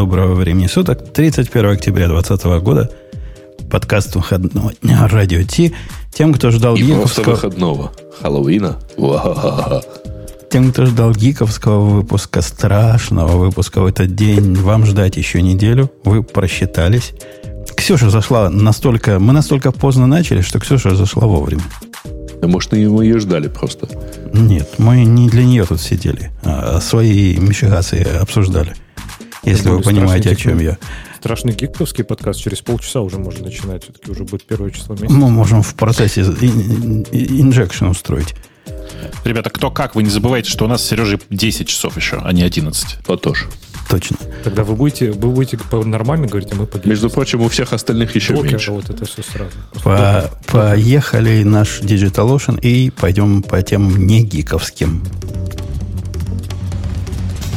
доброго времени суток. 31 октября 2020 года. Подкаст выходного дня Радио Ти. Тем, кто ждал И гиковского... просто выходного. Хэллоуина. Ва-ха-ха-ха. Тем, кто ждал гиковского выпуска, страшного выпуска в этот день, вам ждать еще неделю. Вы просчитались. Ксюша зашла настолько... Мы настолько поздно начали, что Ксюша зашла вовремя. Да, может, мы ее ждали просто. Нет, мы не для нее тут сидели, а свои мифигации обсуждали. Если Тем вы понимаете, о чем я. Страшный гиковский подкаст через полчаса уже можно начинать. Все-таки уже будет первое число месяца. Мы можем в процессе injection устроить. Ребята, кто как, вы не забывайте, что у нас с Сережей 10 часов еще, а не 11. Вот тоже. Точно. Тогда вы будете, вы будете по- нормально говорить, а мы по Между прочим, у всех остальных еще Блокер, меньше. вот это все сразу. По- поехали наш Digital Ocean и пойдем по темам не гиковским.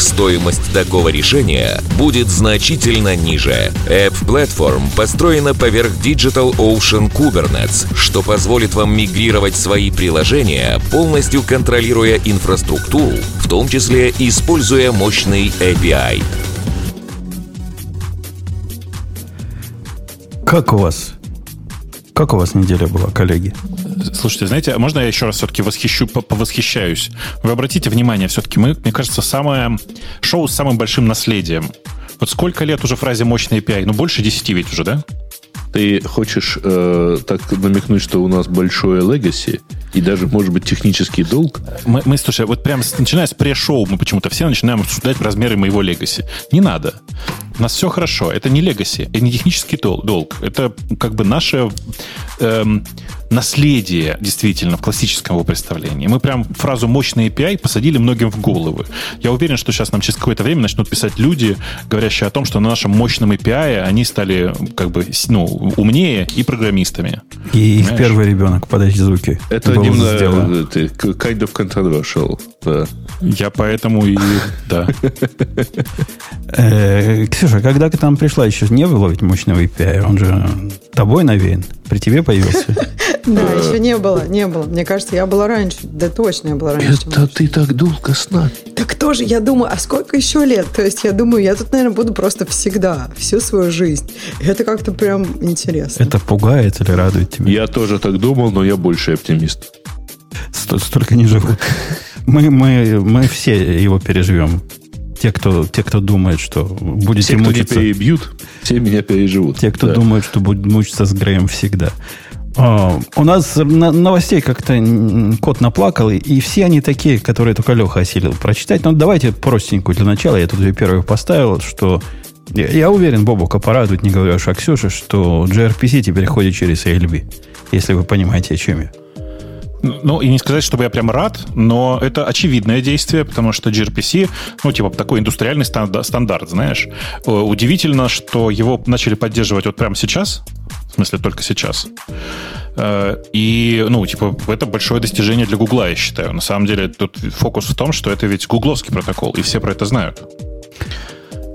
стоимость такого решения будет значительно ниже. App Platform построена поверх Digital Ocean Kubernetes, что позволит вам мигрировать свои приложения, полностью контролируя инфраструктуру, в том числе используя мощный API. Как у вас? Как у вас неделя была, коллеги? Слушайте, знаете, а можно я еще раз все-таки восхищу, по- повосхищаюсь? Вы обратите внимание, все-таки мы, мне кажется, самое шоу с самым большим наследием. Вот сколько лет уже фразе мощный API? Ну, больше 10 ведь уже, да? Ты хочешь э, так намекнуть, что у нас большое легаси и даже, может быть, технический долг? Мы, мы, слушай, вот прямо с- начиная с пре-шоу мы почему-то все начинаем обсуждать размеры моего легаси. Не надо. У нас все хорошо. Это не легаси, это не технический дол- долг. Это как бы наше эм, наследие, действительно, в классическом его представлении. Мы прям фразу «мощный API» посадили многим в головы. Я уверен, что сейчас нам через какое-то время начнут писать люди, говорящие о том, что на нашем мощном API они стали как бы ну, умнее и программистами. И их первый ребенок подать звуки. Это немного э, kind of controversial. Да. Я поэтому и... Да. Э, Ксюша, когда ты там пришла, еще не было ведь мощного API. Он же тобой навеян. При тебе появился. Да, еще не было, не было. Мне кажется, я была раньше. Да точно я была раньше. Это ты так долго с нами. Так тоже, я думаю, а сколько еще лет? То есть я думаю, я тут, наверное, буду просто всегда, всю свою жизнь. Это как-то прям интересно. Это пугает или радует тебя? Я тоже так думал, но я больше оптимист. Сто- Столько не живут. Мы, мы, мы все его переживем. Те, кто, те, кто думает, что будете Те, кто не мучиться. перебьют, все меня переживут. Те, кто Да. думает, что будет мучиться с Греем всегда. А, у нас на- новостей как-то кот наплакал, и, и все они такие, которые только Леха осилил прочитать. Но давайте простенькую для начала. Я тут ее первую поставил, что я, я уверен, Бобука порадует, не говоря уж о Ксюше, что gRPC теперь ходит через ALB. Если вы понимаете, о чем я. Ну, и не сказать, чтобы я прям рад, но это очевидное действие, потому что gRPC, ну, типа такой индустриальный станда- стандарт, знаешь. Э, Удивительно, что его начали поддерживать вот прямо сейчас, в смысле только сейчас. Э, И, ну, типа, это большое достижение для Гугла, я считаю. На самом деле, тут фокус в том, что это ведь гугловский протокол, и все про это знают.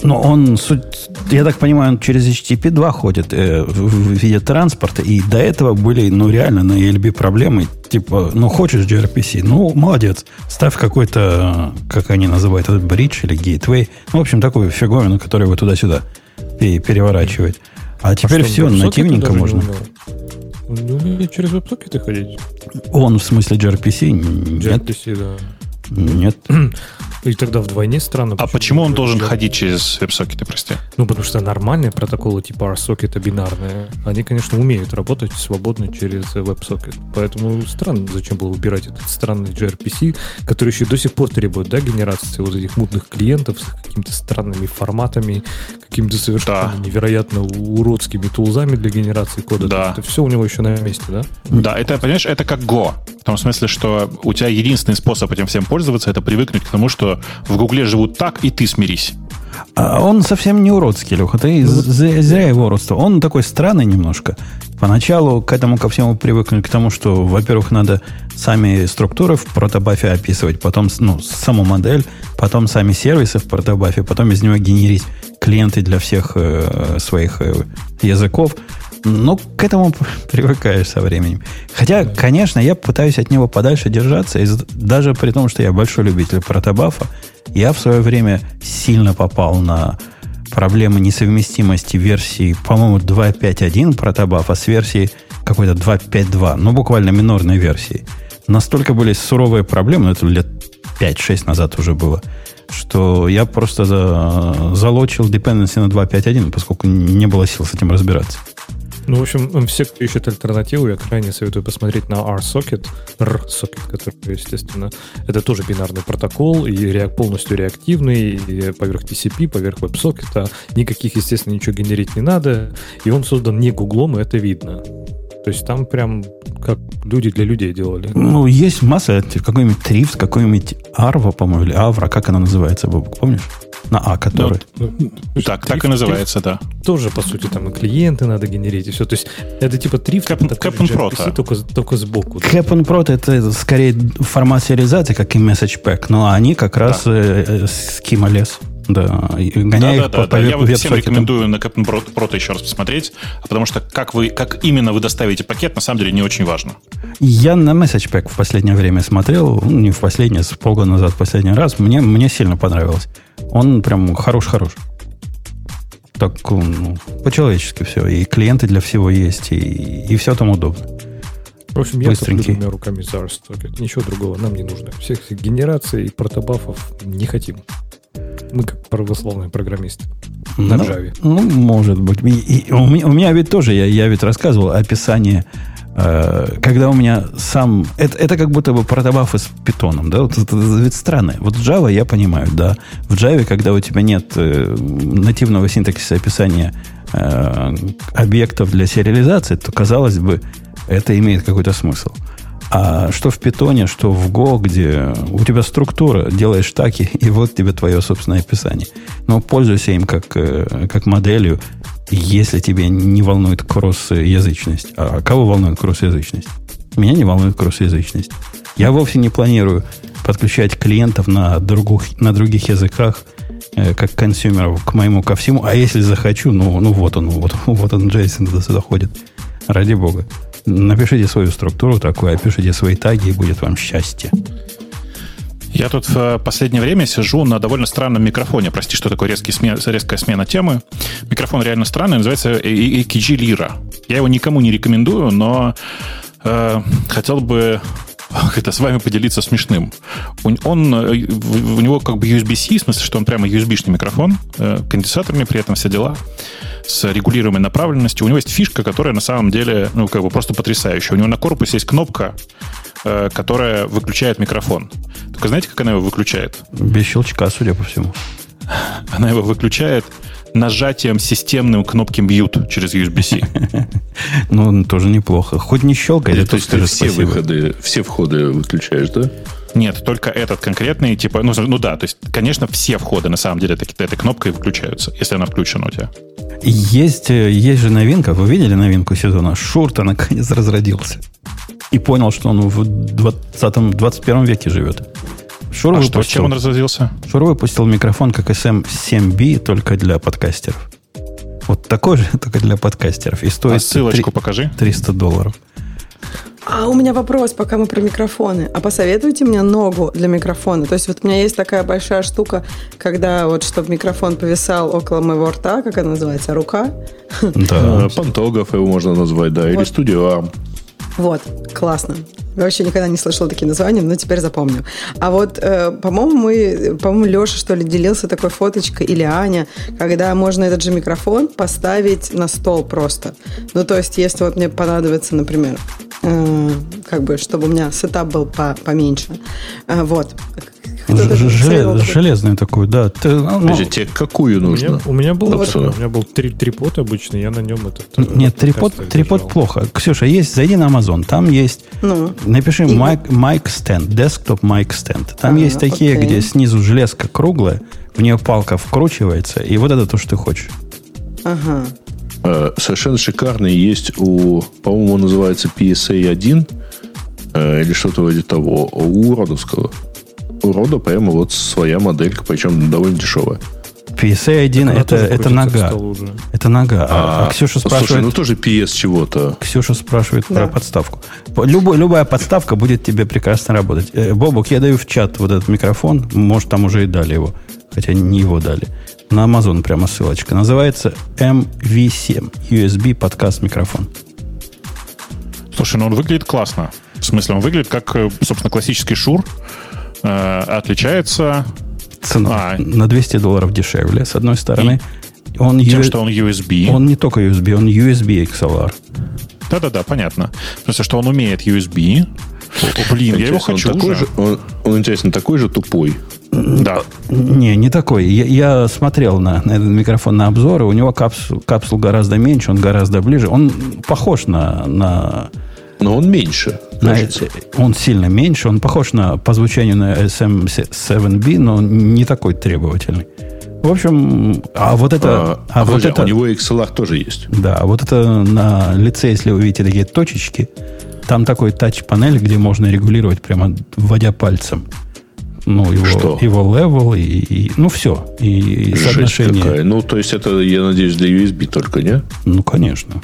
Но он, суть, я так понимаю, он через HTTP 2 ходит э, в, виде транспорта, и до этого были, ну, реально на ELB проблемы, типа, ну, хочешь gRPC, ну, молодец, ставь какой-то, как они называют, этот бридж или гейтвей, ну, в общем, такую фиговину, которая его туда-сюда пе- переворачивает. А теперь что, все, он нативненько можно. Не умел? Он не умеет через веб-сокеты ходить? Он, в смысле gRPC? Нет, gRPC, да. нет. И тогда вдвойне странно. А почему он должен Да. ходить через веб-сокеты, прости? Ну, потому что нормальные протоколы типа RSocket бинарные, они, конечно, умеют работать свободно через WebSocket. Поэтому странно, зачем было убирать этот странный gRPC, который еще до сих пор требует, да, генерации вот этих мутных клиентов с какими-то странными форматами, какими-то совершенно Да. невероятно уродскими тулзами для генерации кода. Да. Это все у него еще на месте, да? Да, это, понимаешь, это как Go. В том смысле, что у тебя единственный способ этим всем пользоваться, это привыкнуть к тому, что в Гугле живут так, и ты смирись. А он совсем не уродский, Леха. Ты Ну зря, зря его уродство. Он такой странный немножко. Поначалу к этому ко всему привыкнуть, к тому, что, во-первых, надо сами структуры в протобафе описывать, потом ну, саму модель, потом сами сервисы в протобафе, потом из него генерить клиенты для всех э, своих э, языков. Ну, к этому привыкаешь со временем. Хотя, конечно, я пытаюсь от него подальше держаться, из- даже при том, что я большой любитель протобафа, я в свое время сильно попал на проблемы несовместимости версии, по-моему, 2.5.1 протобафа с версией какой-то 2.5.2, ну, буквально минорной версии. Настолько были суровые проблемы, ну, это лет 5-6 назад уже было, что я просто за- залочил dependency на 2.5.1, поскольку не было сил с этим разбираться. Ну, в общем, все, кто ищет альтернативу, я крайне советую посмотреть на RSocket, R-Socket, который, естественно, это тоже бинарный протокол, и реак- полностью реактивный, и поверх TCP, поверх WebSocket. Никаких, естественно, ничего генерить не надо, и он создан не гуглом, и это видно. То есть там прям как люди для людей делали. Ну, есть масса, какой-нибудь Трифс, какой-нибудь Арва, по-моему, или Авра, как она называется, Бобок, помнишь? На А, который. Ну, Так, так и называется, да. Тоже, по сути, там и клиенты надо генерить, и все. То есть это типа трифт, gRPC, только, только сбоку. да. And Prot это скорее формат сериализации, как и Message Pack, но они как раз э, э, скимолес. Да, гоняя Да, их да, по, да, по да. Я вот всем рекомендую на Captain Pro- еще раз посмотреть, потому что как вы, как именно вы доставите пакет, на самом деле не очень важно. Я на Message Pack в последнее время смотрел, ну, не в последнее, с полгода назад в последний раз. Мне, мне сильно понравилось. Он прям хорош-хорош. Так, ну, по-человечески все. И клиенты для всего есть, и, и все там удобно. В общем, я топлю двумя руками за. Ничего другого нам не нужно. Всех генераций и протобафов не хотим. Мы как православные программисты. На ну, Java. Ну, может быть. И- и у, меня, у меня ведь тоже, я, я ведь рассказывал описание, э, когда у меня сам... Это, это как будто бы протобафы с питоном, да? Вот это ведь странно. Вот Java я понимаю, да. В Java, когда у тебя нет э, нативного синтаксиса описания э, объектов для сериализации, то, казалось бы, это имеет какой-то смысл. А что в питоне, что в Go, где у тебя структура, делаешь таки, и вот тебе твое собственное описание. Но пользуйся им как, э, как моделью, если тебе не волнует кросс-язычность. А кого волнует кросс-язычность? Меня не волнует кросс-язычность. Я вовсе не планирую подключать клиентов на, других, на других языках, э, как консюмеров, к моему ко всему. А если захочу, ну, ну вот он, вот, вот он, Джейсон, туда заходит. Ради бога. Напишите свою структуру такую, опишите свои таги, и будет вам счастье. Я тут в э, последнее время сижу на довольно странном микрофоне. Прости, что такое резкий смен- резкая смена темы. Микрофон реально странный, называется AKG Lira. Я его никому не рекомендую, но э, хотел бы это с вами поделиться смешным. Он, он, э, у него как бы USB-C, в смысле, что он прямо USB-шный микрофон, э, конденсаторами при этом все дела, с регулируемой направленностью. У него есть фишка, которая на самом деле, ну, как бы просто потрясающая. У него на корпусе есть кнопка, э, которая выключает микрофон. Только знаете, как она его выключает? Без щелчка, судя по всему. Она его выключает нажатием системным кнопки mute через USB-C. Ну, тоже неплохо. Хоть не да то есть ты все выходы, все входы выключаешь, да? Нет, только этот конкретный, типа, ну, ну да, то есть, конечно, все входы на самом деле таки- этой кнопкой выключаются, если она включена у тебя. Есть, э, есть же новинка. Вы видели новинку сезона? Шурта наконец разродился. И понял, что он в 20 21 веке живет. Шур, А что, выпустил, чем он разразился? Шур выпустил микрофон как SM7B только для подкастеров. Вот такой же, только для подкастеров. И А стоит ссылочку три- покажи. 300 долларов. А у меня вопрос, пока мы про микрофоны. А посоветуйте мне ногу для микрофона. То есть вот у меня есть такая большая штука, когда вот, чтобы микрофон повисал около моего рта, как она называется, рука. Да. А, Пантограф его можно назвать, да, или студио Вот, классно. Вообще никогда не слышала такие названия, но теперь запомню. А вот, э, по-моему, мы, по-моему, Леша, что ли, делился такой фоточкой, или Аня, когда можно этот же микрофон поставить на стол просто. Ну, то есть, если вот мне понадобится, например, э, как бы, чтобы у меня сетап был по- поменьше, э, вот, Кто-то Ж- же желе- целый железный такой, да. Ты, ну, Подожди, тебе какую У меня, нужно? у меня был, Капсула. у меня был три, трипод обычный, я на нем этот... э, Нет, трипод, трипод плохо. Ксюша, есть, зайди на Amazon, там есть, Ну, напиши И- mic, mic stand, desktop mic stand. Там Ага, есть такие, окей. где снизу железка круглая, в нее палка вкручивается, и вот это то, что ты хочешь. ага. Э, Совершенно шикарный есть у, по-моему, он называется PSA 1 э, или что-то вроде того, у Родовского. У Рода прямо вот своя моделька, причем довольно дешевая. PSA 1 Она это, это нога. Это нога. А, а Ксюша слушай, спрашивает, ну тоже PS чего-то. Ксюша спрашивает Да. про подставку. По- Любой, любая подставка будет тебе прекрасно работать. Э, Бобок, я даю в чат вот этот микрофон. Может, там уже и дали его. Хотя не его дали. На Amazon прямо ссылочка. Называется MV7. USB подкаст микрофон. Слушай, ну он выглядит классно. В смысле, он выглядит как, э, собственно, классический шур. Э, отличается Цена А. на 200 долларов дешевле, с одной стороны. Он, тем, ю- что он USB. он не только USB, он USB XLR. Да-да-да, понятно. Смысле, что он умеет USB. О, Блин, я его Интересно, хочу он такой уже. же, он, он, интересно, такой же тупой. Да. Не, не такой. Я, я смотрел на, на этот микрофон на обзоры. У него капсул, капсул гораздо меньше, он гораздо ближе. Он похож на, на Но он меньше, кажется. он сильно меньше, он похож на, по звучанию на SM7B, но не такой требовательный. В общем, а вот это... А, а вот подожди, это у него XLR тоже есть. Да, вот это на лице, если вы видите такие точечки, там такой тач-панель, где можно регулировать прямо вводя пальцем. Ну, его, Что? его level и, и- ну, все. И, и Жесть соотношение. какая. Ну, то есть это, я надеюсь, для USB только, не? Ну, конечно.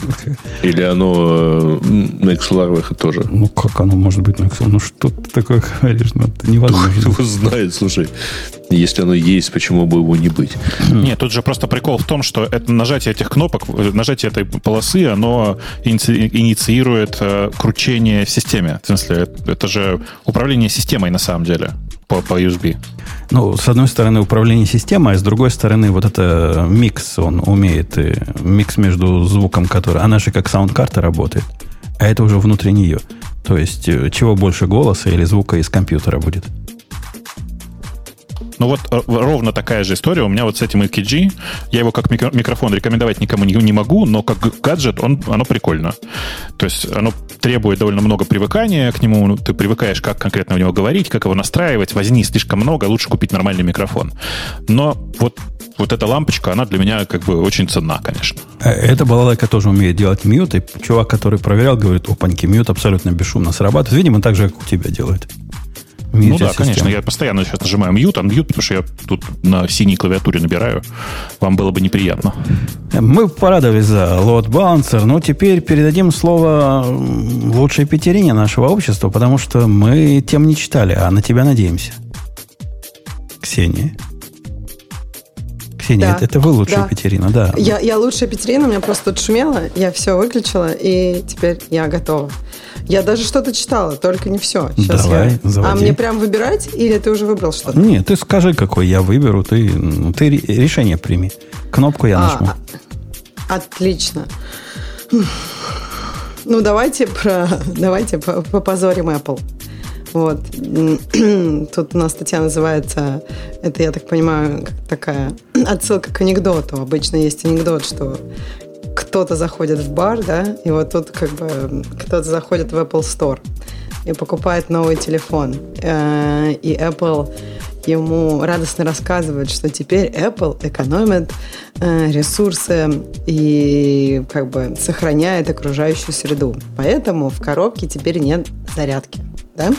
Или оно э, на XLR выход тоже? Ну, как оно может быть на Excel? Ну, что ты такое говоришь? Ну, это невозможно. Кто его знает, слушай. Если оно есть, почему бы его не быть? Нет, тут же просто прикол в том, что это нажатие этих кнопок, нажатие этой полосы, оно иници- инициирует э, кручение в системе. В смысле, это же управление системой на самом деле по, по USB. Ну, с одной стороны, управление системой, а с другой стороны, вот это микс, он умеет, э, микс между звуком, который... Она же как саундкарта работает, а это уже внутри нее. То есть, э, чего больше голоса или звука из компьютера будет? Ну вот э, ровно такая же история у меня вот с этим AKG. Я его как микро- микрофон рекомендовать никому не, могу, но как гаджет он, оно прикольно. То есть оно требует довольно много привыкания к нему. Ну, Ты привыкаешь, как конкретно у него говорить, как его настраивать. Возни слишком много, лучше купить нормальный микрофон. Но вот, вот эта лампочка, она для меня как бы очень ценна, конечно. Э, Эта балалайка тоже умеет делать mute, и чувак, который проверял, говорит, опаньки, mute абсолютно бесшумно срабатывает. Видимо, так же, как у тебя делает. Ну да, систему. конечно, я постоянно сейчас нажимаю mute, unmute, потому что я тут на синей клавиатуре набираю. Вам было бы неприятно. Мы порадовались за Load Balancer, но теперь передадим слово лучшей пятерине нашего общества, потому что мы тем не читали, а на тебя надеемся. Ксения. Ксения, Да. это, это вы лучшая Да. Петерина, да. Я, я лучшая Петерина, у меня просто тут шумело, я все выключила, и теперь я готова. Я даже что-то читала, только не все. Сейчас Давай, я... заводи. А мне прям выбирать, или ты уже выбрал что-то? Нет, ты скажи, какой я выберу, ты, ну, ты ре- решение прими. Кнопку я нажму. А, а- отлично. Ну, давайте про... Давайте по- попозорим Apple. Вот. Тут у нас статья называется, это, я так понимаю, такая отсылка к анекдоту. Обычно есть анекдот, что кто-то заходит в бар, да, и вот тут как бы кто-то заходит в Apple Store и покупает новый телефон. Э, И Apple ему радостно рассказывает, что теперь Apple экономит э, ресурсы и как бы сохраняет окружающую среду. Поэтому в коробке теперь нет зарядки. Да?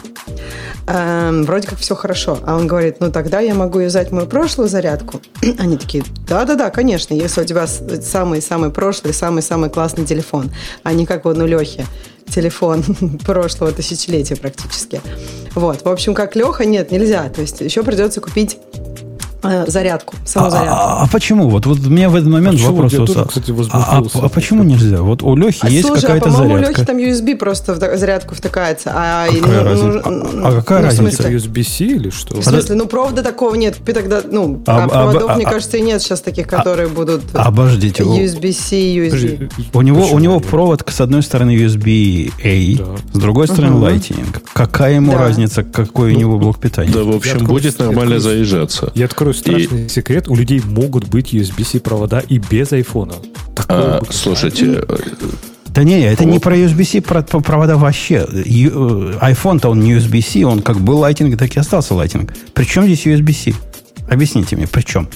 Эм, вроде как все хорошо. А он говорит, ну тогда я могу юзать мою прошлую зарядку. Они такие, да-да-да, конечно, если у тебя самый-самый прошлый, самый-самый классный телефон, а не как вон у Лехи телефон прошлого тысячелетия практически. Вот, в общем, как Леха, нет, нельзя. То есть еще придется купить зарядку, саму А, зарядку. а- а почему? Вот, вот у меня в этот момент А вопрос. Я тоже, а- кстати, а, возмутился. а почему нельзя? Вот у Лехи А есть слушай, какая-то а по-моему, у. Лехи там USB просто в зарядку втыкается. А, Какая ну, разница? ну, А- а какая ну, в разница? смысле- USB-C или что? В смысле, ну провода такого нет. Ты тогда, ну, А- а, проводов, а- мне а- кажется, и нет сейчас таких, которые будут Обождите. USB-C, USB. Подожди, У него, у него провод с одной стороны USB-A, Да. с другой стороны Lightning. Какая ему Да. разница, какой у него блок питания? Да, в общем, будет нормально заезжаться. Я открою страшный секрет. У людей могут быть USB-C провода и без айфона. А, слушайте, э, Да не, это не про USB-C, про, про провода вообще. Э, iPhone-то он не USB-C, он как был Lightning, так и остался Lightning. Причем здесь USB-C? Объясните мне, при чем?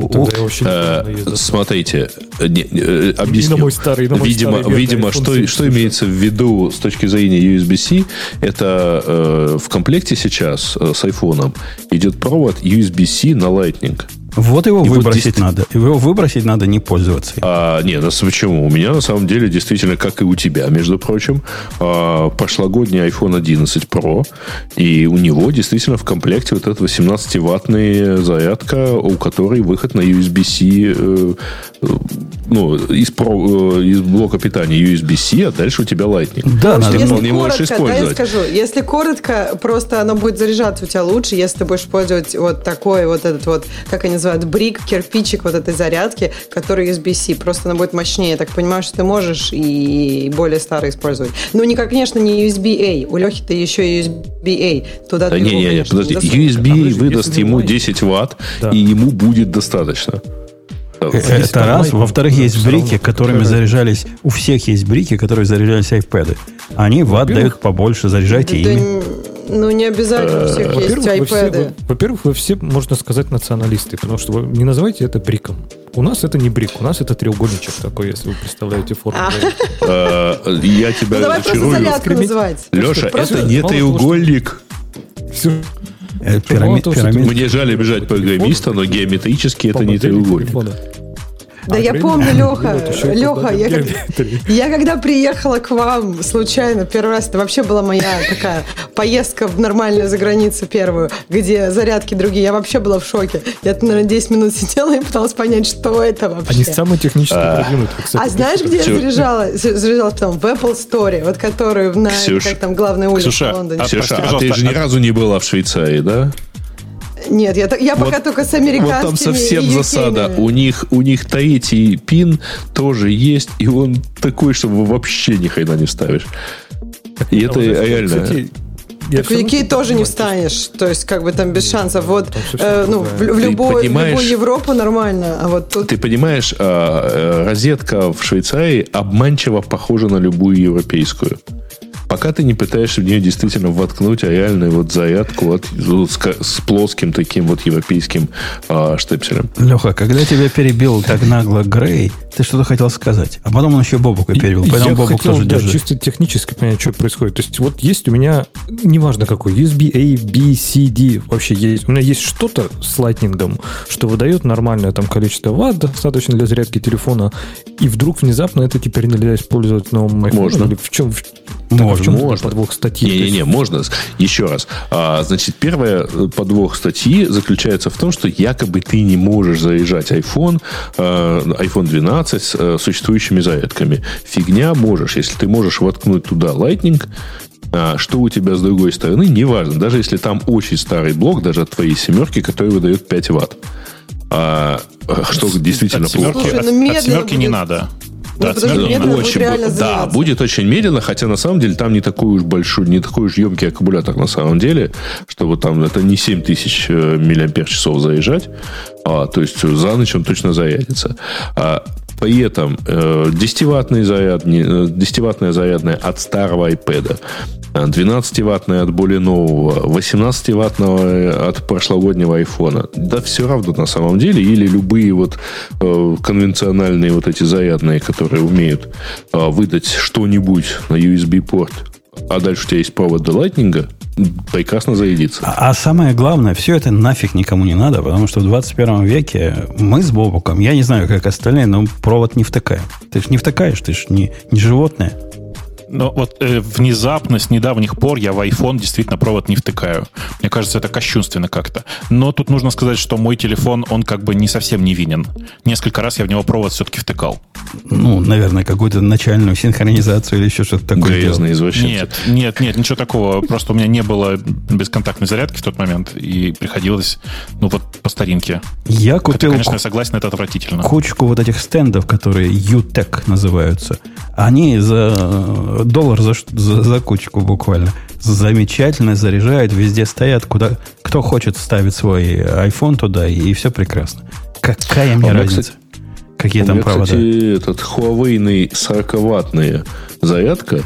Тогда вообще Э, смотрите, э, не, э, И на объясню. мой старый, на мой видимо, старый видимо что, 7 что имеется в виду с точки зрения USB-C, это э, в комплекте сейчас э, с iPhone идет провод USB-C на Lightning. Вот его И вот выбросить здесь- надо. Его выбросить надо, не пользоваться. А, нет, ну, почему? У меня на самом деле действительно, как и у тебя, между прочим, а, прошлогодний iPhone 11 Pro, и у него действительно в комплекте вот эта 18-ваттная зарядка, у которой выход на USB-C, э, ну, из, про- э, из блока питания USB-C, а дальше у тебя Lightning. Да, надо- если вполне можешь коротко, да, я использовать. скажу, если коротко, просто оно будет заряжаться у тебя лучше, если ты будешь использовать вот такой вот этот вот, как они называют, брик, кирпичик вот этой зарядки, который USB-C. Просто она будет мощнее. Я так понимаю, что ты можешь и более старый использовать. Ну, не, конечно, не USB-A. У Лехи-то еще и USB-A. Туда Да ты не, его, не, не, конечно, подожди, засунешь. USB подожди, выдаст ему Lightning- 10 ватт, Да. и ему будет достаточно. Э, Это раз. Во-вторых, есть брики, которыми заряжались... У всех есть брики, которые заряжались iPad. Они ватт дают побольше, заряжайте ими. Ну, не обязательно у всех есть iPad. вы- во-первых, вы все, можно сказать, националисты, потому что вы не называйте это бриком. У нас это не брик, у нас это треугольничек такой, если вы представляете форму. А. Э, Я тебя Ну, давай просто зарядку называть. Леша, это не треугольник. Все. Э, Мне жаль обижать программиста, но геометрически это не треугольник. Да А, я помню, Леха, и Леха, познание я, я когда приехала к вам случайно первый раз, это вообще была моя такая поездка в нормальную за границу первую, где зарядки другие, я вообще была в шоке. Я, наверное, 10 минут сидела и пыталась понять, что это вообще. Они самые технически продвинутые, кстати. А знаешь, где я заряжала? З- Заряжала потом в Apple Store, вот которую на как там главной улице в Лондоне. а- Ксюша, прости, а ты же ни а- разу не была в Швейцарии, да? Нет, я, я пока Вот- только с Вот американскими там совсем засада. У них, у них третий пин тоже есть, и он такой, что вообще ни хрена не вставишь. И это реально... Кстати, я Так в Икее тоже не встанешь, то есть как бы там без шансов. Вот э, ну, в, в любой, в любую Европу нормально, а вот тут Ты понимаешь, а, э, розетка в Швейцарии обманчиво похожа на любую европейскую. Пока ты не пытаешься в нее действительно воткнуть реальную вот зарядку вот, ну, с плоским таким вот европейским а, штепселем. Леха, когда тебя перебил так нагло Грей, ты что-то хотел сказать. А потом он еще Бобука перебил. И- Поэтому я Бобук хотел, тоже да, держи. чисто технически понять, что происходит. То есть вот есть у меня, неважно какой, USB A, B, C, D вообще есть. У меня есть что-то с лайтнингом, что выдает нормальное там количество ватт, достаточно для зарядки телефона, и вдруг внезапно это теперь нельзя использовать в новом iPhone? Можно. Или в чем, в, Можно, так, в чем можно. подвох статьи? Не-не-не, можно. Еще раз. А, значит, первая э, подвох статьи заключается в том, что якобы ты не можешь заряжать iPhone, э, iPhone 12 с э, существующими зарядками. Фигня можешь. Если ты можешь воткнуть туда Lightning, а, что у тебя с другой стороны, неважно. Даже если там очень старый блок, даже от твоей семерки, который выдает 5 ватт. А, что действительно От плохо. семерки, Слушай, от- ну, от семерки не будет. надо. Ну, Да, от подожди, не медленно надо. будет реально да, будет очень медленно, хотя на самом деле там не такой уж большой, не такой уж емкий аккумулятор на самом деле, чтобы там это не 7000 э, миллиампер часов заезжать, а, то есть за ночь он точно зарядится. А, при этом э, 10-ваттный заряд, не- э, 10-ваттная зарядная от старого iPad, 12-ваттная от более нового, 18-ваттного от прошлогоднего iPhone. Да все равно на самом деле. Или любые вот э, конвенциональные вот эти зарядные, которые умеют э, выдать что-нибудь на USB-порт, а дальше у тебя есть провод до Lightning, прекрасно зарядится. А, а самое главное, все это нафиг никому не надо, потому что в 21 веке мы с Бобуком, я не знаю, как остальные, но провод не втыкаем. Ты же не втыкаешь, ты же не, не животное. Но вот э, внезапно, с недавних пор я в iPhone действительно провод не втыкаю. Мне кажется, это кощунственно как-то. Но тут нужно сказать, что мой телефон, он как бы не совсем невинен. Несколько раз я в него провод все-таки втыкал. Ну, наверное, какую-то начальную синхронизацию или еще что-то такое. Грязный извращенцы. Нет, нет, нет, ничего такого. Просто у меня не было бесконтактной зарядки в тот момент, и приходилось, ну вот, по старинке. Я купил конечно, я согласен, это отвратительно. кучку вот этих стендов, которые UTEC называются. Они за доллар за, за, за кучку буквально. Замечательно заряжают, везде стоят. Куда, кто хочет ставить свой iPhone туда, и, все прекрасно. Какая мне А разница? кстати, Какие У там меня, провода? кстати, этот Huawei 40-ваттная зарядка,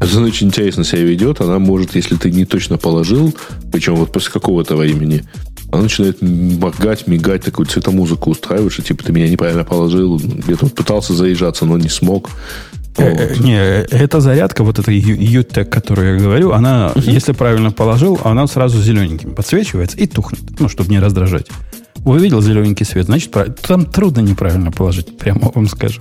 она очень интересно себя ведет. Она может, если ты не точно положил, причем вот после какого-то времени, она начинает моргать, мигать, такую цветомузыку устраивать, что типа ты меня неправильно положил, где-то вот пытался заезжаться, но не смог. Э, э, Вот. Не, эта зарядка, вот эта UTEC, которую я говорю, она, если правильно положил, она сразу зелененьким подсвечивается и тухнет, ну, чтобы не раздражать. Увидел зелененький свет, значит, там трудно неправильно положить, прямо вам скажу.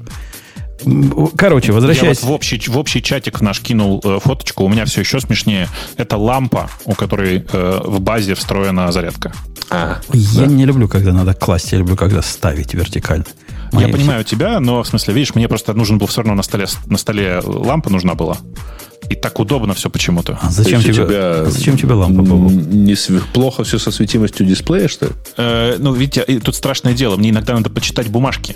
Короче, Я возвращаясь... вот в общий, в общий чатик наш кинул э, фоточку, у меня все еще смешнее. Это лампа, у которой э, в базе встроена зарядка. Я не люблю, когда надо класть, я люблю, когда ставить вертикально. Я понимаю тебя, но в смысле, видишь, мне просто нужен был все равно на столе, на столе лампа нужна была. И так удобно все почему-то. А зачем тебе, тебя зачем тебе лампа, Бобу? Не сверх- плохо все со светимостью дисплея, что ли? Э, ну, видите, тут страшное дело. Мне иногда надо почитать бумажки.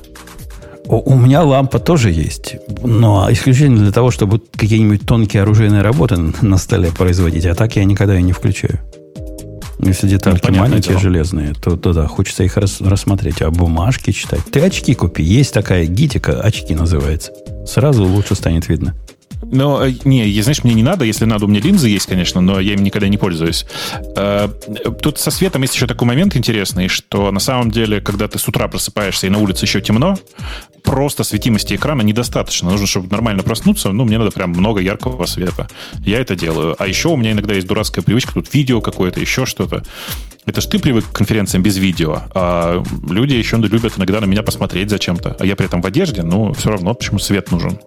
У, у меня лампа тоже есть, но исключительно для того, чтобы какие-нибудь тонкие оружейные работы на столе производить, а так я никогда ее не включаю. Если детальки Ну, маленькие, дело. железные, то, то да, хочется их рас- рассмотреть, а бумажки читать. Ты очки купи, есть такая гитика, очки называется. Сразу лучше станет видно. Но, э, не, я- знаешь, мне не надо, если надо, у меня линзы есть, конечно, но я им никогда не пользуюсь. Э, Тут со светом есть еще такой момент интересный, что на самом деле, когда ты с утра просыпаешься и на улице еще темно, просто светимости экрана недостаточно. Нужно, чтобы нормально проснуться, ну, мне надо прям много яркого света. Я это делаю. А еще у меня иногда есть дурацкая привычка, тут видео какое-то, еще что-то. Это ж ты привык к конференциям без видео, а люди еще любят иногда на меня посмотреть зачем-то. А я при этом в одежде, но все равно почему свет нужен.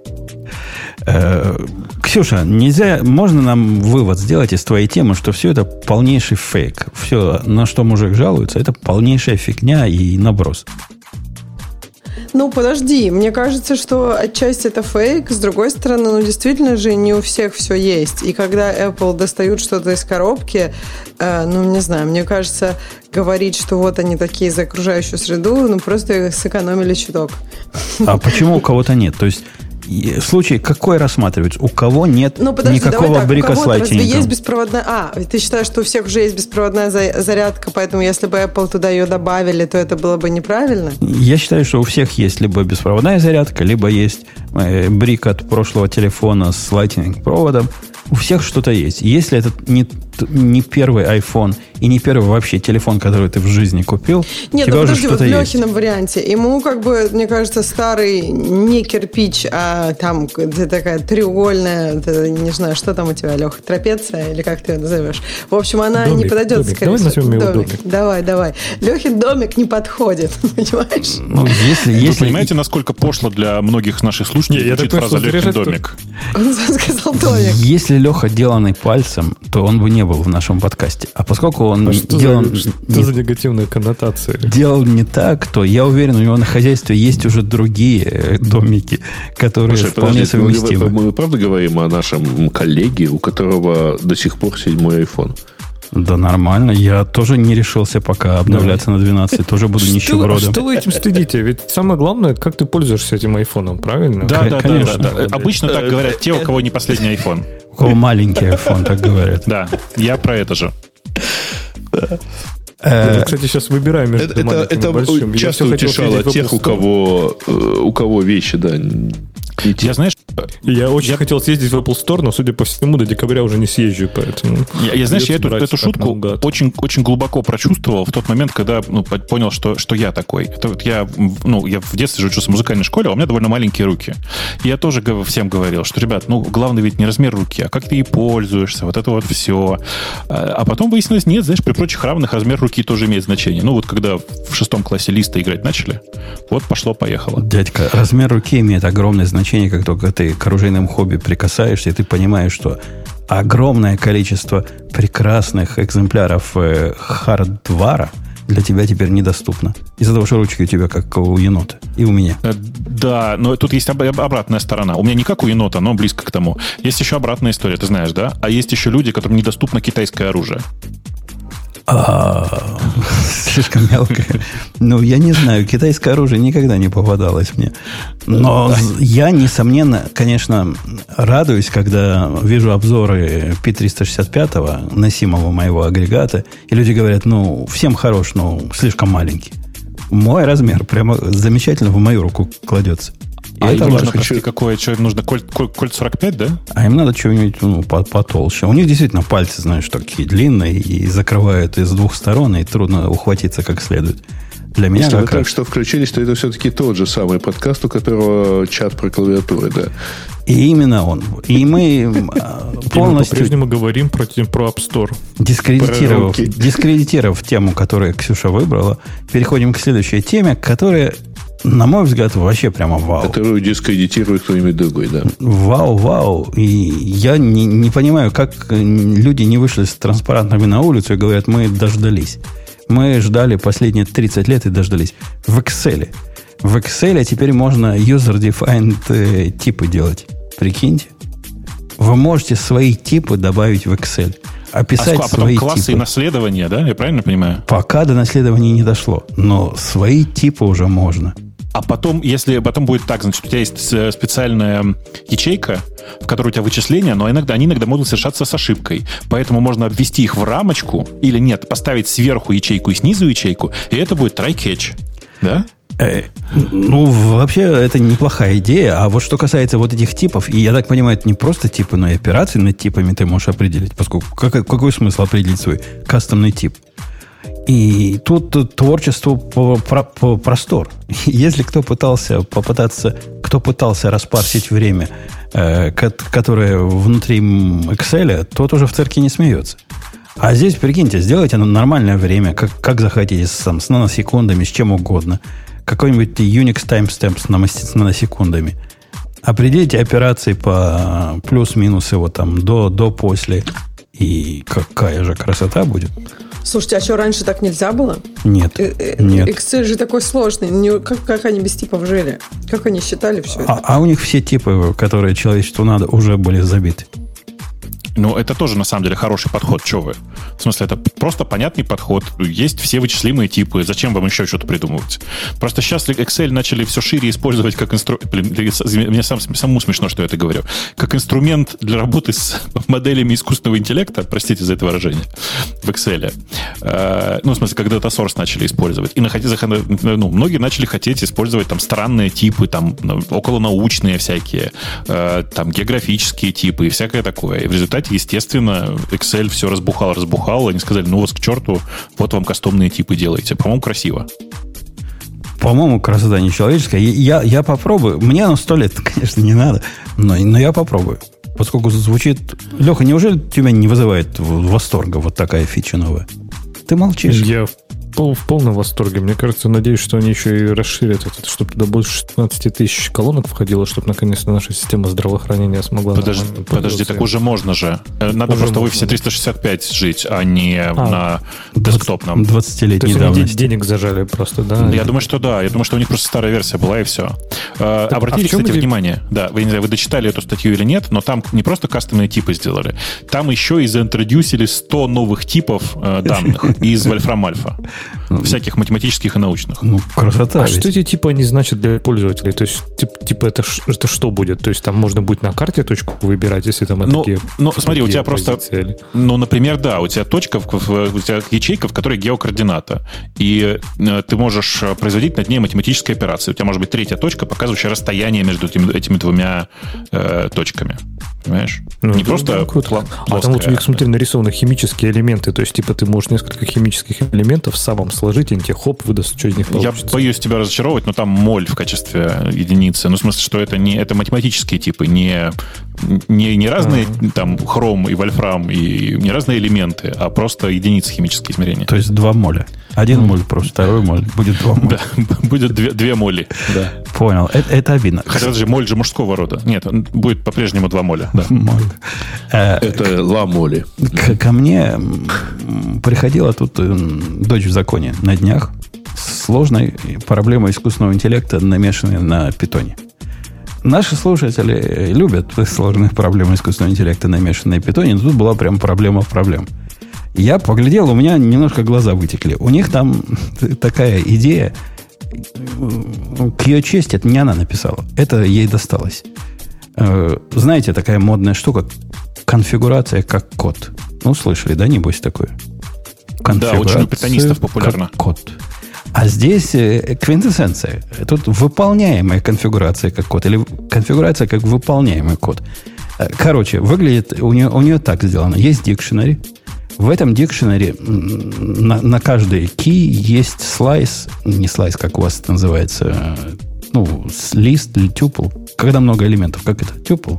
Э, Ксюша, нельзя, можно нам вывод сделать из твоей темы, что все это полнейший фейк. Все, на что мужик жалуется, это полнейшая фигня и наброс. Ну, подожди, мне кажется, что отчасти это фейк, с другой стороны, ну, действительно же не у всех все есть. И когда Apple достают что-то из коробки, э, ну, не знаю, мне кажется, говорить, что вот они такие за окружающую среду, ну, просто сэкономили чуток. А почему у кого-то нет? То есть случай какой рассматривается? У кого нет Ну, подожди, никакого так, брика у с разве есть беспроводная... А, ты считаешь, что у всех уже есть беспроводная за- зарядка, поэтому если бы Apple туда ее добавили, то это было бы неправильно? Я считаю, что у всех есть либо беспроводная зарядка, либо есть э, брик от прошлого телефона с лайтинг проводом. У всех что-то есть. Если это не, не первый iPhone и не первый вообще телефон, который ты в жизни купил, Нет, тебя ну уже подожди, вот что-то в есть. Лехином варианте. Ему, как бы, мне кажется, старый не кирпич, а там такая треугольная, это, не знаю, что там у тебя, Леха, трапеция или как ты ее назовешь. В общем, она не Домик, подойдет, домик. скорее Давай всего. назовем его домик. Давай, давай. Лехин домик не подходит, понимаешь? Ну, если, Вы если, понимаете, насколько пошло для многих наших слушателей Не, звучит фраза «Лехин домик». Он сказал домик. если Леха деланный пальцем, то он бы не был в нашем подкасте. А поскольку он А что, делан за, что не за негативная коннотация? делал не так, то я уверен, у него на хозяйстве есть уже другие э, домики, которые Слушай, вполне подожди, мы, совместимы. мы правда говорим о нашем коллеге, у которого до сих пор седьмой iPhone? Да нормально. Я тоже не решился пока обновляться на 12. Тоже буду Что, нищебродом. что вы этим стыдите? Ведь самое главное, как ты пользуешься этим айфоном, правильно? Да, да, конечно. да, да. Обычно так говорят те, у кого не последний iPhone. У кого маленький iPhone, так говорят. Да, я про это же. Э, Я, кстати, сейчас выбираю между Это, это, маленьким и это большим. Я часто утешало тех, у кого, э, у кого вещи, да, те. Я, знаешь, Я очень хотел съездить в Apple Store, но, судя по всему, до декабря уже не съезжу, поэтому... я, я, знаешь, я эту, эту шутку наугад. очень, очень глубоко прочувствовал в тот момент, когда ну, по- понял, что, что я такой. Это вот я, ну, я в детстве же учился в музыкальной школе, а у меня довольно маленькие руки. И я тоже всем говорил, что, ребят, ну, главное ведь не размер руки, а как ты ей пользуешься, вот это вот все. А потом выяснилось, нет, знаешь, при прочих равных размер руки тоже имеет значение. Ну, вот когда в шестом классе листа играть начали, вот пошло-поехало. Дядька, размер руки имеет огромное значение ощущение, как только ты к оружейным хобби прикасаешься, и ты понимаешь, что огромное количество прекрасных экземпляров э, хардвара для тебя теперь недоступно. Из-за того, что ручки у тебя как у енота. И у меня. Э, Да, но тут есть об- обратная сторона. У меня не как у енота, но близко к тому. Есть еще обратная история, ты знаешь, да? А есть еще люди, которым недоступно китайское оружие. Слишком мелкое. Ну, я не знаю, китайское оружие никогда не попадалось мне. Но я, несомненно, конечно, радуюсь, когда вижу обзоры P365 носимого моего агрегата, и люди говорят, ну, всем хорош, но слишком маленький. Мой размер прямо замечательно в мою руку кладется. А это им нужно, важно. прости, какое? Что им нужно? Кольт, коль- кольт 45, да? А им надо чего-нибудь ну, по- потолще. У них действительно пальцы, знаешь, такие длинные и закрывают из двух сторон, и трудно ухватиться как следует. Для меня Если вы раз. что включились, то это все-таки тот же самый подкаст, у которого чат про клавиатуры, да. И именно он. И мы мы полностью по-прежнему говорим про, про App Store. дискредитировав, дискредитировав тему, которую Ксюша выбрала, переходим к следующей теме, которая, на мой взгляд, вообще прямо вау. Которую дискредитирует кто-нибудь другой, да. Вау, вау. И я не, не понимаю, как люди не вышли с транспарантами на улицу и говорят, мы дождались. Мы ждали последние 30 лет и дождались. В Excel. В Excel теперь можно user-defined э, типы делать. Прикиньте. Вы можете свои типы добавить в Excel. А, Описать ск- а потом свои классы и типы. наследования, да? Я правильно понимаю? Пока до наследования не дошло. Но свои типы уже можно. А потом, если потом будет так, значит, у тебя есть э, специальная ячейка, в которой у тебя вычисления, но иногда они иногда могут совершаться с ошибкой. Поэтому можно обвести их в рамочку, или нет, поставить сверху ячейку и снизу ячейку, и это будет try-catch. Да? Э, Ну, вообще, это неплохая идея. А вот что касается вот этих типов, и я так понимаю, это не просто типы, но и операции над типами ты можешь определить. Поскольку как- какой смысл определить свой кастомный тип? И тут творчество по, про- по- простор. Если кто пытался попытаться, кто пытался распарсить время, э, ко- которое внутри Excel, тот уже в церкви не смеется. А здесь, прикиньте, сделайте нормальное время, как, как захотите, с, там, с наносекундами, с чем угодно. Какой-нибудь Unix timestamp с, с наносекундами. Определите операции по плюс-минус его там до, до, после. И какая же красота будет. Слушайте, а что, раньше так нельзя было? Нет, Э, э, нет. Excel же такой сложный. Как, как они без типов жили? Как они считали все это? А, а у них все типы, которые человечеству надо, уже были забиты. Ну, это тоже, на самом деле, хороший подход. Что вы? В смысле, это просто понятный подход. Есть все вычислимые типы. Зачем вам еще что-то придумывать? Просто сейчас Excel начали все шире использовать как инструмент... Мне сам, самому смешно, что я это говорю. Как инструмент для работы с моделями искусственного интеллекта, простите за это выражение, в Excel. Э, Ну, в смысле, как Data Source начали использовать. И находи- заход- ну, многие начали хотеть использовать там странные типы, там ну, околонаучные всякие, э, там географические типы и всякое такое. И в результате, естественно, Excel все разбухал, разбухал. Они сказали, ну вас к черту, вот вам кастомные типы делайте. По-моему, красиво. По-моему, красота нечеловеческая. Я, я попробую. Мне оно сто лет, конечно, не надо, но, но я попробую. Поскольку звучит... Леха, неужели тебя не вызывает в- восторга вот такая фича новая? Ты молчишь. Я пол- в полном восторге. Мне кажется, надеюсь, что они еще и расширят это, чтобы туда больше 16 тысяч колонок входило, чтобы наконец-то наша система здравоохранения смогла Подожди, подожди, так уже можно же. Э, Надо Уже просто в можно, офисе да. 365 жить, а не на 20 десктопном. 20-летней То есть они де- давности. денег зажали просто, да? Я думаю, что да. Я думаю, что у них просто старая версия была, и все. а Обратите, в чем кстати, иде- внимание. Да, вы не знаю, вы дочитали эту статью или нет, но там не просто кастомные типы сделали. Там еще и заинтродюсили 100 новых типов э, данных из Вольфрам Альфа. Всяких математических и научных. Ну, красота. А ведь. что эти типа они значат для пользователей? То есть, тип- типа, это, это что будет? То есть, там можно будет на карте точку выбирать, если там Ну, такие... ну, смотри, у такие тебя просто- или- Ну, например, да, у тебя точка, у тебя ячейка, в которой геокоордината. И э, ты можешь э, производить над ней математические операции. У тебя может быть третья точка, показывающая расстояние между этими, этими двумя э, точками. Понимаешь? Ну, Не да, просто да, круто. пла- А там вот у плоская. них, смотри, нарисованы химические элементы. То есть, типа, ты можешь несколько химических элементов самым сложить, и он тебе хоп, выдаст, что из них Я получится. боюсь тебя разочаровывать, но там моль в качестве единицы. Ну, в смысле, что это не это математические типы, не, не, не разные там хром и вольфрам, и не разные элементы, а просто единицы химические измерения. То есть два моля. Один моль просто, второй моль. Будет два моли. Да, будет две, две моли. Да. Понял. Это, это обидно. Хотя же моль же мужского рода. Нет, будет по-прежнему два моля. Да. Моль. Э, Это ламоли. К, ко мне приходила тут м, дочь в законе на днях с сложной проблемой искусственного интеллекта, намешанной на питоне. Наши слушатели любят сложные проблемы искусственного интеллекта, намешанные на питоне, но тут была прям проблема в проблем. Я поглядел, у меня немножко глаза вытекли. У них там такая идея, к ее чести, это не она написала. Это ей досталось. Э, Знаете, такая модная штука, конфигурация как код. Ну, слышали, да, небось такое? Да, очень у питонистов популярно. Как код. А здесь э, квинтэссенция. Тут выполняемая конфигурация как код. Или конфигурация как выполняемый код. Э, Короче, выглядит у нее, у нее так сделано. Есть дикшенери. В этом дикшенери м, на, на каждый key есть слайс, не слайс, как у вас это называется, э, ну, лист или тюпл. Когда много элементов, как это? Тюпл?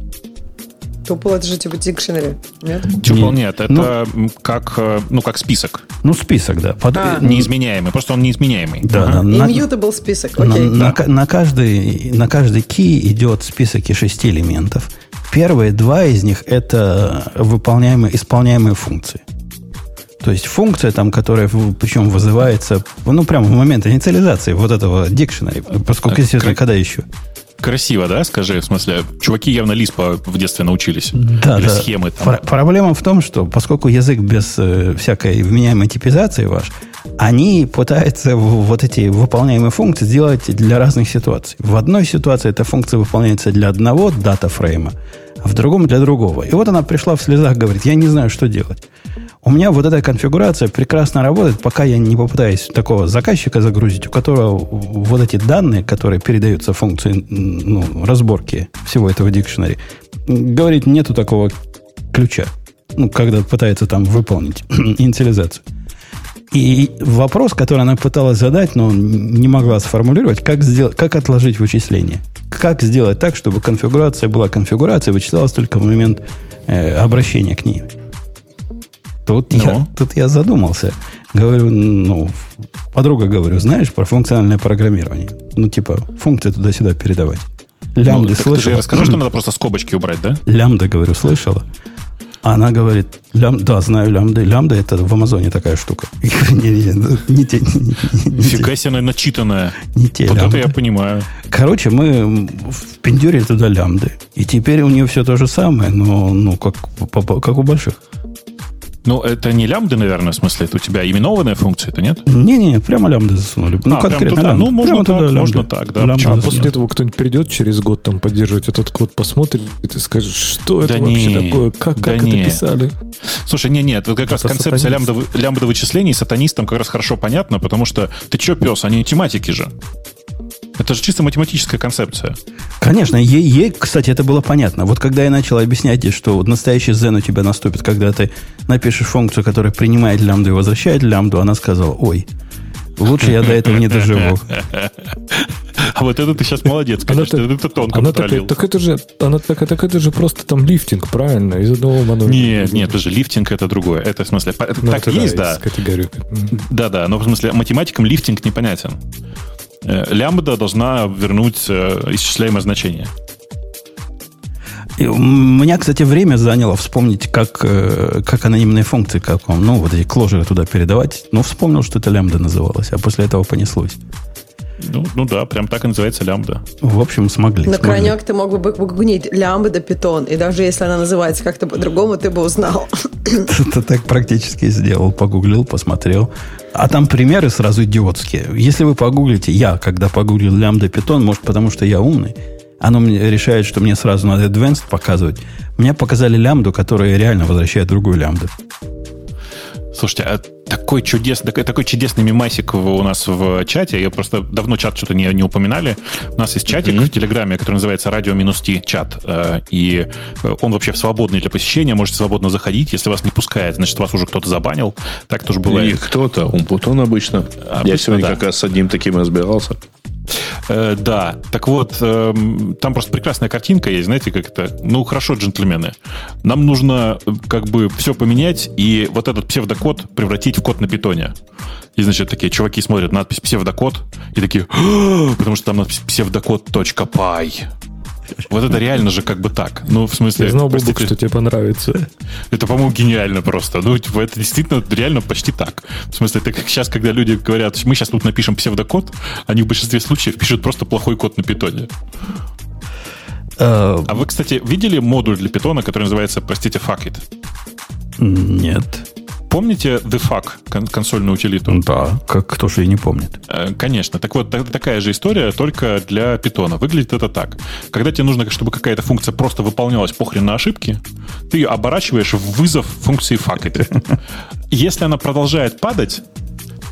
Тупо это же типа дикшенери, нет? Тюпл Не- нет, это м, как, э, ну, как список. Ну, список, да. Под- А. Неизменяемый. Просто он неизменяемый. Да, Ага. да. На- Immutable список, На, окей. на ка- на каждый, на каждый key идет список из шести элементов. Первые два из них это выполняемые, исполняемые функции. То есть функция там, которая причем вызывается, ну, прямо в момент инициализации вот этого дикшенери. Поскольку, А, естественно, когда еще? Красиво, да, скажи? В смысле, чуваки явно Лиспа в детстве научились. Да, Или да. схемы там. Пр- Проблема в том, что поскольку язык без э, всякой вменяемой типизации ваш, они пытаются вот эти выполняемые функции сделать для разных ситуаций. В одной ситуации эта функция выполняется для одного дата фрейма, а в другом для другого. И вот она пришла в слезах, говорит, я не знаю, что делать. У меня вот эта конфигурация прекрасно работает, пока я не попытаюсь такого заказчика загрузить, у которого вот эти данные, которые передаются функции ну, разборки всего этого дикшенери, м, говорит, нету такого ключа. Ну, когда пытается там выполнить инициализацию. И вопрос, который она пыталась задать, но не могла сформулировать, как, сделать, как отложить вычисление. Как сделать так, чтобы конфигурация была конфигурацией, вычислялась только в момент э, обращения к ней. Тут, я, Ну? тут я задумался. Говорю, ну, подруга говорю, знаешь про функциональное программирование? Ну, типа, функции туда-сюда передавать. Ну, Лямбды так ты слышала? расскажи, что надо просто скобочки убрать, да? Лямбда, говорю, слышала? Она говорит, лям, да, знаю лямбды. Лямбда это в Амазоне такая штука. Не, не, ну, не те, не- не- не Нифига себе, она начитанная. не те Вот это я понимаю. Короче, мы впендюрили туда лямбды. И теперь у нее все то же самое, но ну, как, как у больших. Ну, это не лямбды, наверное, в смысле, это у тебя именованная функция, это нет? Не-не, прямо лямбды засунули. Ну, А, конкретно туда. Ну, можно Прямо так, туда можно так, да, Лямбды почему? А засунули. после этого кто-нибудь придет через год там поддерживать этот код, посмотрит и скажет, что это Да вообще не, такое, как, да как не. это писали. Слушай, не, нет, вот как раз Это концепция сатанист. лямбда, лямбда вычислений сатанистам как раз хорошо понятна, потому что ты чё, пес, они тематики же. Это же чисто математическая концепция. Конечно, ей, ей, кстати, это было понятно. Вот когда я начал объяснять ей, что вот настоящий зен у тебя наступит, когда ты напишешь функцию, которая принимает лямбду и возвращает лямбду, она сказала, ой, лучше я до этого не доживу. А вот это ты сейчас молодец, конечно, Она-то- это тонко Она пролил. так это же, она такая, так это же просто там лифтинг, правильно? Из одного монолита. Нет, нет, это же лифтинг это другое. Это в смысле, по- Ну, так это есть, да. Да, да, но в смысле математикам лифтинг непонятен. Э, Лямбда должна вернуть э, исчисляемое значение. У меня, кстати, время заняло вспомнить, как, э, как анонимные функции, как он, ну, вот эти кложеры туда передавать. Ну, вспомнил, что это лямбда называлось, а после этого понеслось. Ну, ну да, прям так и называется лямбда. В общем, смогли. На смогли. крайняк ты мог бы погугнить лямбда питон, и даже если она называется как-то по-другому, ты бы узнал. Это так практически сделал. Погуглил, посмотрел. А там примеры сразу идиотские. Если вы погуглите, я, когда погуглил лямбда питон, может, потому что я умный, оно мне решает, что мне сразу надо advanced показывать. Мне показали лямбду, которая реально возвращает другую лямбду. Слушайте, а такой чудесный, такой, такой чудесный мемасик в- у нас в чате. Я просто давно чат что-то не, не упоминали. У нас есть чатик в Телеграме, который называется радио минус Ти чат. Э, И э, он вообще свободный для посещения. Можете свободно заходить. Если вас не пускает, значит, вас уже кто-то забанил. Так тоже И бывает. кто-то, Умпутон обычно. Я Обычно, сегодня да. как раз с одним таким разбирался. Э, да, так вот, э, там просто прекрасная картинка есть, знаете, как это, ну, хорошо, джентльмены, нам нужно э, как бы все поменять и вот этот псевдокод превратить в код на питоне. И, значит, такие чуваки смотрят надпись псевдокод и такие, «А!» потому что там надпись псевдокод.py. Вот это реально же как бы так. Ну, в смысле... Я знал, Бобук, что тебе понравится. Это, по-моему, гениально просто. Ну, типа, это действительно реально почти так. В смысле, это как сейчас, когда люди говорят, мы сейчас тут напишем псевдокод, они в большинстве случаев пишут просто плохой код на питоне. Э, А вы, кстати, видели модуль для питона, который называется, простите, fuck it? Нет. Помните the fuck, кон- консольную утилиту? Да, как кто же и не помнит. Э, Конечно. Так вот, та- такая же история, только для питона. Выглядит это так. Когда тебе нужно, чтобы какая-то функция просто выполнялась похрен на ошибки, ты ее оборачиваешь в вызов функции fuck it. Если она продолжает падать,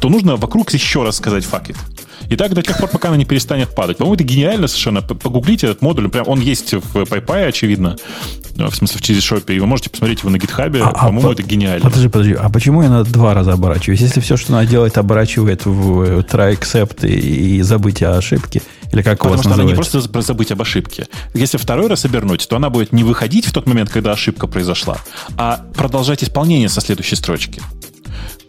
то нужно вокруг еще раз сказать fuck it. И так до тех пор, пока она не перестанет падать. По-моему, это гениально совершенно. Погуглите этот модуль. Прям он есть в PyPy, очевидно. В смысле, в ChiliShop. И вы можете посмотреть его на гитхабе. А- а По-моему, по- это гениально. Подожди, подожди. А почему я надо два раза оборачиваюсь? Если все, что она делает, оборачивает в э, try except и, и забыть о ошибке, или как у Потому вас что она не называется? просто за- забыть об ошибке. Если второй раз обернуть, то она будет не выходить в тот момент, когда ошибка произошла, а продолжать исполнение со следующей строчки.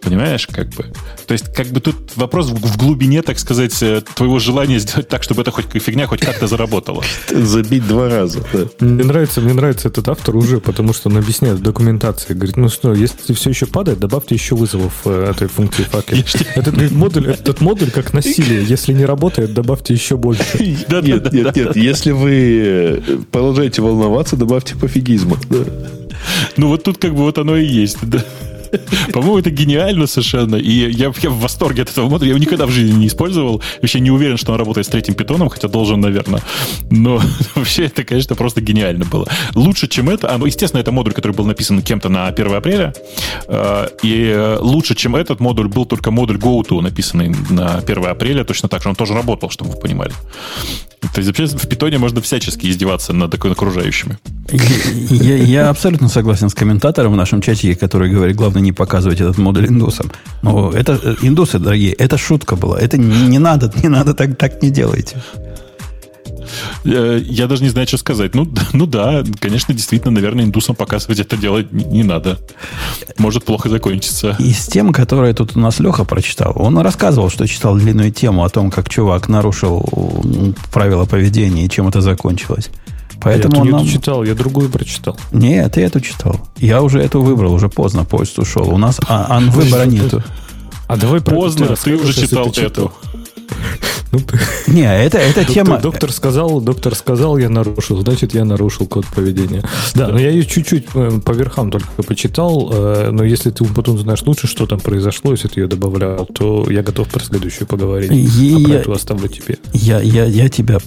Понимаешь, как бы? То есть, как бы тут вопрос в глубине, так сказать, э, твоего желания сделать так, чтобы эта хоть фигня хоть как-то заработала. Забить два раза. да. Мне нравится, мне нравится этот автор уже, потому что он объясняет в документации. Говорит, ну что, если все еще падает, добавьте еще вызовов э, этой функции факел. Этот говорит, модуль, этот модуль как насилие. Если не работает, добавьте еще больше. Нет, нет, нет. Если вы э, продолжаете волноваться, добавьте пофигизма. Ну вот тут как бы вот оно и есть, да. По-моему, это гениально совершенно. И я, я в восторге от этого модуля. Я его никогда в жизни не использовал. Вообще не уверен, что он работает с третьим питоном, хотя должен, наверное. Но вообще это, конечно, просто гениально было. Лучше, чем это... А, ну, естественно, это модуль, который был написан кем-то на 1 апреля. Э, И э, лучше, чем этот модуль, был только модуль GoTo, написанный на 1 апреля. Точно так же. Он тоже работал, чтобы вы понимали. То есть вообще в питоне можно всячески издеваться над окружающими. Я, я абсолютно согласен с комментатором в нашем чатике, который говорит, главное не показывать этот модуль индусам. Но это э, индусы, дорогие, это шутка была. Это не, не надо, не надо, так, так не делайте. Я даже не знаю, что сказать. Ну, ну да, конечно, действительно, наверное, индусам показывать это делать не не надо. Может плохо закончиться. Из тем, которые тут у нас Леха прочитал, он рассказывал, что читал длинную тему о том, как чувак нарушил правила поведения и чем это закончилось. Поэтому я эту не нам... читал, я другую прочитал. Нет, ты эту читал. Я уже эту выбрал, уже поздно, поезд ушел. У нас а, ан выбора нету. А давай Поздно, ты уже читал эту. Ну, Не, это, это доктор, тема... доктор сказал, доктор сказал, я нарушил, значит, я нарушил код поведения. Да, но я ее чуть-чуть э, по верхам только почитал, э, но если ты потом знаешь лучше, что там произошло, если ты ее добавлял, то я готов про следующую поговорить. И а про я- эту оставлю тебе. Я, я, я тебя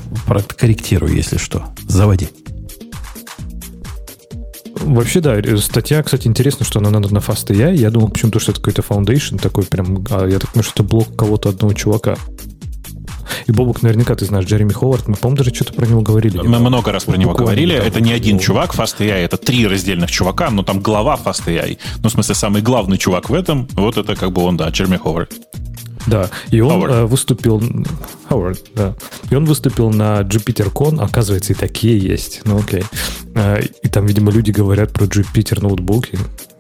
корректирую, если что. Заводи. Вообще, да, статья, кстати, интересно, что она надо на FastAI. Я думал почему-то, что это какой-то foundation такой прям, а я так понимаю, что это блок кого-то одного чувака. И Бобук, наверняка ты знаешь, Джереми Ховард, мы, по-моему, даже что-то про него говорили. Мы много раз про него Буквально, говорили. это не один чувак FastAI, это три раздельных чувака, но там глава FastAI. Ну, в смысле, самый главный чувак в этом, вот это как бы он, да, Джерми Ховард. Да, и он Ховард. э, выступил... Ховард, да. И он выступил на JupyterCon, оказывается, и такие есть. Ну, окей. Э, И там, видимо, люди говорят про Jupyter ноутбуки.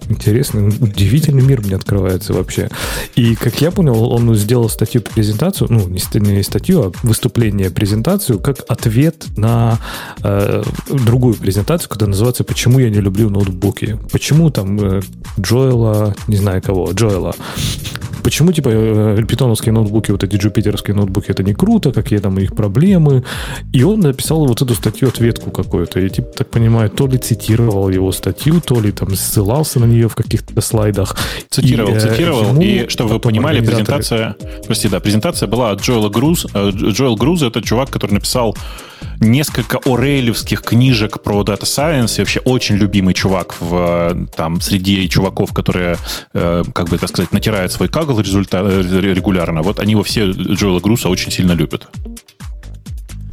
Интересно, удивительный мир мне открывается вообще. И, как я понял, он сделал статью презентацию, ну, не ст- не статью, а выступление, презентацию, как ответ на э, другую презентацию, которая называется «Почему я не люблю ноутбуки?». Почему там э, Джоэла, не знаю кого, Джоэла, почему, типа, э, питоновские ноутбуки, вот эти джупитеровские ноутбуки, это не круто, какие там у них проблемы. И он написал вот эту статью, ответку какую-то. Я, типа, так понимаю, то ли цитировал его статью, то ли там ссылался на нее в каких-то слайдах. Цитировал, И, э, цитировал. И, чтобы вы понимали, презентация... Прости, да, презентация была от Джоэла Груз. Э, Дж- Джоэл Груз — это чувак, который написал несколько орейлевских книжек про Data Science. И вообще очень любимый чувак в, э, там, среди чуваков, которые, э, как бы это сказать, натирают свой кагл результа- э, регулярно. Вот они его все Джоэла Груса очень сильно любят.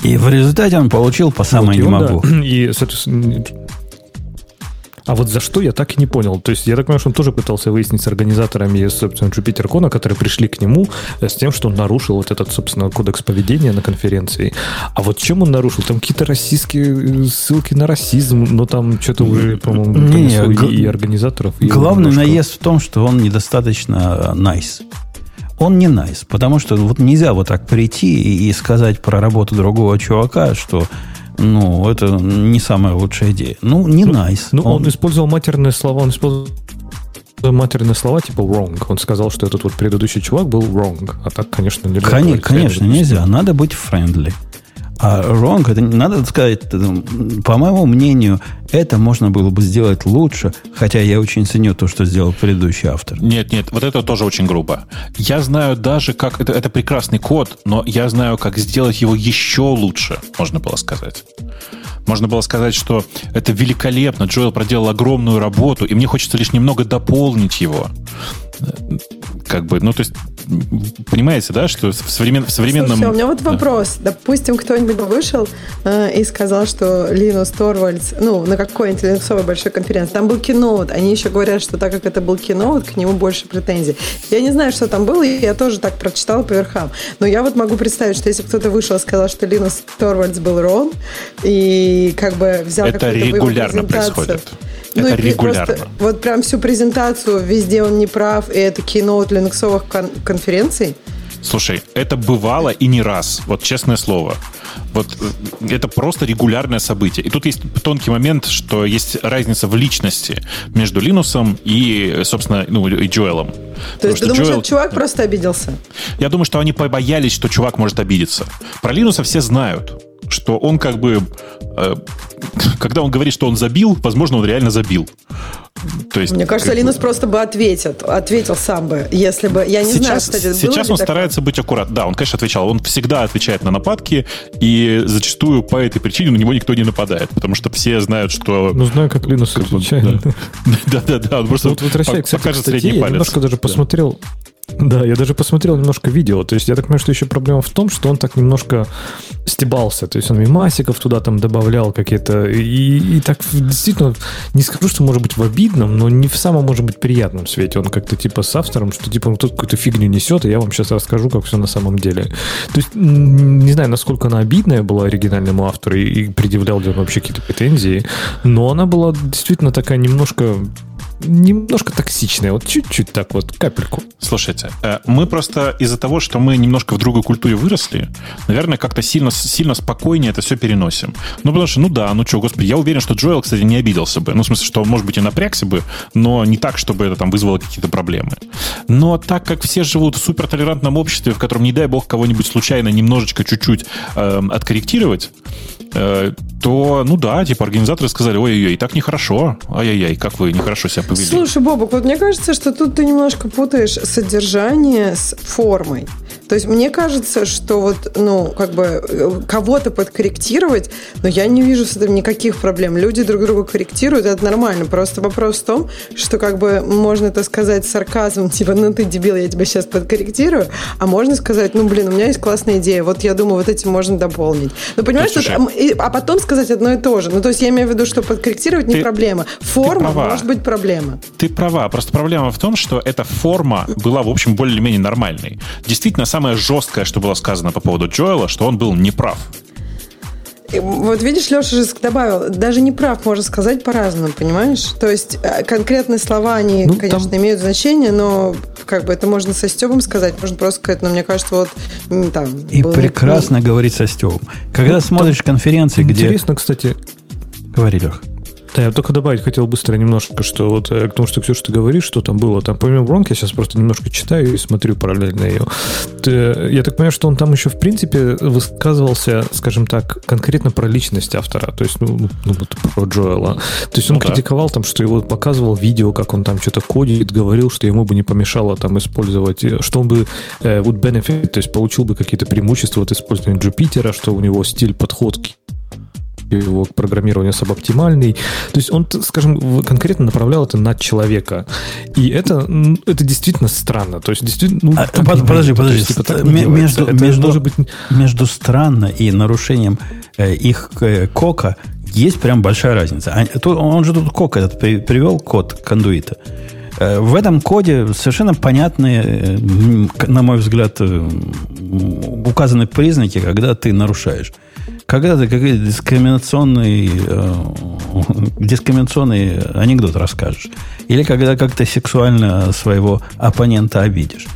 И в результате он получил по Вот, и не он, да, могу. И, соответственно, А вот за что я так и не понял. То есть я так понимаю, что он тоже пытался выяснить с организаторами, собственно, Jupyter Кона, которые пришли к нему э, с тем, что он нарушил вот этот, собственно, кодекс поведения на конференции. А вот чем он нарушил? Там какие-то российские э, ссылки на расизм, но там что-то уже, по-моему, Не, г- и организаторов. и Главный немножко- наезд в том, что он недостаточно nice. Он не nice, потому что вот нельзя вот так прийти и, и сказать про работу другого чувака, что ну, это не самая лучшая идея. Ну, не nice. Ну, он, использовал матерные слова, он использовал матерные слова типа wrong. Он сказал, что этот вот предыдущий чувак был wrong. А так, конечно, нельзя. Говорить конечно, friendly. нельзя. Надо быть friendly. А wrong, это не- надо сказать, по моему мнению, это можно было бы сделать лучше, хотя я очень ценю то, что сделал предыдущий автор. Нет, нет, вот это тоже очень грубо. Я знаю даже, как... Это, это прекрасный код, но я знаю, как сделать его еще лучше, можно было сказать. Можно было сказать, что это великолепно, Джоэл проделал огромную работу, и мне хочется лишь немного дополнить его. Как бы, ну, то есть, понимаете, да, что в, современ- в современном... Слушай, у меня вот Да. вопрос. Допустим, кто-нибудь бы вышел э, и сказал, что Линус Торвальдс, ну, на какой-нибудь линуксовой большой конференции, там был киноут. Они еще говорят, что так как это был киноут, к нему больше претензий. Я не знаю, что там было, и я тоже так прочитала по верхам. Но я вот могу представить, что если кто-то вышел и сказал, что Линус Торвальдс был Рон, и как бы взял Это регулярно происходит. Ну Это регулярно. просто вот прям всю презентацию везде он не прав, и это киноут линуксовых кон- конференций. Слушай, это бывало и не раз, вот честное слово. Вот э, это просто регулярное событие. И тут есть тонкий момент, что есть разница в личности между Линусом и, собственно, ну, и Джоэлом. То есть ты думаешь, Джоэл- этот чувак просто обиделся? Я думаю, что они побоялись, что чувак может обидеться. Про Линуса все знают, что он как бы... э, когда он говорит, что он забил, возможно, он реально забил. То есть, Мне кажется, бы- Линус просто бы ответил, ответил сам бы, если бы... Я не знаю, Сейчас, кстати, было сейчас он такое? старается быть аккуратным. Да, он, конечно, отвечал. Он всегда отвечает на нападки, и зачастую по этой причине на него никто не нападает, потому что все знают, что... Ну, знаю, как Linux Как отвечает. Да-да-да, он просто Вот возвращаясь, по- кстати, покажет статье, средний я палец. немножко даже Да. посмотрел Да, я даже посмотрел немножко видео. То есть я так понимаю, что еще проблема в том, что он так немножко стебался. То есть он мимасиков туда там добавлял какие-то. И, и так действительно, не скажу, что может быть в обидном, но не в самом, может быть, приятном свете. Он как-то типа с автором, что типа он тут какую-то фигню несет, и я вам сейчас расскажу, как все на самом деле. То есть не знаю, насколько она обидная была оригинальному автору и, и предъявлял ли он вообще какие-то претензии, но она была действительно такая немножко немножко токсичная, вот чуть-чуть так вот, капельку. Слушайте, э, мы просто из-за того, что мы немножко в другой культуре выросли, наверное, как-то сильно, сильно спокойнее это все переносим. Ну, потому что, ну да, ну что, господи, я уверен, что Джоэл, кстати, не обиделся бы. Ну, в смысле, что может быть, и напрягся бы, но не так, чтобы это там вызвало какие-то проблемы. Но так как все живут в супертолерантном обществе, в котором, не дай бог, кого-нибудь случайно немножечко, чуть-чуть э, откорректировать, э, то, ну да, типа организаторы сказали, ой-ой-ой, так нехорошо, ай-яй-яй, как вы нехорошо себя повели. Слушай, Бобок, вот мне кажется, что тут ты немножко путаешь содержание с формой. То есть мне кажется, что вот, ну, как бы э, кого-то подкорректировать, но я не вижу с этим никаких проблем. Люди друг друга корректируют, это нормально. Просто вопрос в том, что как бы можно это сказать сарказмом, типа, ну ты дебил, я тебя сейчас подкорректирую, а можно сказать, ну, блин, у меня есть классная идея, вот я думаю, вот этим можно дополнить. Ну, понимаешь, тут, а, а потом сказать одно и то же. Ну, то есть я имею в виду, что подкорректировать не Ты- проблема. Форма может быть проблема. Ты права. Просто проблема в том, что эта форма была, в общем, более-менее нормальной. Действительно, самое жесткое, что было сказано по поводу Джоэла, что он был неправ. Вот видишь, Леша же добавил, даже не прав, можно сказать по-разному, понимаешь? То есть э, конкретные слова, они, Ну, там- конечно, имеют значение, но как бы это можно со Стебом сказать, можно просто сказать, но мне кажется, вот там... И был- прекрасно говорить со Стевом. Когда смотришь конференции, где... Интересно, кстати, Говори, Лех. Да, я только добавить хотел быстро немножко, что вот э, к тому, что, Ксюша, ты говоришь, что там было. Там помимо Бронки, я сейчас просто немножко читаю и смотрю параллельно ее. Ты- я так понимаю, что он там еще, в принципе, высказывался, скажем так, конкретно про личность автора, то есть, ну, ну, вот про Джоэла. То есть он Ну да. критиковал там, что его показывал видео, как он там что-то кодит, говорил, что ему бы не помешало там использовать, э, что он бы э, would benefit, то есть получил бы какие-то преимущества от использования Jupyter, что у него стиль, подход к его к программированию субоптимальный. То есть он, скажем, конкретно направлял это на человека. И это, это действительно странно. То есть действительно... Ну, А, под- подожди, принято. То подожди. есть, типа, так делается. между- Это между- должен быть... Между странно и нарушением э, их э, кока есть прям большая разница. А, тут, он же тут кок этот при- привел, код кондуита. Э, В этом коде совершенно понятные, э, на мой взгляд, э, указаны признаки, когда ты нарушаешь. Когда ты какой-то дискриминационный, э, дискриминационный анекдот расскажешь. Или когда как-то сексуально своего оппонента обидишь.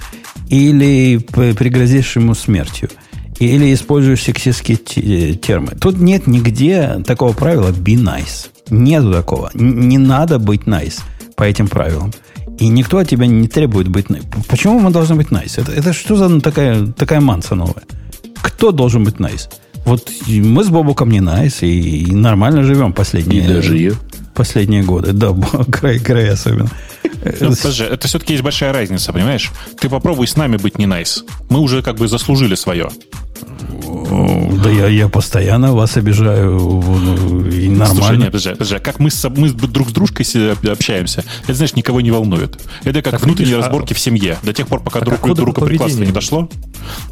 Или пригрозишь ему смертью. Или используешь сексистские те- термы. Тут нет нигде такого правила be nice. Нету такого. Не надо быть nice по этим правилам. И никто от тебя не требует быть nice. Почему мы должны быть nice? Это, это что за такая, такая манса новая? Кто должен быть nice? Вот мы с Бобуком не nice и, и нормально живем последние, И даже я. последние годы. Да, Грей, Грей особенно. Ну, подожди, это все-таки есть большая разница, понимаешь? Ты попробуй с нами быть не nice. Мы уже как бы заслужили свое. Да я, я постоянно вас обижаю и Слушай, нормально. нет, подожди, подожди, а как мы, с, мы друг с дружкой общаемся, это, знаешь, никого не волнует. Это как Так внутренние видишь, а- разборки в семье. До тех пор, пока Так, друг а кода друга прикладства поведения? не дошло.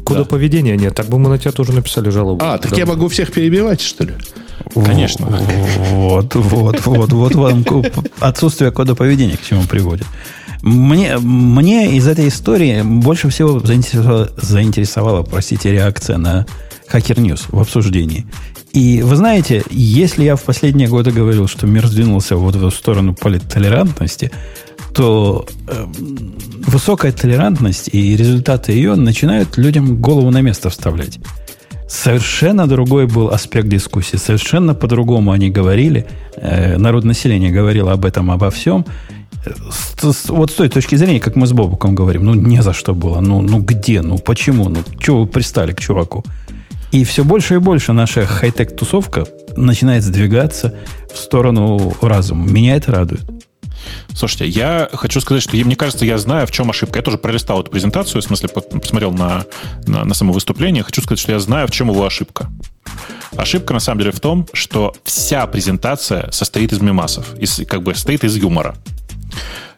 Кода Да. поведения нет, так бы мы на тебя тоже написали жалобу. А, так Да. я могу всех перебивать, что ли? Конечно. Вот, вот, вот, вот вам отсутствие кода поведения к чему приводит. Мне, мне из этой истории больше всего заинтересовала, заинтересовала, простите, реакция на Hacker News в обсуждении. И вы знаете, если я в последние годы говорил, что мир сдвинулся вот в эту сторону политтолерантности, то э, высокая толерантность и результаты ее начинают людям голову на место вставлять. Совершенно другой был аспект дискуссии, совершенно по-другому они говорили, э, народ населения говорило об этом, обо всем. С- с- вот с той точки зрения, как мы с Бобуком говорим, ну не за что было, ну, ну где, ну почему, ну чего вы пристали к чуваку? И все больше и больше наша хай-тек тусовка начинает сдвигаться в сторону разума. Меня это радует. Слушайте, я хочу сказать, что мне кажется, я знаю, в чем ошибка. Я тоже пролистал эту презентацию, в смысле, по- посмотрел на, на, на само выступление. Хочу сказать, что я знаю, в чем его ошибка. Ошибка, на самом деле, в том, что вся презентация состоит из мемасов, из, как бы состоит из юмора.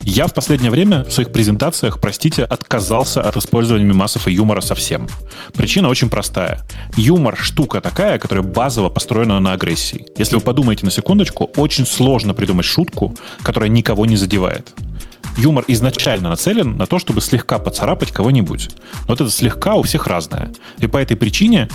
Я в последнее время в своих презентациях, простите, отказался от использования мемасов и юмора совсем. Причина очень простая. Юмор – штука такая, которая базово построена на агрессии. Если вы подумаете на секундочку, очень сложно придумать шутку, которая никого не задевает. Юмор изначально нацелен на то, чтобы слегка поцарапать кого-нибудь. Вот это слегка у всех разное. И по этой причине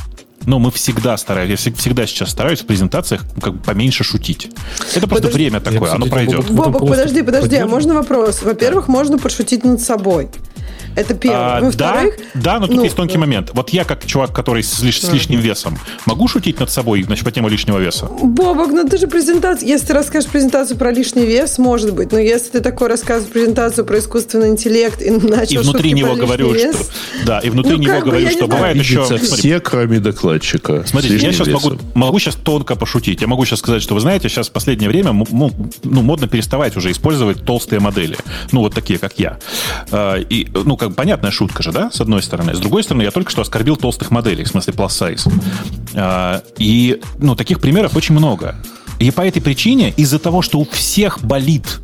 но мы всегда стараемся, я всег- всегда сейчас стараюсь в презентациях как бы поменьше шутить. Это просто Подожди. время такое, Я, оно кстати, пройдет. Бобок, подожди, подожди, а можно вопрос? Во-первых, можно пошутить над собой. Это первое. А, да, Во-вторых, да, но тут ну, есть тонкий момент. Вот я, как чувак, который с, лиш- с лишним весом, могу шутить над собой значит, по тему лишнего веса? Бобок, ну ты же презентация, если ты расскажешь презентацию про лишний вес, может быть, но если ты такой рассказываешь презентацию про искусственный интеллект и начал И внутри него говорю, лишний что... вес, Да, и внутри Ну, него говорю, что знаю. бывает еще... Смотри, все, кроме докладчика. Смотрите, я сейчас могу, весом. могу сейчас тонко пошутить. Я могу сейчас сказать, что вы знаете, сейчас в последнее время ну, модно переставать уже использовать толстые модели. Ну, вот такие, как я. А, И, ну, как бы понятная шутка же, да, с одной стороны. С другой стороны, я только что оскорбил толстых моделей, в смысле plus size. А, И, ну, таких примеров очень много. И по этой причине, из-за того, что у всех болит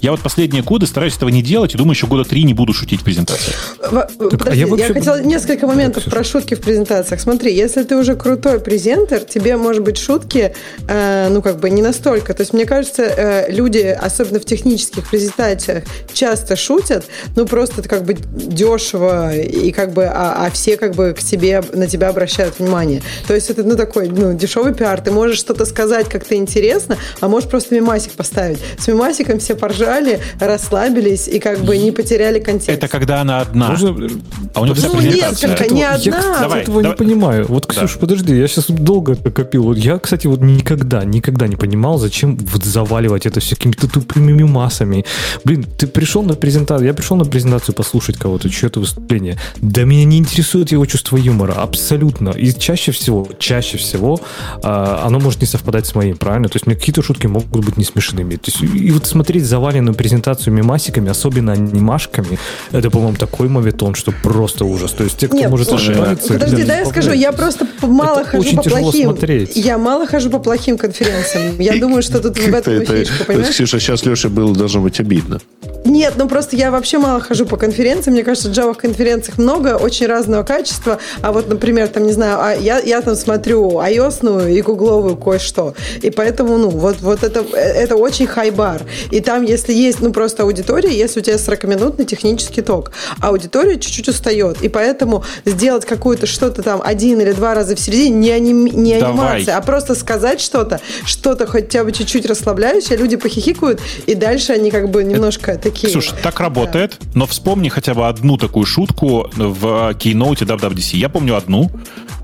я вот последние годы стараюсь этого не делать и думаю, еще года три не буду шутить в презентациях. Во- Подожди, а я, я вообще- хотела несколько моментов Ксюша. про шутки в презентациях. Смотри, если ты уже крутой презентер, тебе, может быть, шутки, э, ну, как бы не настолько. То есть, мне кажется, э, люди, особенно в технических презентациях, часто шутят, ну, просто как бы дешево, и как бы, а, а все как бы к тебе, на тебя обращают внимание. То есть, это, ну, такой, ну, дешевый пиар. Ты можешь что-то сказать как-то интересно, а можешь просто мемасик поставить. С мемасиком все поржали, расслабились и как бы не потеряли контекст. Это когда она одна. Можно- А у нее вся Ну, нет, презентация. как-то не Я, одна. кстати, Давай, этого давай. не понимаю. Вот, Ксюша, подожди, я сейчас долго это копил. Вот я, кстати, вот никогда, никогда не понимал, зачем вот заваливать это все какими-то тупыми мемасами. Блин, ты пришел на презентацию, я пришел на презентацию послушать кого-то, чье-то выступление. Да меня не интересует его чувство юмора, абсолютно. И чаще всего, чаще всего а, оно может не совпадать с моим, правильно? То есть мне какие-то шутки могут быть не смешными. То есть, и вот смотреть заваливание заставленную презентацию мемасиками, особенно анимашками, это, по-моему, такой моветон, что просто ужас. То есть те, кто Нет, может слушай. Подожди, да я скажу, я просто мало Это хожу очень по плохим. смотреть. Я мало хожу по плохим конференциям. Я думаю, что тут в этом Это- фишка, понимаешь? Ксюша, сейчас Леше было должно быть обидно. Нет, ну просто я вообще мало хожу по конференциям. Мне кажется, Java в конференциях много, очень разного качества. А вот, например, там, не знаю, а я, я там смотрю ios и гугловую кое-что. И поэтому, ну, вот, вот это, это очень хай-бар. И там, если есть, ну, просто аудитория, если у тебя 40-минутный технический ток, аудитория чуть-чуть устает. И поэтому сделать какую-то что-то там один или два раза в середине не, аним- не Давай. анимация, а просто сказать что-то, что-то хотя бы чуть-чуть расслабляющее, люди похихикают, и дальше они как бы немножко такие... Слушай, так работает, но вспомни хотя бы одну такую шутку в кейноуте WWDC. Я помню одну.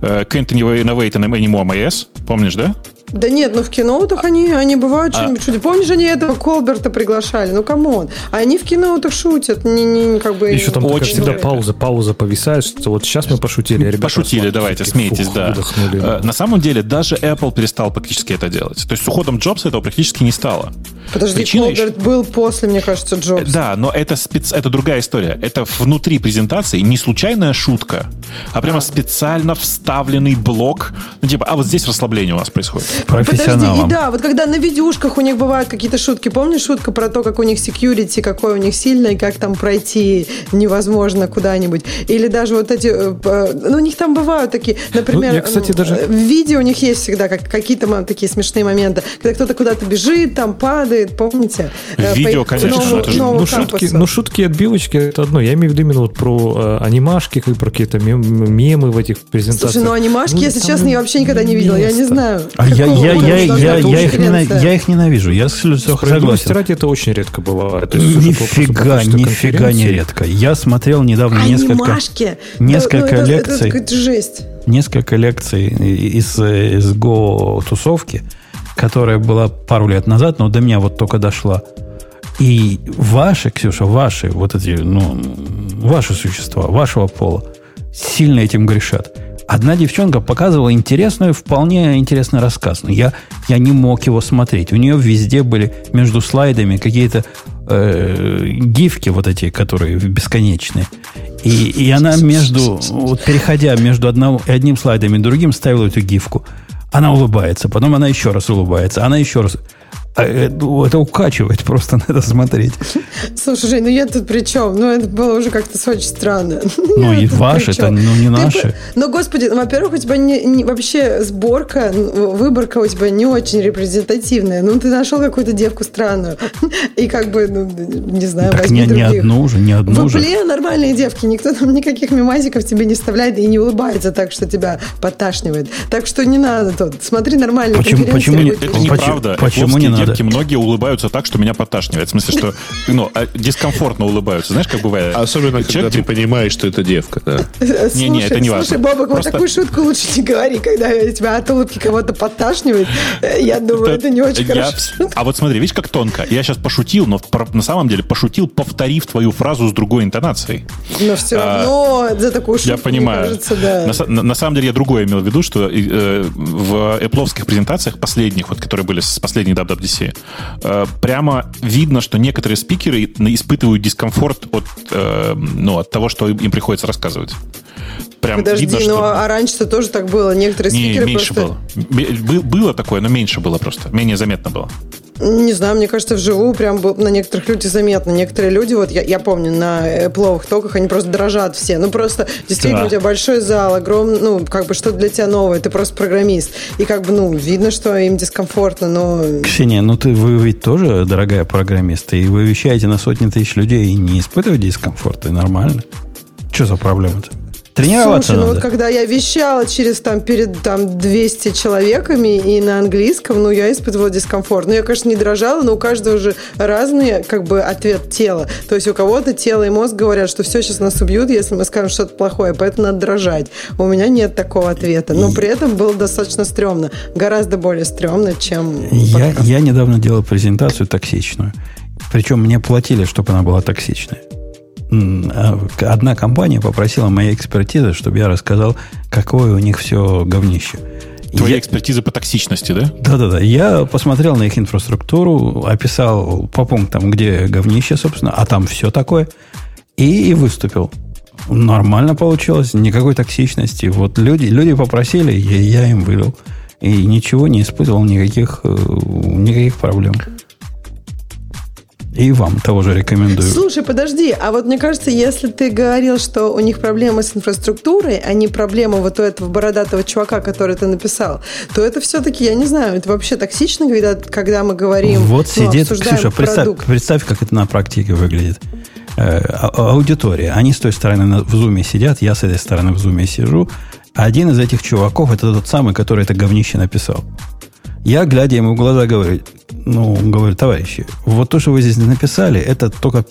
Э, Can't innovate anymore, my ass. Помнишь, да? Да нет, ну в кейноутах они, они бывают А. что-нибудь шутят. Помнишь, они этого Колберта приглашали? Ну, come on. А они в кейноутах шутят. Не, не, как бы... Еще там Очень всегда пауза, пауза повисает, что вот сейчас мы пошутили, а ребята Пошутили, давайте, смейтесь, фух, да. выдохнули. Э, На самом деле, даже Apple перестал практически это делать. То есть с уходом Джобса этого практически не стало. Подожди, Причина Колберт был после, мне кажется, Джобса. Да, но это, спец... это другая история. Это внутри презентации не случайная шутка, а прямо специально вставленный блок. Ну, типа, а вот здесь расслабление у нас происходит. Подожди, Профессионалам. и да, вот когда на видюшках у них бывают какие-то шутки, помнишь шутка про то, как у них security, какой у них сильный, как там пройти невозможно куда-нибудь? Или даже вот эти, э, э, ну, у них там бывают такие, например, Ну, я, кстати, даже- в видео у них есть всегда как, какие-то такие смешные моменты, когда кто-то куда-то бежит, там падает, помните? Э, видео, по конечно, новому- это же- новому ну, шутки, ну, шутки и отбивочки это одно. Я имею в виду именно вот про э, анимашки, как про какие-то мем- мемы в этих презентациях. Слушай, ну анимашки, Ну, если честно, я вообще никогда не видела. Я не место. знаю. А я, я, уровня я, я, быть я, их нена- конференция. я их ненавижу. Я с- Справедливости согласен. ради это очень редко бывает. Нифига, нифига не редко. Я смотрел недавно несколько, несколько ну, это- лекций. Это, жесть. несколько лекций из, из Go тусовки, которая была пару лет назад, но до меня вот только дошла. И ваши, Ксюша, ваши, вот эти, ну, ваши существа, вашего пола, сильно этим грешат. Одна девчонка показывала интересную, вполне интересный рассказ. Но я, я не мог его смотреть. У нее везде были между слайдами какие-то э, гифки вот эти, которые бесконечные. И, и она между, вот переходя между одним, одним слайдом и другим, ставила эту гифку. Она улыбается, потом она еще раз улыбается, она еще раз. А Это, это укачивает просто на это смотреть. Слушай, Жень, ну я тут при чем? Ну, это было уже как-то очень странно. Ну, Я и ваши, это ну, не наши. Ну, господи, ну, во-первых, у тебя не, не- вообще сборка, выборка у тебя не очень репрезентативная. Ну, ты нашел какую-то девку странную. И как бы, ну, не знаю, Так возьми не, не других. одну уже, не одну В уже. Apple нормальные девки, никто там никаких мемазиков тебе не вставляет и не улыбается так, что тебя подташнивает. Так что не надо тут. Смотри нормальные Почему- почему не- Это Почему- неправда. почему Эпловские не надо? Девки многие улыбаются так, что меня подташнивает. В смысле, что ну, а, дискомфортно улыбаются. Знаешь, как бывает? Особенно, когда Человек, ты понимаешь, что это девка. Да. Слушай, Не-не, это не важно. Слушай, Бобок, вот Просто- такую шутку лучше не говори, когда тебя от улыбки кого-то подташнивает. Я думаю, это не очень я- хорошо. А вот смотри, видишь, как тонко. Я сейчас пошутил, но на самом деле пошутил, повторив твою фразу с другой интонацией. Но все А, равно за такую шутку, Я понимаю. мне кажется, да. На, са- на- на самом деле я другое имел в виду, что э, в эпловских презентациях последних, вот, которые были с последней WWDC, э, прямо видно, что некоторые спикеры испытывают дискомфорт от, э, ну, от того, что им приходится рассказывать. Прям Подожди, видно, ну что... а раньше-то тоже так было. Некоторые Не, спикеры меньше просто... было. Было такое, но меньше было просто. Менее заметно было. Не знаю, мне кажется, вживую прям был- на некоторых людях заметно. Некоторые люди, вот я, я помню, на Apple токах они просто дрожат все. Ну, просто действительно Да. у тебя большой зал, огромный, ну, как бы что для тебя новое, ты просто программист. И как бы, ну, видно, что им дискомфортно, но... Ксения, ну ты, вы ведь тоже, дорогая программиста, и вы вещаете на сотни тысяч людей и не испытываете дискомфорта, и нормально. Что за проблема-то? Тренироваться Слушай, ну надо. вот когда я вещала через там перед там 200 человеками и на английском, ну я испытывала дискомфорт. Ну я, конечно, не дрожала, но у каждого же разный как бы ответ тела. То есть у кого-то тело и мозг говорят, что все, сейчас нас убьют, если мы скажем что-то плохое, поэтому надо дрожать. У меня нет такого ответа. Но при этом было достаточно стрёмно. Гораздо более стрёмно, чем Я, подкаст. я недавно делал презентацию токсичную. Причем мне платили, чтобы она была токсичная. А Одна компания попросила моей экспертизы, чтобы я рассказал, какое у них все говнище. Твоя Я- экспертиза по токсичности, да? Да-да-да. Я посмотрел на их инфраструктуру, описал по пунктам, где говнище, собственно, а там все такое, и, и выступил. Нормально получилось, никакой токсичности. Вот люди, люди попросили, я, я им вылил. И ничего не испытывал, никаких, э, никаких проблем. И вам того же рекомендую. Слушай, подожди, а вот мне кажется, если ты говорил, что у них проблемы с инфраструктурой, а не проблема вот у этого бородатого чувака, который ты написал, то это все-таки, я не знаю, это вообще токсично, когда, когда мы говорим, Вот ну, сидит, Ксюша, представь, представь, как это на практике выглядит. Э, а- аудитория. Они с той стороны в зуме сидят, я с этой стороны в зуме сижу. А Один из этих чуваков это тот самый, который это говнище написал. Я, глядя ему в глаза, говорю, ну, говорю, товарищи, вот то, что вы здесь написали, это только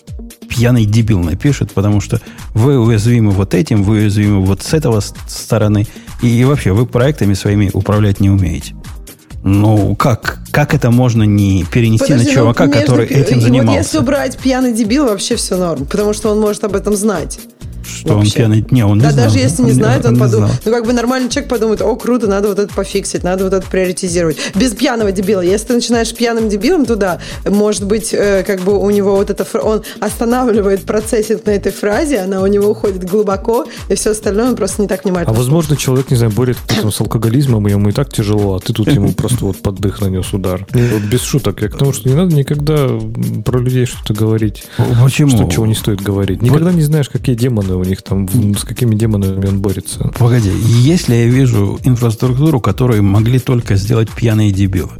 пьяный дебил напишет, потому что вы уязвимы вот этим, вы уязвимы вот с этого стороны, и, и вообще вы проектами своими управлять не умеете. Ну, как, как это можно не перенести Подожди, на ну, чувака, между- который этим Вот занимался? если убрать пьяный дебил, вообще все норм, потому что он может об этом знать. Что он вообще. пьяный? Не, он не да, знал. даже если не знает, он не подумает. Ну, как бы нормальный человек подумает, о, круто, надо вот это пофиксить, надо вот это приоритизировать. Без пьяного дебила. Если ты начинаешь пьяным дебилом туда, может быть, э, как бы у него вот это, он останавливает процессинг на этой фразе, она у него уходит глубоко, и все остальное он просто не так А внимательно. возможно, человек, не знаю, борется с алкоголизмом, и ему и так тяжело, а ты тут ему просто вот под дых нанес удар. Вот без шуток. Я к тому, что не надо никогда про людей что-то говорить. Почему? Что, чего не стоит говорить. Никогда не знаешь, какие демоны у них там, с какими демонами он борется. Погоди, если я вижу инфраструктуру, которую могли только сделать пьяные дебилы,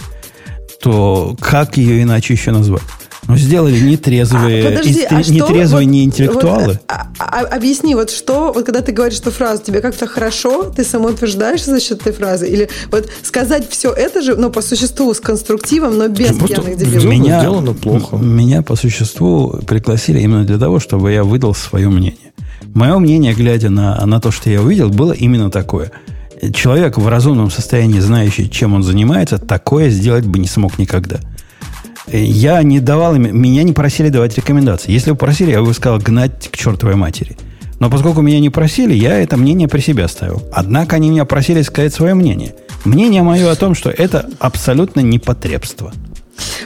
то как ее иначе еще назвать? Ну, сделали нетрезвые, А, подожди, истри- а что нетрезвые вот- не интеллектуалы. вот, а- а- объясни, вот что, вот когда ты говоришь эту фразу, тебе как-то хорошо, ты самоутверждаешься за счет этой фразы? Или вот сказать все это же, ну, по существу, с конструктивом, но без Просто пьяных дебилов? меня, сделано плохо. Меня по существу пригласили именно для того, чтобы я выдал свое мнение. Мое мнение, глядя на, на то, что я увидел, было именно такое. Человек в разумном состоянии, знающий, чем он занимается, такое сделать бы не смог никогда. Я не давал им, меня не просили давать рекомендации. Если бы просили, я бы сказал гнать к чертовой матери. Но поскольку меня не просили, я это мнение при себе оставил. Однако они меня просили сказать свое мнение. Мнение мое о том, что это абсолютно непотребство.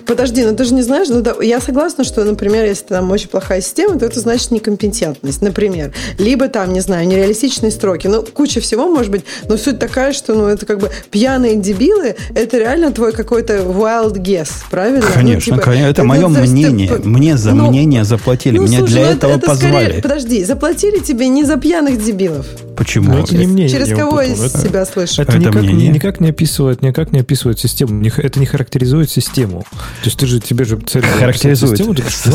Подожди, ну ты же не знаешь, ну да, я согласна, что, например, если там очень плохая система, то это значит некомпетентность, например. Либо там, не знаю, нереалистичные строки. Ну, куча всего может быть, но суть такая, что, ну, это как бы пьяные дебилы, это реально твой какой-то wild guess, правильно? Конечно, ну, типа, конечно, это мое то есть ты мнение. п- Мне за ну, мнение заплатили. ну, Мне слушай, для ну, этого это позвали. Скорее, подожди, заплатили тебе не за пьяных дебилов. Почему? Ну, это не мнение, Через я кого из потом- это- себя слышишь? Это, Это никак, мнение? никак не описывает, никак не описывает систему. Это не характеризует систему. То есть ты же тебе же цель Характеризует. систему,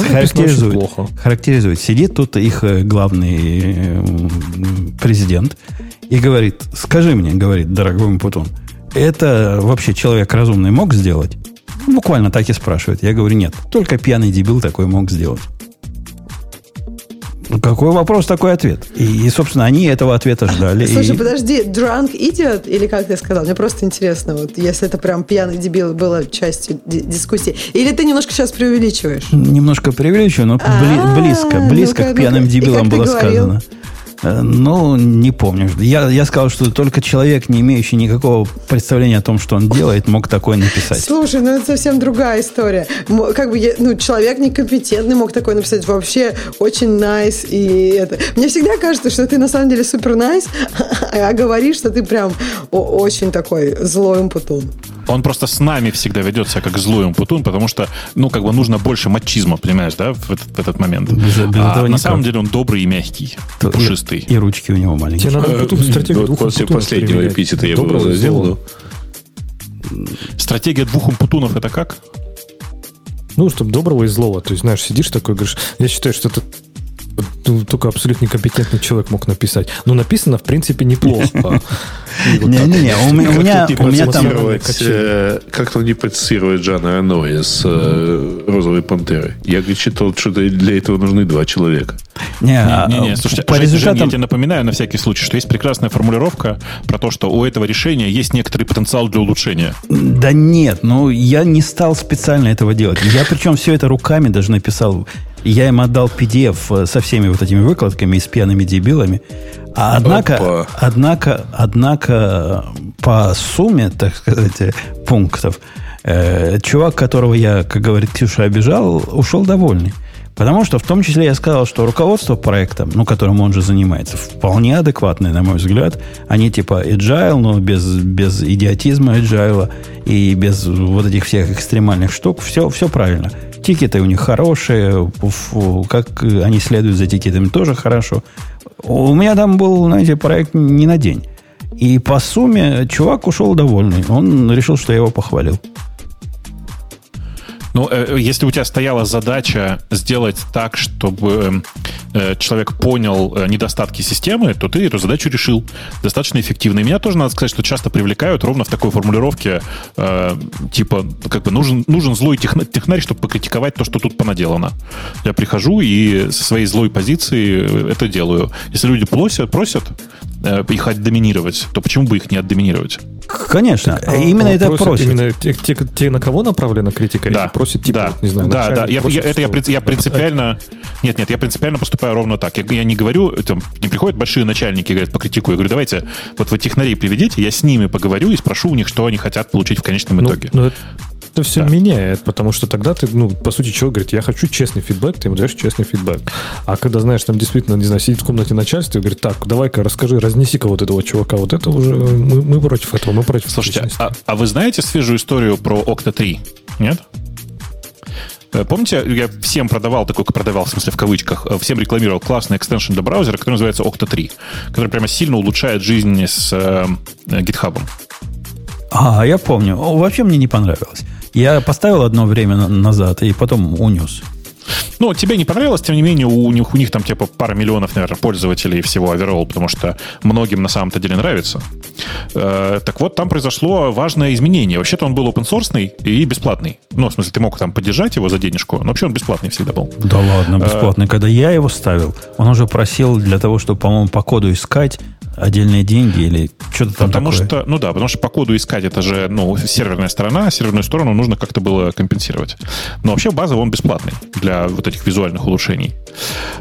Характеризует. плохо. Характеризует. Сидит тут их э, главный э, президент и говорит, скажи мне, говорит, дорогой Мпутун, это вообще человек разумный мог сделать? Буквально так и спрашивает. Я говорю, нет, только пьяный дебил такой мог сделать. Какой вопрос, такой ответ. И, и, собственно, они этого ответа ждали. Слушай, И- подожди, drunk idiot, или как ты сказал? Мне просто интересно, вот если это прям пьяный дебил было частью ди- дискуссии. Или ты немножко сейчас преувеличиваешь? Немножко преувеличиваю, но бли- А, близко, близко ну-ка, к пьяным ну-ка. Дебилам было сказано. Э, Ну, не помню. Я, я сказал, что только человек, не имеющий никакого представления о том, что он делает, мог такое написать. Слушай, ну это совсем другая история. Как бы, я- ну, человек некомпетентный мог такое написать. Вообще очень nice. И это... Мне всегда кажется, что ты на самом деле супер nice, а говоришь, что ты прям очень такой злой умпутун. Он просто с нами всегда ведет себя как злой умпутун, потому что, ну, как бы нужно больше матчизма, понимаешь, да, в этот, в этот момент. Без- без а этого на никак. самом деле он добрый и мягкий, То- пушистый. И ручки у него маленькие. Тебе надо тут стратегию Вот двух после последнего эпитета я бы и сделал. Стратегия двух умпутунов это как? Ну, чтобы доброго и злого. То есть, знаешь, сидишь такой, говоришь, я считаю, что это ну, только абсолютно некомпетентный человек мог написать. Ну, написано, в принципе, неплохо. Не-не-не, у меня, меня там... э, Как-то не подцировать Джана Рено из э, «Розовой пантеры». Я считал, что для этого нужны два человека. Не, а, Не-не, слушайте, по результатам... я тебе напоминаю на всякий случай, что есть прекрасная формулировка про то, что у этого решения есть некоторый потенциал для улучшения. Да нет, ну я не стал специально этого делать. Я причем все это руками даже написал. Я им отдал PDF со всеми вот этими выкладками и с пьяными дебилами. А однако, Опа. однако, однако, по сумме, так сказать, пунктов, э, чувак, которого я, как говорит Ксюша, обижал, ушел довольный. Потому что в том числе я сказал, что руководство проектом, ну, которым он же занимается, вполне адекватное, на мой взгляд. Они типа agile, но без, без идиотизма agile и без вот этих всех экстремальных штук. Все, все правильно. Тикеты у них хорошие, фу, как они следуют за тикетами, тоже хорошо. У меня там был, знаете, проект не на день. И по сумме чувак ушел довольный. Он решил, что я его похвалил. Ну, э, если у тебя стояла задача сделать так, чтобы э, человек понял э, недостатки системы, то ты эту задачу решил достаточно эффективно. И меня тоже, надо сказать, что часто привлекают ровно в такой формулировке, э, типа, как бы нужен, нужен злой техна- технарь, чтобы покритиковать то, что тут понаделано. Я прихожу и со своей злой позиции это делаю. Если люди просят, просят э, их отдоминировать, то почему бы их не отдоминировать? Конечно, А именно это просит просит. Именно те, те- те, на кого направлена критика, Да, или просит, типа, да, не знаю, да, да. Я, я- это я, я принципиально... Нет, нет, я принципиально поступаю ровно так. Я, я не говорю, там, не приходят большие начальники и говорят, покритикую. Я говорю, давайте, вот вы технарей приведите, я с ними поговорю и спрошу у них, что они хотят получить в конечном Ну, итоге. ну, это, это все Да. меняет, потому что тогда ты, ну, по сути, человек говорит, я хочу честный фидбэк, ты ему даешь честный фидбэк. А когда, знаешь, там действительно, не знаю, сидит в комнате начальства и говорит, так, давай-ка расскажи, разнеси-ка вот этого чувака, вот это уже, мы, мы против этого, мы против Слушайте, а, а вы знаете свежую историю про Octa 3? Нет? Э, Помните, я всем продавал, такой продавал, в смысле в кавычках, э, всем рекламировал классный экстеншн для браузера, который называется Octa 3, который прямо сильно улучшает жизнь с э, э, GitHub. А, я помню. Вообще мне не понравилось. Я поставил одно время на- назад и потом унес. Ну, тебе не понравилось, тем не менее, у них, у них там типа пара миллионов, наверное, пользователей всего overall, потому что многим на самом-то деле нравится. Э, так вот, там произошло важное изменение. Вообще-то он был open source и бесплатный. Ну, в смысле, ты мог там поддержать его за денежку, но вообще он бесплатный всегда был. Да ладно, бесплатно. Когда я его ставил, он уже просил для того, чтобы, по-моему, по коду искать отдельные деньги или что-то там Потому такое. что, ну да, потому что по коду искать это же, ну, серверная сторона, а серверную сторону нужно как-то было компенсировать. Но вообще базово он бесплатный для вот этих визуальных улучшений.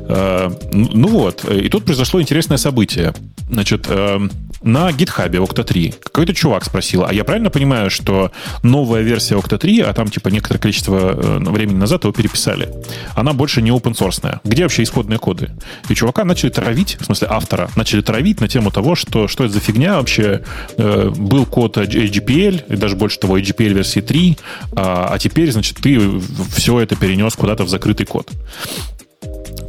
Э, Ну вот, и тут произошло интересное событие. Значит, э, на GitHub Octa 3 какой-то чувак спросил, а я правильно понимаю, что новая версия Octa 3, а там типа некоторое количество э, времени назад его переписали, она больше не open source. Где вообще исходные коды? И чувака начали травить, в смысле автора, начали травить на тему того, что, что это за фигня вообще. Э, был код HGPL, и даже больше того, HGPL версии 3, а, а теперь, значит, ты все это перенес куда-то в закрытый код.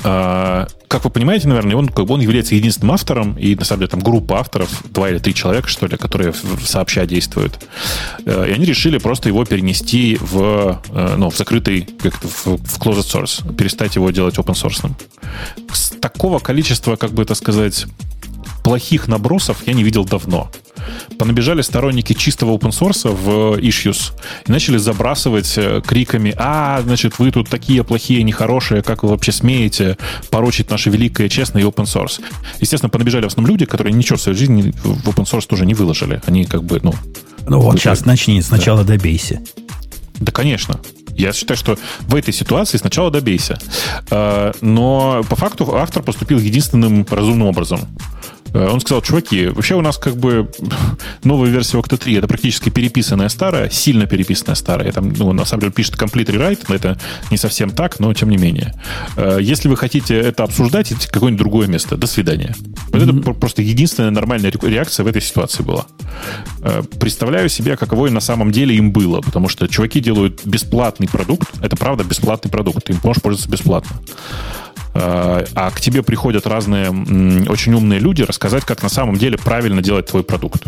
А, как вы понимаете, наверное, он, как бы он является единственным автором, и на самом деле там группа авторов, два или три человека, что ли, которые сообща действуют. Э, И они решили просто его перенести в, э, ну, в закрытый, как в, в closed source, перестать его делать open source. С такого количества, как бы это сказать, плохих набросов я не видел давно. Понабежали сторонники чистого open source в issues и начали забрасывать э, криками «А, значит, вы тут такие плохие, нехорошие, как вы вообще смеете порочить наше великое, честное open source?» Естественно, понабежали в основном люди, которые ничего в своей жизни в open source тоже не выложили. Они как бы, ну, Ну вот сейчас начни, сначала добейся. да, конечно. Я считаю, что в этой ситуации сначала добейся. Э, Но по факту автор поступил единственным разумным образом. Э, Он сказал, чуваки, вообще у нас как бы новая версия Octa 3 это практически переписанная старая, сильно переписанная старая. Там, ну, на самом деле пишет complete rewrite, но это не совсем так, но тем не менее. Э, Если вы хотите это обсуждать, идите в какое-нибудь другое место. До свидания. Вот это про- просто единственная нормальная ре- реакция в этой ситуации была. Э, Представляю себе, каково и на самом деле им было, потому что чуваки делают бесплатный продукт, это правда бесплатный продукт, им можешь пользоваться бесплатно. Э, А к тебе приходят разные очень умные люди рассказать, как на самом деле правильно делать твой продукт.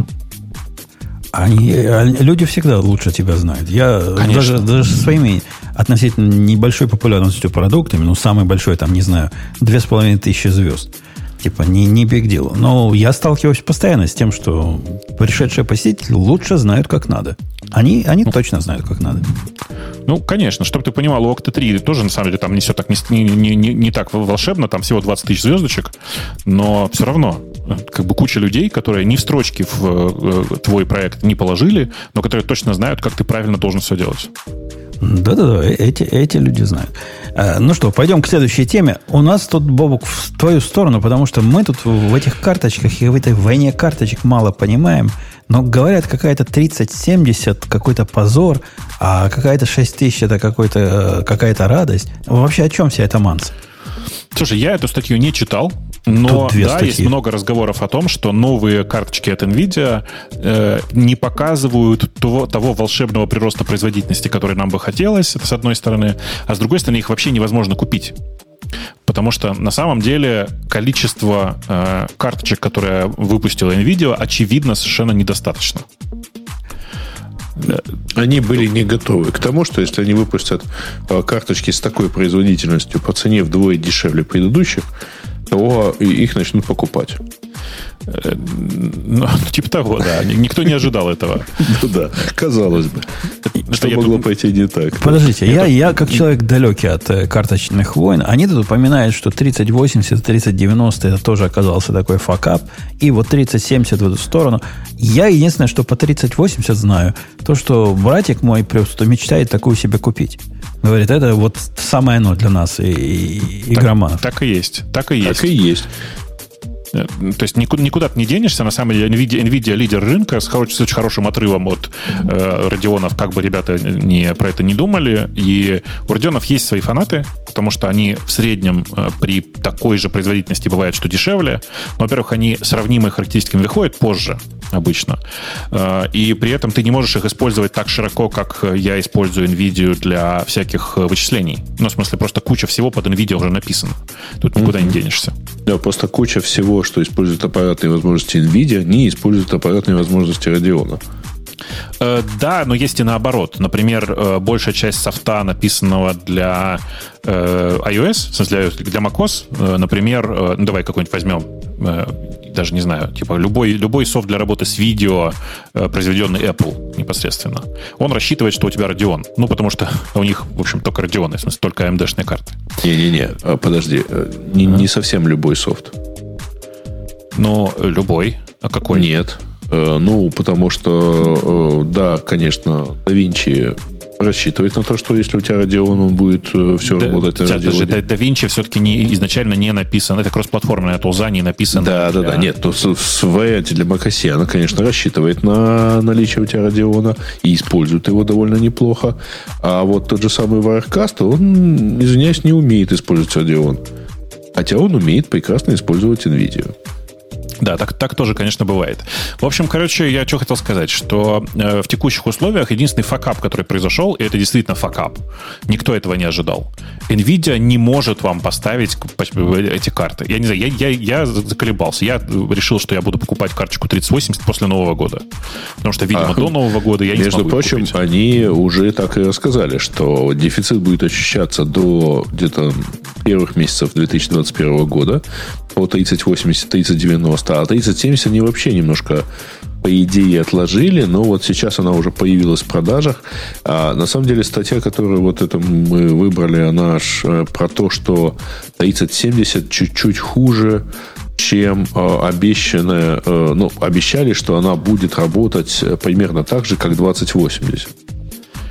Они, а люди всегда лучше тебя знают. Я Конечно. даже, даже со своими относительно небольшой популярностью продуктами, ну, самый большой, там, не знаю, две с половиной тысячи звезд. Типа, не, не big deal. Но я сталкиваюсь постоянно с тем, что пришедшие посетители лучше знают, как надо. Они, они точно знают, как надо. Ну, конечно, чтобы ты понимал, у Octa 3 тоже, на самом деле, там не все так, не, не, не, не так волшебно, там всего 20 тысяч звездочек, но все равно э, как бы куча людей, которые ни в строчке в э, твой проект не положили, но которые точно знают, как ты правильно должен все делать. Да-да-да, э, эти, эти люди знают. А, ну что, пойдем к следующей теме. У нас тут, Бобук, в твою сторону, потому что мы тут в этих карточках и в этой войне карточек мало понимаем. Но говорят, какая-то 3070, какой-то позор, а какая-то 6000 это какой-то, э, какая-то радость. Вообще о чем вся эта манса? Слушай, я эту статью не читал, но да, статьи. есть много разговоров о том, что новые карточки от NVIDIA э, не показывают того, того волшебного прироста производительности, который нам бы хотелось, это с одной стороны, а с другой стороны их вообще невозможно купить. Потому что на самом деле количество э, карточек, которые выпустила NVIDIA, очевидно совершенно недостаточно. Они были не готовы к тому, что если они выпустят э, карточки с такой производительностью по цене вдвое дешевле предыдущих, то их начнут покупать. Э, ну, типа того, да. Никто не ожидал этого. Ну да, казалось бы. Что могло пойти не так? Подождите, я, я как человек далекий от э, карточных войн, они тут упоминают, что 3080, 3090 это тоже оказался такой факап, и вот 3070 в эту сторону. Я единственное, что по 3080 знаю, то, что братик мой просто мечтает такую себе купить. Говорит, это вот самое оно для нас, и, и игроманов. Так, так и есть. Так и есть. Так и есть. Э, то есть никуда, никуда ты не денешься. На самом деле NVIDIA, NVIDIA лидер рынка с, хорош, с очень хорошим отрывом от э, Родионов, как бы ребята не, про это не думали. И у Родионов есть свои фанаты, потому что они в среднем э, при такой же производительности бывает, что дешевле. Но, во-первых, они сравнимые характеристиками выходят позже обычно. Э, и при этом ты не можешь их использовать так широко, как я использую NVIDIA для всяких э, вычислений. Ну, в смысле, просто куча всего под NVIDIA уже написано. Тут никуда mm-hmm. не денешься. Да, просто куча всего, что использует аппаратные возможности NVIDIA, не использует аппаратные возможности Radeon. Э, да, но есть и наоборот. Например, э, большая часть софта, написанного для э, iOS, в смысле для macOS, например, ну давай какой-нибудь возьмем, даже не знаю, типа любой, любой софт для работы с видео, произведенный Apple непосредственно, он рассчитывает, что у тебя Radeon. Ну, потому что у них, в общем, только Radeon, в смысле, только AMD-шные карты. Не-не-не, подожди, не, не совсем любой софт. Ну, любой. А какой? Нет. Э, ну, потому что, э, да, конечно, DaVinci рассчитывает на то, что если у тебя Radeon, он будет э, все да, работать на Radeon. Даже DaVinci все-таки не, изначально не написан. Это кроссплатформенная тулза, не написано. Да, да, да. Нет, то с, с Variety для macOS она, конечно, рассчитывает на наличие у тебя Radeon и использует его довольно неплохо. А вот тот же самый Wirecast, он, извиняюсь, не умеет использовать Radeon. Хотя он умеет прекрасно использовать NVIDIA. Да, так, так тоже, конечно, бывает. В общем, короче, я что хотел сказать, что э, в текущих условиях единственный факап, который произошел, и это действительно факап, никто этого не ожидал. NVIDIA не может вам поставить эти карты. Я не знаю, я, я, я заколебался. Я решил, что я буду покупать карточку 3080 после Нового года. Потому что, видимо, а, до Нового года я не Между прочим, купить. они уже так и рассказали, что дефицит будет ощущаться до где-то первых месяцев 2021 года по 3080, 3090, а 3070 они вообще немножко по идее отложили, но вот сейчас она уже появилась в продажах. А на самом деле статья, которую вот это мы выбрали, она аж э, про то, что 3070 чуть-чуть хуже, чем э, обещанная, э, ну, обещали, что она будет работать примерно так же, как 2080.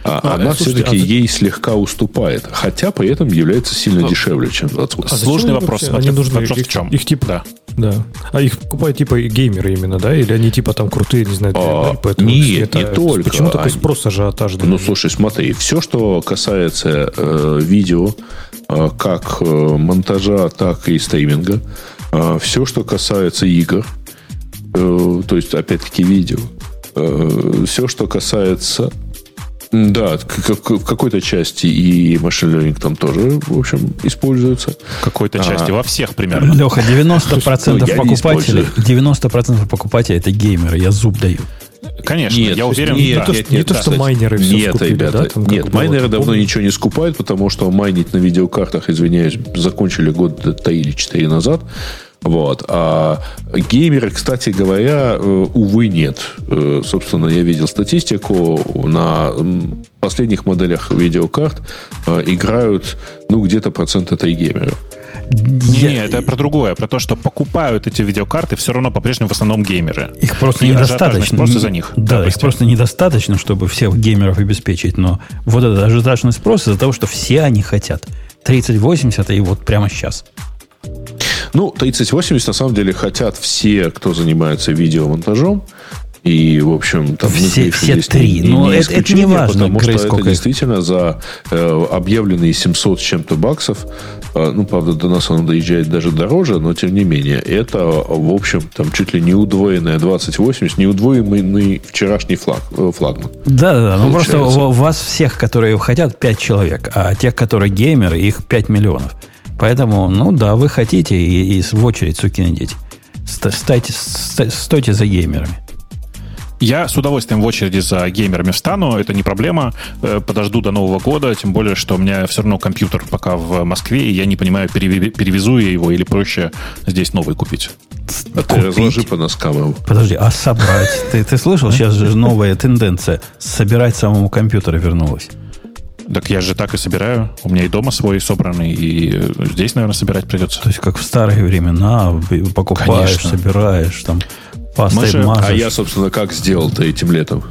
А, а, она слушайте, все-таки а... ей слегка уступает, хотя при этом является сильно а... дешевле, чем 28. А Сложный вопрос. Они нужны вопрос их, в чем? Их типа, да. Да. А их покупают типа геймеры именно, да? Или они типа там крутые, не знаю, а, поэтому нет, не только. Почему такой они... спрос ажиотаж? Ну, слушай, смотри, все, что касается э, видео, э, как э, монтажа, так и стриминга, э, все, что касается игр, э, то есть, опять-таки, видео, э, все, что касается да, в какой-то части и машин learning там тоже, в общем, используется. В какой-то а, части, во всех примерно. Леха, 90% ну, покупателей, 90% покупателей это геймеры, я зуб даю. Конечно, нет, я уверен. Нет, не, то, нет, не нет, то, что майнеры все Нет, скупили, ребята, да, нет, майнеры давно помню. ничего не скупают, потому что майнить на видеокартах, извиняюсь, закончили год 3 или 4 назад. Вот. А геймеры, кстати говоря, э, увы, нет. Э, собственно, я видел статистику. На последних моделях видеокарт э, играют, ну, где-то процент этой геймеров. Не, Я- это про другое, про то, что покупают эти видеокарты все равно по-прежнему в основном геймеры. Их просто И недостаточно. спрос из-за них. Да, их прости. просто недостаточно, чтобы всех геймеров обеспечить. Но вот этот ажиотажный спрос из-за того, что все они хотят. 3080 и вот прямо сейчас. Ну, 3080 на самом деле хотят все, кто занимается видеомонтажом. И, в общем, там Все- все три. не- Но не это- это не важно, потому Грей, что это их. действительно за э, объявленные 700 с чем-то баксов, э, ну, правда, до нас оно доезжает даже дороже, но тем не менее, это, в общем, там чуть ли не удвоенная 2080, не удвоенный вчерашний флаг, э, флагман. Да, да, да. Ну просто у вас всех, которые хотят, 5 человек, а тех, которые геймеры, их 5 миллионов. Поэтому, ну да, вы хотите и, и в очередь. Ста- Стайте, ста- стойте за геймерами. Я с удовольствием в очереди за геймерами встану, это не проблема. Э, Подожду до Нового года, тем более, что у меня все равно компьютер пока в Москве, и я не понимаю, переве- перевезу я его или проще здесь новый купить. А ты разложи по носкам его. Подожди, а собрать? Ты, ты слышал, сейчас же новая тенденция. Собирать самому компьютер вернулась. Так я же так и собираю. У меня и дома свой собранный, и э, здесь, наверное, собирать придется. То есть, как в старые времена, покупаешь, Конечно. собираешь, там, пастой Мы же- мазаешь. А я, собственно, как сделал-то этим летом?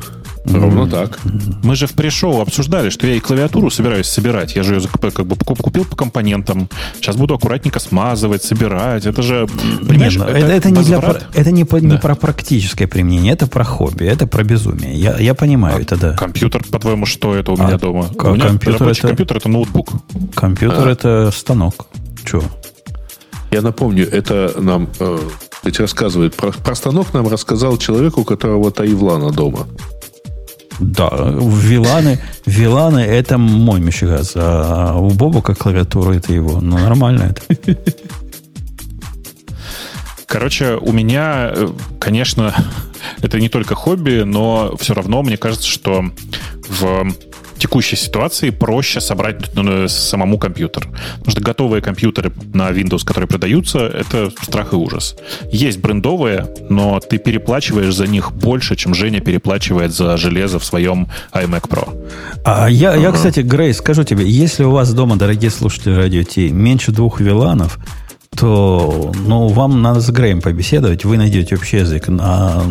Ровно так. Мы же в пришоу обсуждали, что я и клавиатуру собираюсь собирать. Я же ее как бы покуп- купил по компонентам. Сейчас буду аккуратненько смазывать, собирать. Это же, понимаешь, Нет, ну, это, это не, для, про- это не, по- не Да. про практическое применение, это про хобби, это про безумие. Я, я понимаю это, да. Компьютер, по-твоему, что это у А, меня дома? к- у меня компьютер это- компьютер это ноутбук. Компьютер А. это станок. Че? Я напомню, это нам э, кстати, рассказывает. Про, про станок нам рассказал человек, у которого Таивлана дома. Да, виланы, виланы это мой мишигаз, а у Бобука клавиатура это его. Ну, нормально это. Короче, у меня, э, конечно, это не только хобби, но все равно мне кажется, что в текущей ситуации проще собрать ну, самому компьютер. Потому что готовые компьютеры на Windows, которые продаются, это страх и ужас. Есть брендовые, но ты переплачиваешь за них больше, чем Женя переплачивает за железо в своем iMac Pro. А я, я, кстати, Грей, скажу тебе, если у вас дома, дорогие слушатели радио Ти, меньше двух виланов, то ну, вам надо с Греем побеседовать, вы найдете общий язык. А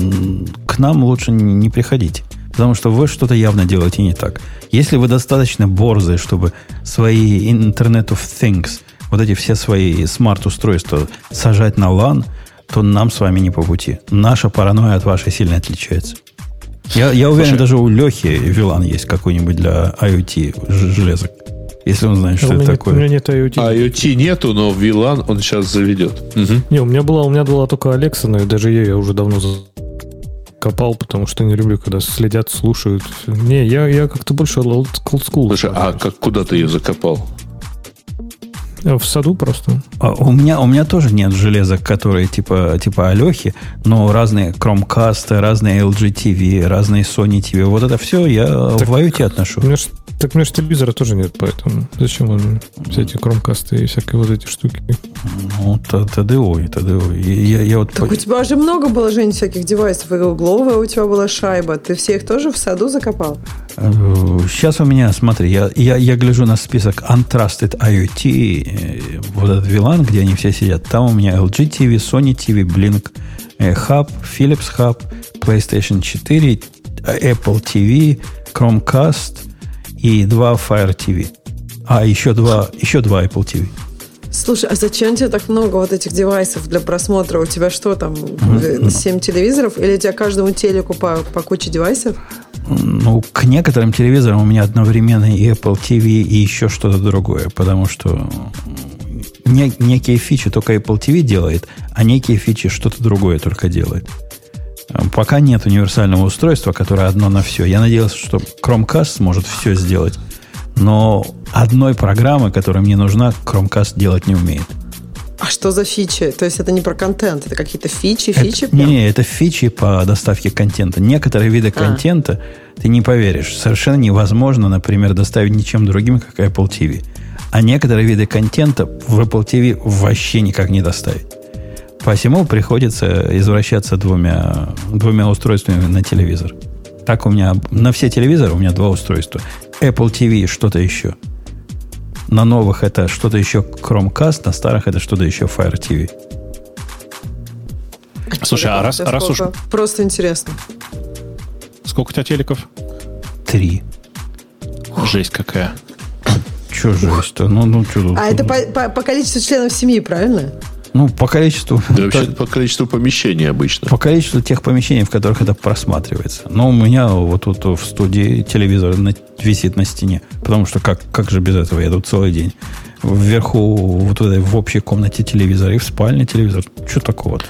к нам лучше не приходить. Потому что вы что-то явно делаете не так. Если вы достаточно борзые, чтобы свои Internet of Things, вот эти все свои смарт-устройства сажать на LAN, то нам с вами не по пути. Наша паранойя от вашей сильно отличается. Я, я уверен, Слушай, даже у Лехи Вилан есть какой-нибудь для IoT железок. Если он знает, А что у, это меня, такое. у меня нет IoT. А IoT нету, но VLAN он сейчас заведет. Мгм. Не, у меня была, у меня была только Алекса, но и даже ее я уже давно копал, потому что не люблю, когда следят, слушают. Не, я, я как-то больше school. Слушай, а как, куда ты ее закопал? В саду просто. А у, меня, у меня тоже нет железок, которые типа, типа Алехи, но разные Chromecast, разные LG TV, разные Sony TV. Вот это все я Так- в IoT отношу. У меня ж, так у меня же телевизора тоже нет, поэтому зачем он все эти кромкасты и всякие вот эти штуки? Ну, ТДО, и ТДО. И Я, я вот Так у тебя же много было, Жень, всяких девайсов. И угловая у тебя была шайба. Ты все их тоже в саду закопал? Сейчас у меня, смотри, я, я, я гляжу на список Untrusted IoT, э, вот этот VLAN, где они все сидят. Там у меня LG TV, Sony TV, Blink э, Hub, Philips Hub, PlayStation 4, э, Apple TV, Chromecast и два Fire TV. А, еще два, еще два Apple TV. Слушай, а зачем тебе так много вот этих девайсов для просмотра? У тебя что там, э, 7 телевизоров? Или у тебя каждому телеку по, по куче девайсов? Ну, к некоторым телевизорам у меня одновременно и Apple TV, и еще что-то другое, потому что не- некие фичи только Apple TV делает, а некие фичи что-то другое только делает. А Пока нет универсального устройства, которое одно на все. Я надеялся, что Chromecast сможет все сделать, но одной программы, которая мне нужна, Chromecast делать не умеет. А что за фичи? То есть это не про контент, это какие-то фичи, Это- фичи? не, прям? не, это фичи по доставке контента. Некоторые виды А. контента, ты не поверишь, совершенно невозможно, например, доставить ничем другим, как Apple TV. А некоторые виды контента в Apple TV вообще никак не доставить. Посему приходится извращаться двумя, двумя устройствами на телевизор. Так у меня на все телевизоры у меня два устройства. Apple TV и что-то еще. На новых это что-то еще Chromecast, на старых это что-то еще Fire TV. Слушай, а раз, раз уж... Просто интересно. Сколько у тебя телеков? Три. Жесть какая. Че жесть-то? Ну, ну, что? А это по, по- по количеству членов семьи, правильно? Ну, по количеству... Да, вообще по количеству помещений обычно. По количеству тех помещений, в которых это просматривается. Но у меня вот тут в студии телевизор на- висит на стене. Потому что как, как же без этого? Я тут целый день. Вверху, вот в, этой, в общей комнате телевизор и в спальне телевизор. Что такого-то?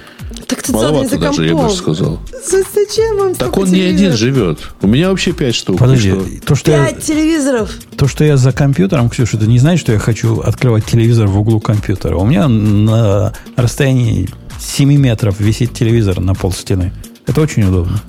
Так ты Маловато за даже, я бы сказал. Зачем вам Так он не один живет. У меня вообще пять штук. Подожди, что? то что, я, Пять телевизоров. то, что я за компьютером, Ксюша, это не значит, что я хочу открывать телевизор в углу компьютера. У меня на расстоянии 7 метров висит телевизор на пол стены. Это очень удобно.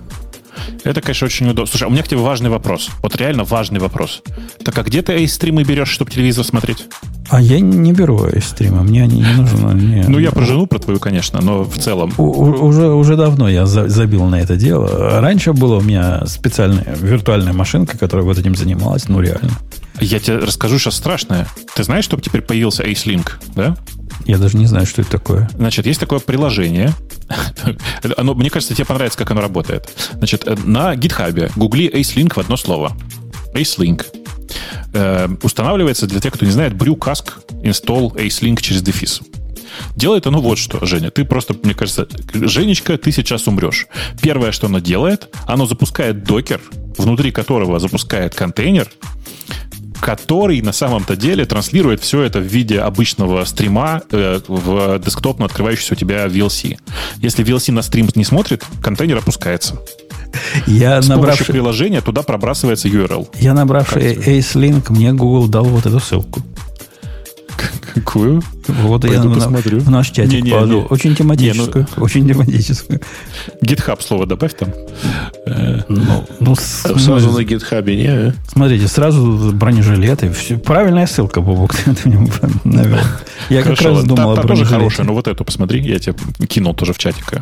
Это, конечно, очень удобно. Слушай, а у меня к тебе важный вопрос. Вот реально важный вопрос. Так а где ты стримы берешь, чтобы телевизор смотреть? А я не беру из стрима, мне они не нужны. не- Ну, я про жену, про твою, конечно, но в целом. У- Уже, уже давно я за- забил на это дело. Раньше была у меня специальная виртуальная машинка, которая вот этим занималась. Ну, реально. Я тебе расскажу сейчас страшное. Ты знаешь, что теперь появился Ace-Link, да? Я даже не знаю, что это такое. Значит, есть такое приложение. Оно, мне кажется, тебе понравится, как оно работает. Значит, э, на GitHub гугли Ace-Link в одно слово. Ace-Link. Э, устанавливается, для тех, кто не знает, брюкаск install Ace-Link через дефис. Делает оно вот что, Женя. Ты просто, мне кажется, Женечка, ты сейчас умрешь. Первое, что оно делает, оно запускает докер, внутри которого запускает контейнер, который на самом-то деле транслирует все это в виде обычного стрима э, в десктопно открывающийся у тебя VLC. Если VLC на стрим не смотрит, контейнер опускается. Я С помощью набравший, приложения туда пробрасывается URL. я набравший Как тебе? Ace-Link, мне Google дал вот эту ссылку. Какую? Вот я Пойду посмотрю. в наш чатик Не-не-не. положил. Очень тематическую. Не, Очень тематическую. GitHub слово добавь там. Э, Ну, ну, с- А Сразу на гитхабе не. а? Смотрите, сразу бронежилеты. Все, правильная ссылка, Бобок, ты мне навел. Я как раз думал та- о та тоже хорошая, но вот эту посмотри, я тебе кинул тоже в чатик.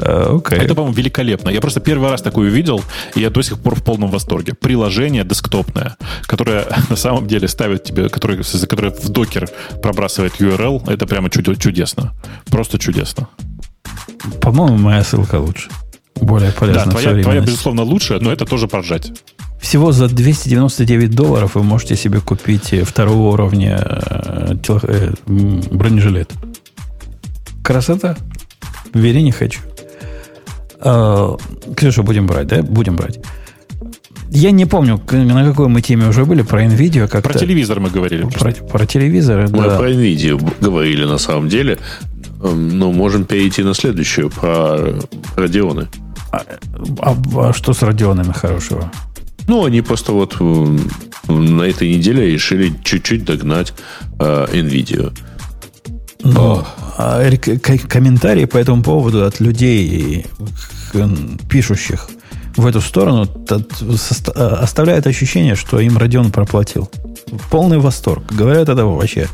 Окей. Это, по-моему, великолепно. Я просто первый раз такую увидел, и я до сих пор в полном восторге. Приложение десктопное, которое на самом деле ставит тебе, которое, за которое в докер пробрасывает URL, это прямо чудо- чудесно. Просто чудесно. По-моему, моя ссылка лучше. Более Да, полезна в твоя, твоя, безусловно, лучше, но это тоже поржать. Всего за 299 долларов вы можете себе купить э, второго уровня э, тело- э, м, бронежилет. Красота. Вери не хочу. А, Ксюша, будем брать, да? Будем брать. Я не помню, на какой мы теме уже были, про NVIDIA как-то. Про телевизор мы говорили. Про, про телевизоры, Мы да. про NVIDIA говорили на самом деле. Эм, Но можем перейти на следующую, про Радионы. А, а что с радионами хорошего? Ну, они просто вот на этой неделе решили чуть-чуть догнать э, NVIDIA. Ну, а комментарии по этому поводу от людей, пишущих в эту сторону, э, оставляет ощущение, что им Radeon проплатил. Полный восторг. Говорят, это вообще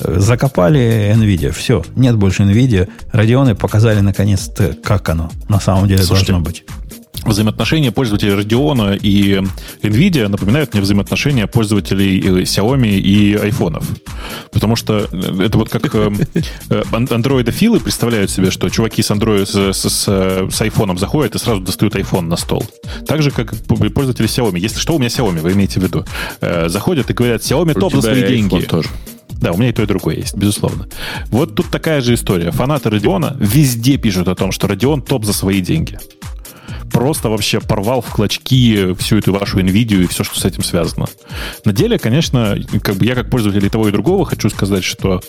э, закопали NVIDIA. Все, нет больше NVIDIA. Радионы показали наконец-то, как оно на самом деле Слушайте, должно быть. Взаимоотношения пользователей Radeon и NVIDIA напоминают мне взаимоотношения пользователей э, Xiaomi и айфонов. Потому что э, это вот как э, ан- андроидофилы представляют себе, что чуваки с Android с, с, айфоном заходят и сразу достают iPhone на стол. Так же, как пользователи Xiaomi. Если что, у меня Xiaomi, вы имеете в виду. Заходят и говорят, Xiaomi топ за свои деньги. тоже. Да, у меня и то, и другое есть, безусловно. Вот тут такая же история. Фанаты Radeon везде пишут о том, что Radeon топ за свои деньги. Просто вообще порвал в клочки всю эту вашу NVIDIA и все, что с этим связано. На деле, конечно, как бы я как пользователь и того, и другого хочу сказать, что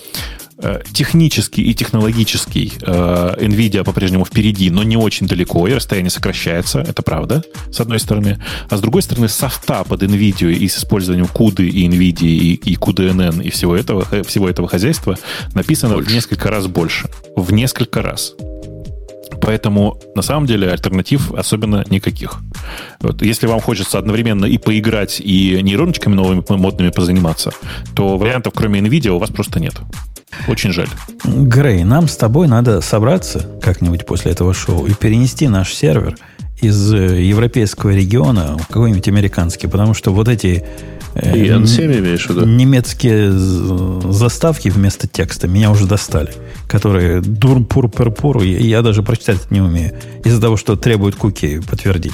э, технический и технологический э, NVIDIA по-прежнему впереди, но не очень далеко, и расстояние сокращается, это правда, с одной стороны. А с другой стороны, софта под NVIDIA и с использованием CUDA и NVIDIA и, и CUDA-NN и всего этого, э, всего этого хозяйства написано в несколько раз больше. В несколько раз. Поэтому, на самом деле, альтернатив особенно никаких. Вот, если вам хочется одновременно и поиграть, и нейрончиками новыми модными позаниматься, то вариантов, кроме NVIDIA, у вас просто нет. Очень жаль. Грей, нам с тобой надо собраться как-нибудь после этого шоу и перенести наш сервер из э, европейского региона в какой-нибудь американский, потому что вот эти И N7 имеешь в виду? немецкие заставки вместо текста меня уже достали, которые дур-пур-пер-пур, и я даже прочитать не умею, из-за того, что требует куки подтвердить.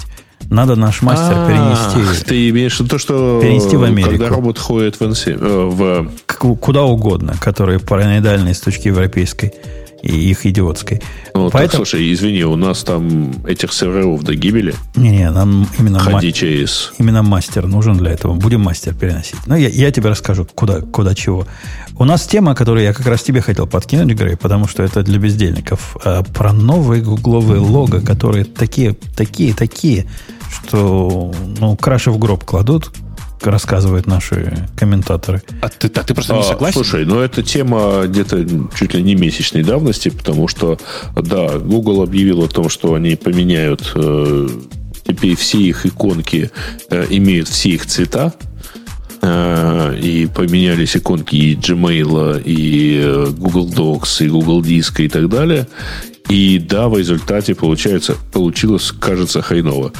Надо наш мастер А, перенести Ты имеешь в виду то, что Перенести в Америку. когда робот ходит в, N7, э, в к- куда угодно, которые параноидальные с точки европейской и их идиотской. Ну, так, Поэтому... слушай, извини, у нас там этих серверов до гибели. Не-не, нам именно, ма- Ходи через... именно мастер нужен для этого. Будем мастер переносить. Но я, я тебе расскажу, куда, куда чего. У нас тема, которую я как раз тебе хотел подкинуть, Грей, потому что это для бездельников, а, про новые гугловые лого, которые такие, такие, такие, что ну, краши в гроб кладут, рассказывают наши комментаторы. А ты, а ты просто не А, согласен? Слушай, ну это тема где-то чуть ли не месячной давности, потому что, да, Google объявил о том, что они поменяют э, теперь все их иконки э, имеют все их цвета. Э, и поменялись иконки и Gmail, и э, Google Docs, и Google Диск, и так далее. И да, в результате получается, получилось, кажется, хреново.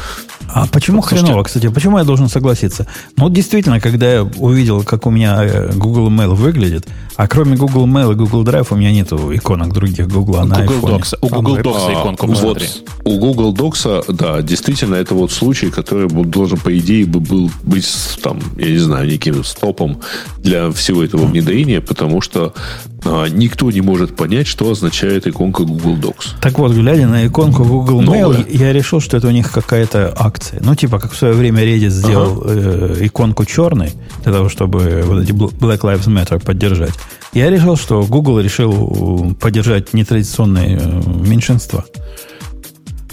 А почему хреново, кстати? Почему я должен согласиться? Ну, вот действительно, когда я увидел, как у меня э, Google Mail выглядит, а кроме Google Mail и Google Drive у меня нету иконок других Google на Google iPhone. Docs. У Google Docs А, иконку вот посмотри. у Google Docs, да, действительно, это вот случай, который должен, по идее, бы был быть, там, я не знаю, неким стопом для всего этого внедрения, потому что а, никто не может понять, что означает иконка Google Docs. Так вот, глядя на иконку Google Mail, Новая. я решил, что это у них какая-то акция. Ну, типа, как в свое время Reddit сделал э, иконку черной, для того, чтобы вот эти Bl- Black Lives Matter поддержать. Я решил, что Google решил поддержать нетрадиционные э, меньшинства.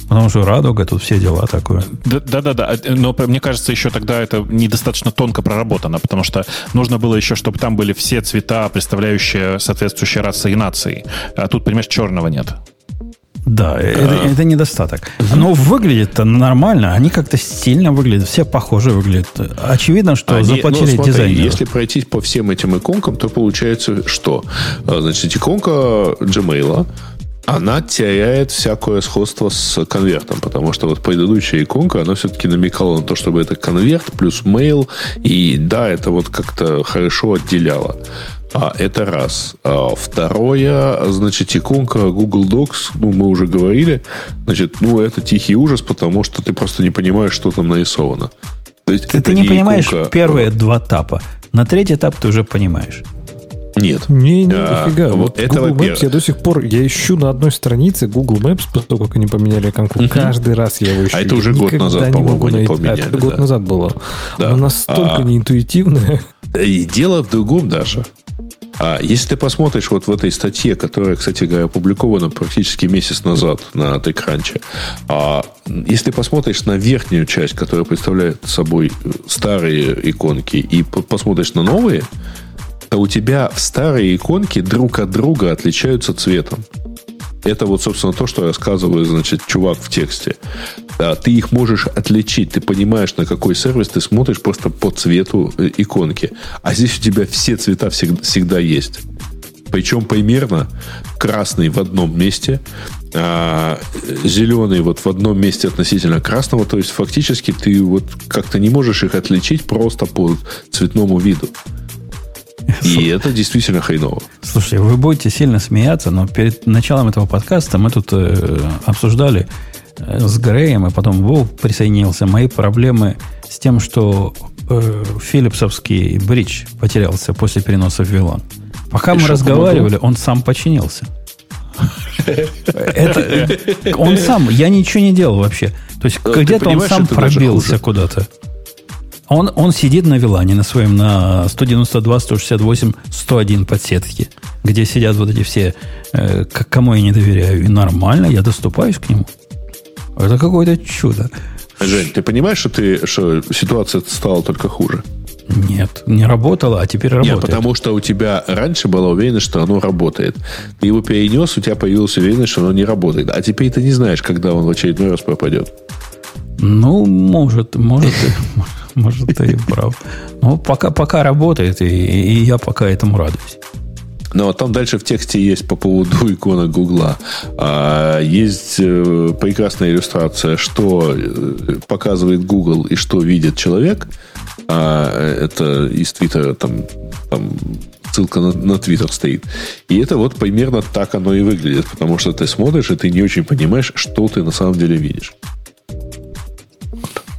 Потому что радуга, тут все дела такое. Да- Да-да-да, э, но мне кажется, еще тогда это недостаточно тонко проработано, потому что нужно было еще, чтобы там были все цвета, представляющие соответствующие расы и нации. А тут, понимаешь, черного нет. Да, это, это недостаток. Но выглядит-то нормально. Они как-то стильно выглядят. Все похоже выглядят. Очевидно, что Они- заплатили ну, смотри, дизайнеру. Если пройтись по всем этим иконкам, то получается, что А, значит, иконка Gmail, она теряет всякое сходство с конвертом, потому что вот предыдущая иконка, она все-таки намекала на то, чтобы это конверт плюс mail, и да, это вот как-то хорошо отделяло. А, это раз. А, второе, значит, иконка Google Docs, ну, мы уже говорили, значит, ну, это тихий ужас, потому что ты просто не понимаешь, что там нарисовано. То есть Ты, это ты не понимаешь иконка- первые два этапа. На третий этап ты уже понимаешь. Нет. Не, не, А, нифига. вот Вот это Google. Maps я до сих пор, я ищу на одной странице Google Maps, после того, как они поменяли иконку. Каждый раз я его ищу. А это уже год назад, не по-моему, они найти. поменяли, А, это год да. назад было. Да. Она настолько А. неинтуитивная. И дело в другом даже. А если ты посмотришь вот в этой статье, которая, кстати говоря, опубликована практически месяц назад на TechCrunch, а если посмотришь на верхнюю часть, которая представляет собой э, старые иконки, и по- посмотришь на новые, то у тебя старые иконки друг от друга отличаются цветом. Это вот, собственно, то, что рассказывает, значит, чувак в тексте. Ты их можешь отличить, ты понимаешь, на какой сервис ты смотришь просто по цвету э, иконки. А здесь у тебя все цвета всегда, всегда есть. Причем примерно красный в одном месте, а зеленый вот в одном месте относительно красного. То есть фактически ты вот как-то не можешь их отличить просто по цветному виду. И это действительно хреново. Слушайте, вы будете сильно смеяться, но перед началом этого подкаста мы тут э, обсуждали э, с Греем, и потом Вов присоединился, мои проблемы с тем, что э, филипсовский бридж потерялся после переноса в Вилан. Пока И мы разговаривали, он сам починился. Это, он сам, я ничего не делал вообще. То есть Ну, где-то он сам пробился куда-то. Он, он сидит на Вилане, на своем, на 192, 168, 101 подсетке, где сидят вот эти все, э, кому я не доверяю. И нормально, я доступаюсь к нему. Это какое-то чудо. Жень, ты понимаешь, что, ты, что ситуация стала только хуже? Нет, не работало, а теперь работает. Нет, потому что у тебя раньше была уверенность, что оно работает. Ты его перенес, у тебя появилась уверенность, что оно не работает. А теперь ты не знаешь, когда он в очередной раз пропадет. Ну, может, может, может, ты и прав. Но пока, пока работает, и, и я пока этому радуюсь. Но там дальше в тексте есть по поводу иконок Гугла. А, есть э, прекрасная иллюстрация, что э, показывает Google и что видит человек. А, это из Твиттера там, там ссылка на, на Твиттер стоит. И это вот примерно так оно и выглядит, потому что ты смотришь, и ты не очень понимаешь, что ты на самом деле видишь.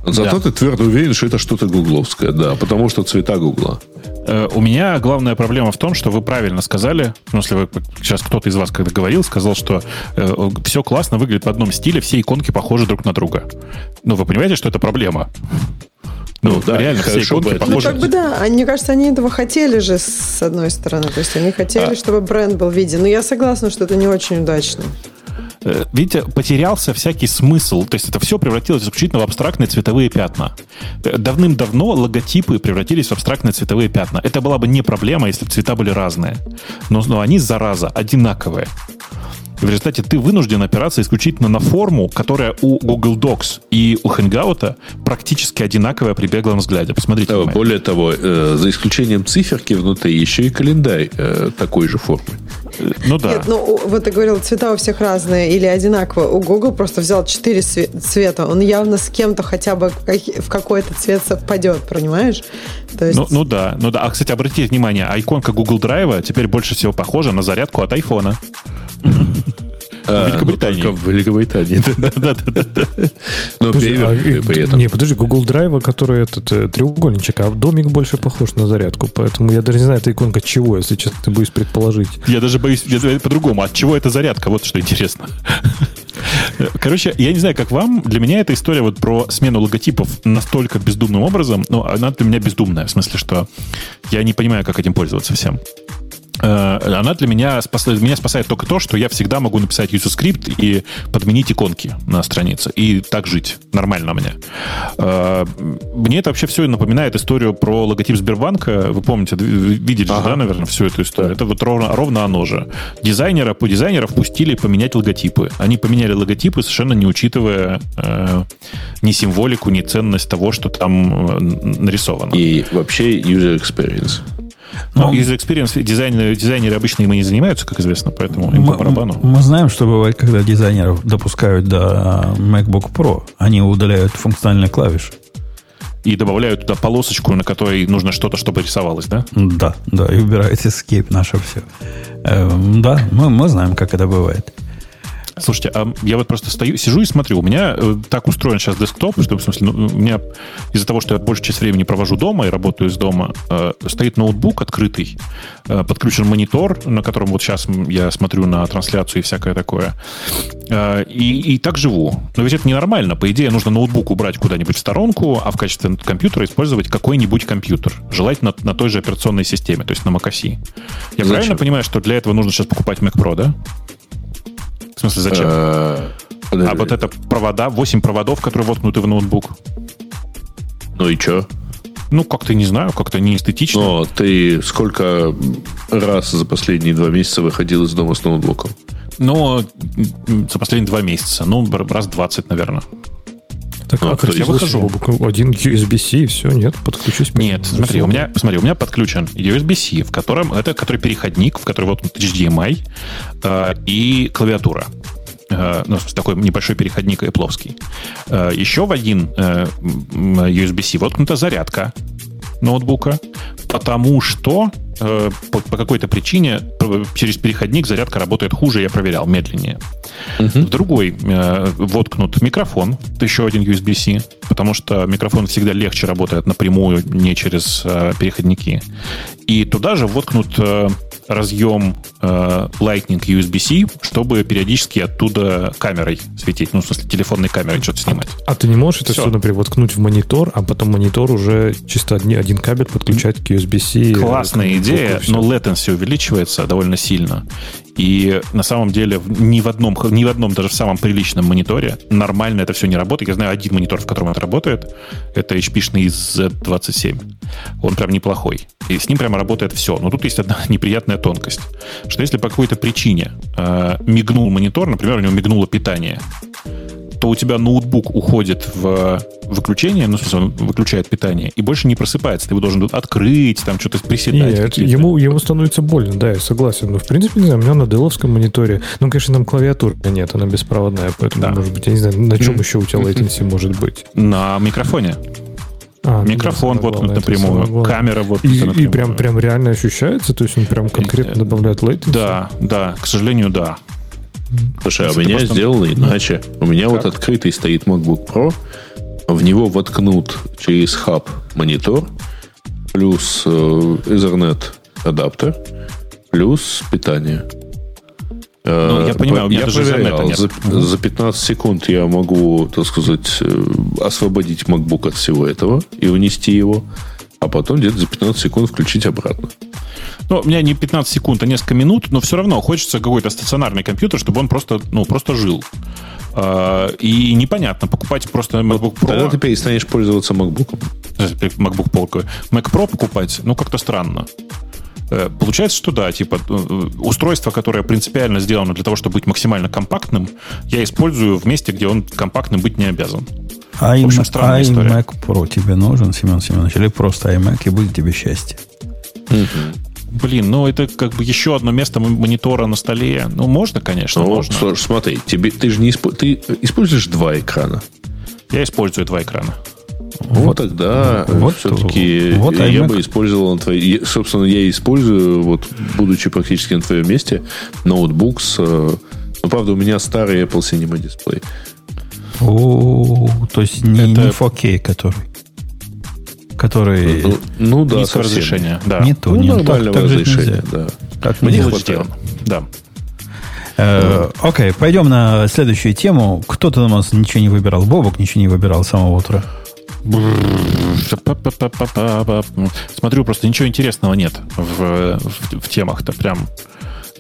Зато да. ты твердо уверен, что это что-то гугловское, да, потому что цвета Гугла. Э, у меня главная проблема в том, что вы правильно сказали, ну, если вы сейчас кто-то из вас когда говорил, сказал, что э, все классно выглядит в одном стиле, все иконки похожи друг на друга. Ну, вы понимаете, что это проблема? Ну, ну да, реально все иконки похожи. Ну, как бы да, они, мне кажется, они этого хотели же с одной стороны. То есть они хотели, а... чтобы бренд был виден. Но я согласна, что это не очень удачно. Э, видите, потерялся всякий смысл. То есть это все превратилось исключительно в абстрактные цветовые пятна. Э, давным-давно логотипы превратились в абстрактные цветовые пятна. Это была бы не проблема, если бы цвета были разные. Но, но они, зараза, одинаковые. В результате ты вынужден опираться исключительно на форму, которая у Google Docs и у Hangout практически одинаковая при беглом взгляде. Посмотрите. Да, более того, э, за исключением циферки внутри, еще и календарь э, такой же формы. Ну да. Нет, ну вот ты говорил, цвета у всех разные или одинаковые. У Google просто взял четыре цвета. Он явно с кем-то хотя бы в какой-то цвет совпадет, понимаешь? То есть... ну, ну да, ну да. А, кстати, обратите внимание, иконка Google Drive теперь больше всего похожа на зарядку от айфона. А, в Великобритании. Ну, в Великобритании, да. да, да, да. Но перевернутый при этом. Не, подожди, Google Drive, который этот э, треугольничек, а домик больше похож на зарядку, поэтому я даже не знаю, это иконка чего, если честно, боюсь предположить. Я даже боюсь по-другому. От чего это зарядка? Вот что интересно. Короче, я не знаю, как вам. Для меня эта история вот про смену логотипов настолько бездумным образом, ну, она для меня бездумная, в смысле, что я не понимаю, как этим пользоваться всем. Э, она для меня спасает, меня спасает только то, что я всегда могу написать user скрипт и подменить иконки на странице. И так жить. Нормально мне. Э, мне это вообще все напоминает историю про логотип Сбербанка. Вы помните, видели ага. же, да, наверное, всю эту историю? Это вот ровно, ровно оно же. Дизайнера по дизайнеров пустили поменять логотипы. Они поменяли логотипы, совершенно не учитывая э, ни символику, ни ценность того, что там э, нарисовано. И вообще user experience. Ну, user experience дизайнеры, дизайнеры обычно им и не занимаются, как известно, поэтому им мы, по барабану. Мы знаем, что бывает, когда дизайнеров допускают до MacBook Pro. Они удаляют функциональные клавиши. И добавляют туда полосочку, на которой нужно что-то, чтобы рисовалось, да? Да, да, и убирают escape наше все. Эм, да, мы, мы знаем, как это бывает. Слушайте, а я вот просто стою, сижу и смотрю. У меня э, так устроен сейчас десктоп, что в смысле, ну, у меня из-за того, что я большую часть времени провожу дома и работаю из дома, э, стоит ноутбук открытый, э, подключен монитор, на котором вот сейчас я смотрю на трансляцию и всякое такое. Э, и, и так живу. Но ведь это ненормально. По идее, нужно ноутбук убрать куда-нибудь в сторонку, а в качестве компьютера использовать какой-нибудь компьютер. Желательно на той же операционной системе, то есть на macOS. Я Зачем? правильно понимаю, что для этого нужно сейчас покупать Mac Pro, да? В смысле, зачем? Э, а вот это провода, 8 проводов, которые воткнуты в ноутбук. Ну и что? Ну, как-то не знаю, как-то не эстетично. Но ты сколько раз за последние два месяца выходил из дома с ноутбуком? Ну, за последние два месяца. Ну, раз 20, наверное. Так, а, как я выхожу. Один USB-C и все, нет, подключусь. Нет, смотри, у меня, смотри, у меня подключен USB-C, в котором это который переходник, в который вот HDMI э, и клавиатура. Э, ну, такой небольшой переходник эпловский. Э, еще в один э, USB-C воткнута зарядка ноутбука, потому что э, по, по какой-то причине через переходник зарядка работает хуже, я проверял, медленнее. Uh-huh. В другой э, воткнут микрофон, еще один USB-C, потому что микрофон всегда легче работает напрямую, не через э, переходники. И туда же воткнут э, разъем э, Lightning USB-C, чтобы периодически оттуда камерой светить, ну, в смысле, телефонной камерой что-то снимать. А, ты не можешь это все, все например, воткнуть в монитор, а потом монитор уже чисто один, один кабель подключать к USB-C? Классная идея, но latency увеличивается довольно сильно. И на самом деле ни в одном, ни в одном даже в самом приличном мониторе нормально это все не работает. Я знаю один монитор, в котором это работает. Это HP-шный Z27. Он прям неплохой. И с ним прямо работает все. Но тут есть одна неприятная тонкость. Что если по какой-то причине э, мигнул монитор, например, у него мигнуло питание, то у тебя ноутбук уходит в выключение, ну, в смысле, он выключает питание, и больше не просыпается. Ты его должен открыть, там что-то приседать. Нет, ему, ему становится больно, да, я согласен. Но, в принципе, не знаю, у меня на деловском мониторе, ну, конечно, там клавиатуры нет, она беспроводная, поэтому, да. может быть, я не знаю, на чем еще у тебя latency может быть? На микрофоне. А, ну Микрофон да, вот напрямую, камера вот и. И прям, прям реально ощущается, то есть он прям конкретно добавляет latency? Да, да, к сожалению, да. Слушай, а у меня просто... сделано иначе. У меня как? вот открытый стоит MacBook Pro, в него воткнут через хаб монитор, плюс э, Ethernet адаптер, плюс питание. Ну, я понимаю, у меня я даже проверял, нет. За, за 15 секунд я могу, так сказать, э, освободить MacBook от всего этого и унести его, а потом где-то за 15 секунд включить обратно. Ну, у меня не 15 секунд, а несколько минут, но все равно хочется какой-то стационарный компьютер, чтобы он просто, ну, просто жил. А, и непонятно, покупать просто MacBook Pro... Тогда ты перестанешь пользоваться MacBook. MacBook Pro. Mac Pro покупать, ну, как-то странно. Э, получается, что да, типа э, устройство, которое принципиально сделано для того, чтобы быть максимально компактным, я использую в месте, где он компактным быть не обязан. А в общем, странная история. iMac Pro тебе нужен, Семен Семенович, или просто iMac, и будет тебе счастье? Блин, ну это как бы еще одно место монитора на столе. Ну, можно, конечно, ну, можно. Слушай, смотри, тебе, ты же не исп... ты используешь два экрана. Я использую два экрана. Вот, вот тогда вот, все-таки вот я бы использовал на твои... Собственно, я использую, вот, будучи практически на твоем месте, ноутбук с... Э, ну, правда, у меня старый Apple Cinema дисплей. О, то есть не, Это... не 4K, который который... Ну, ну да, низкого разрешения. Да. Не то, ну, не нормального так, разрешения, да. Как мне хватает. Да. Э, окей, пойдем на следующую тему. Кто-то у нас ничего не выбирал. Бобок ничего не выбирал с самого утра. Смотрю, просто ничего интересного нет в, в, в темах-то. Прям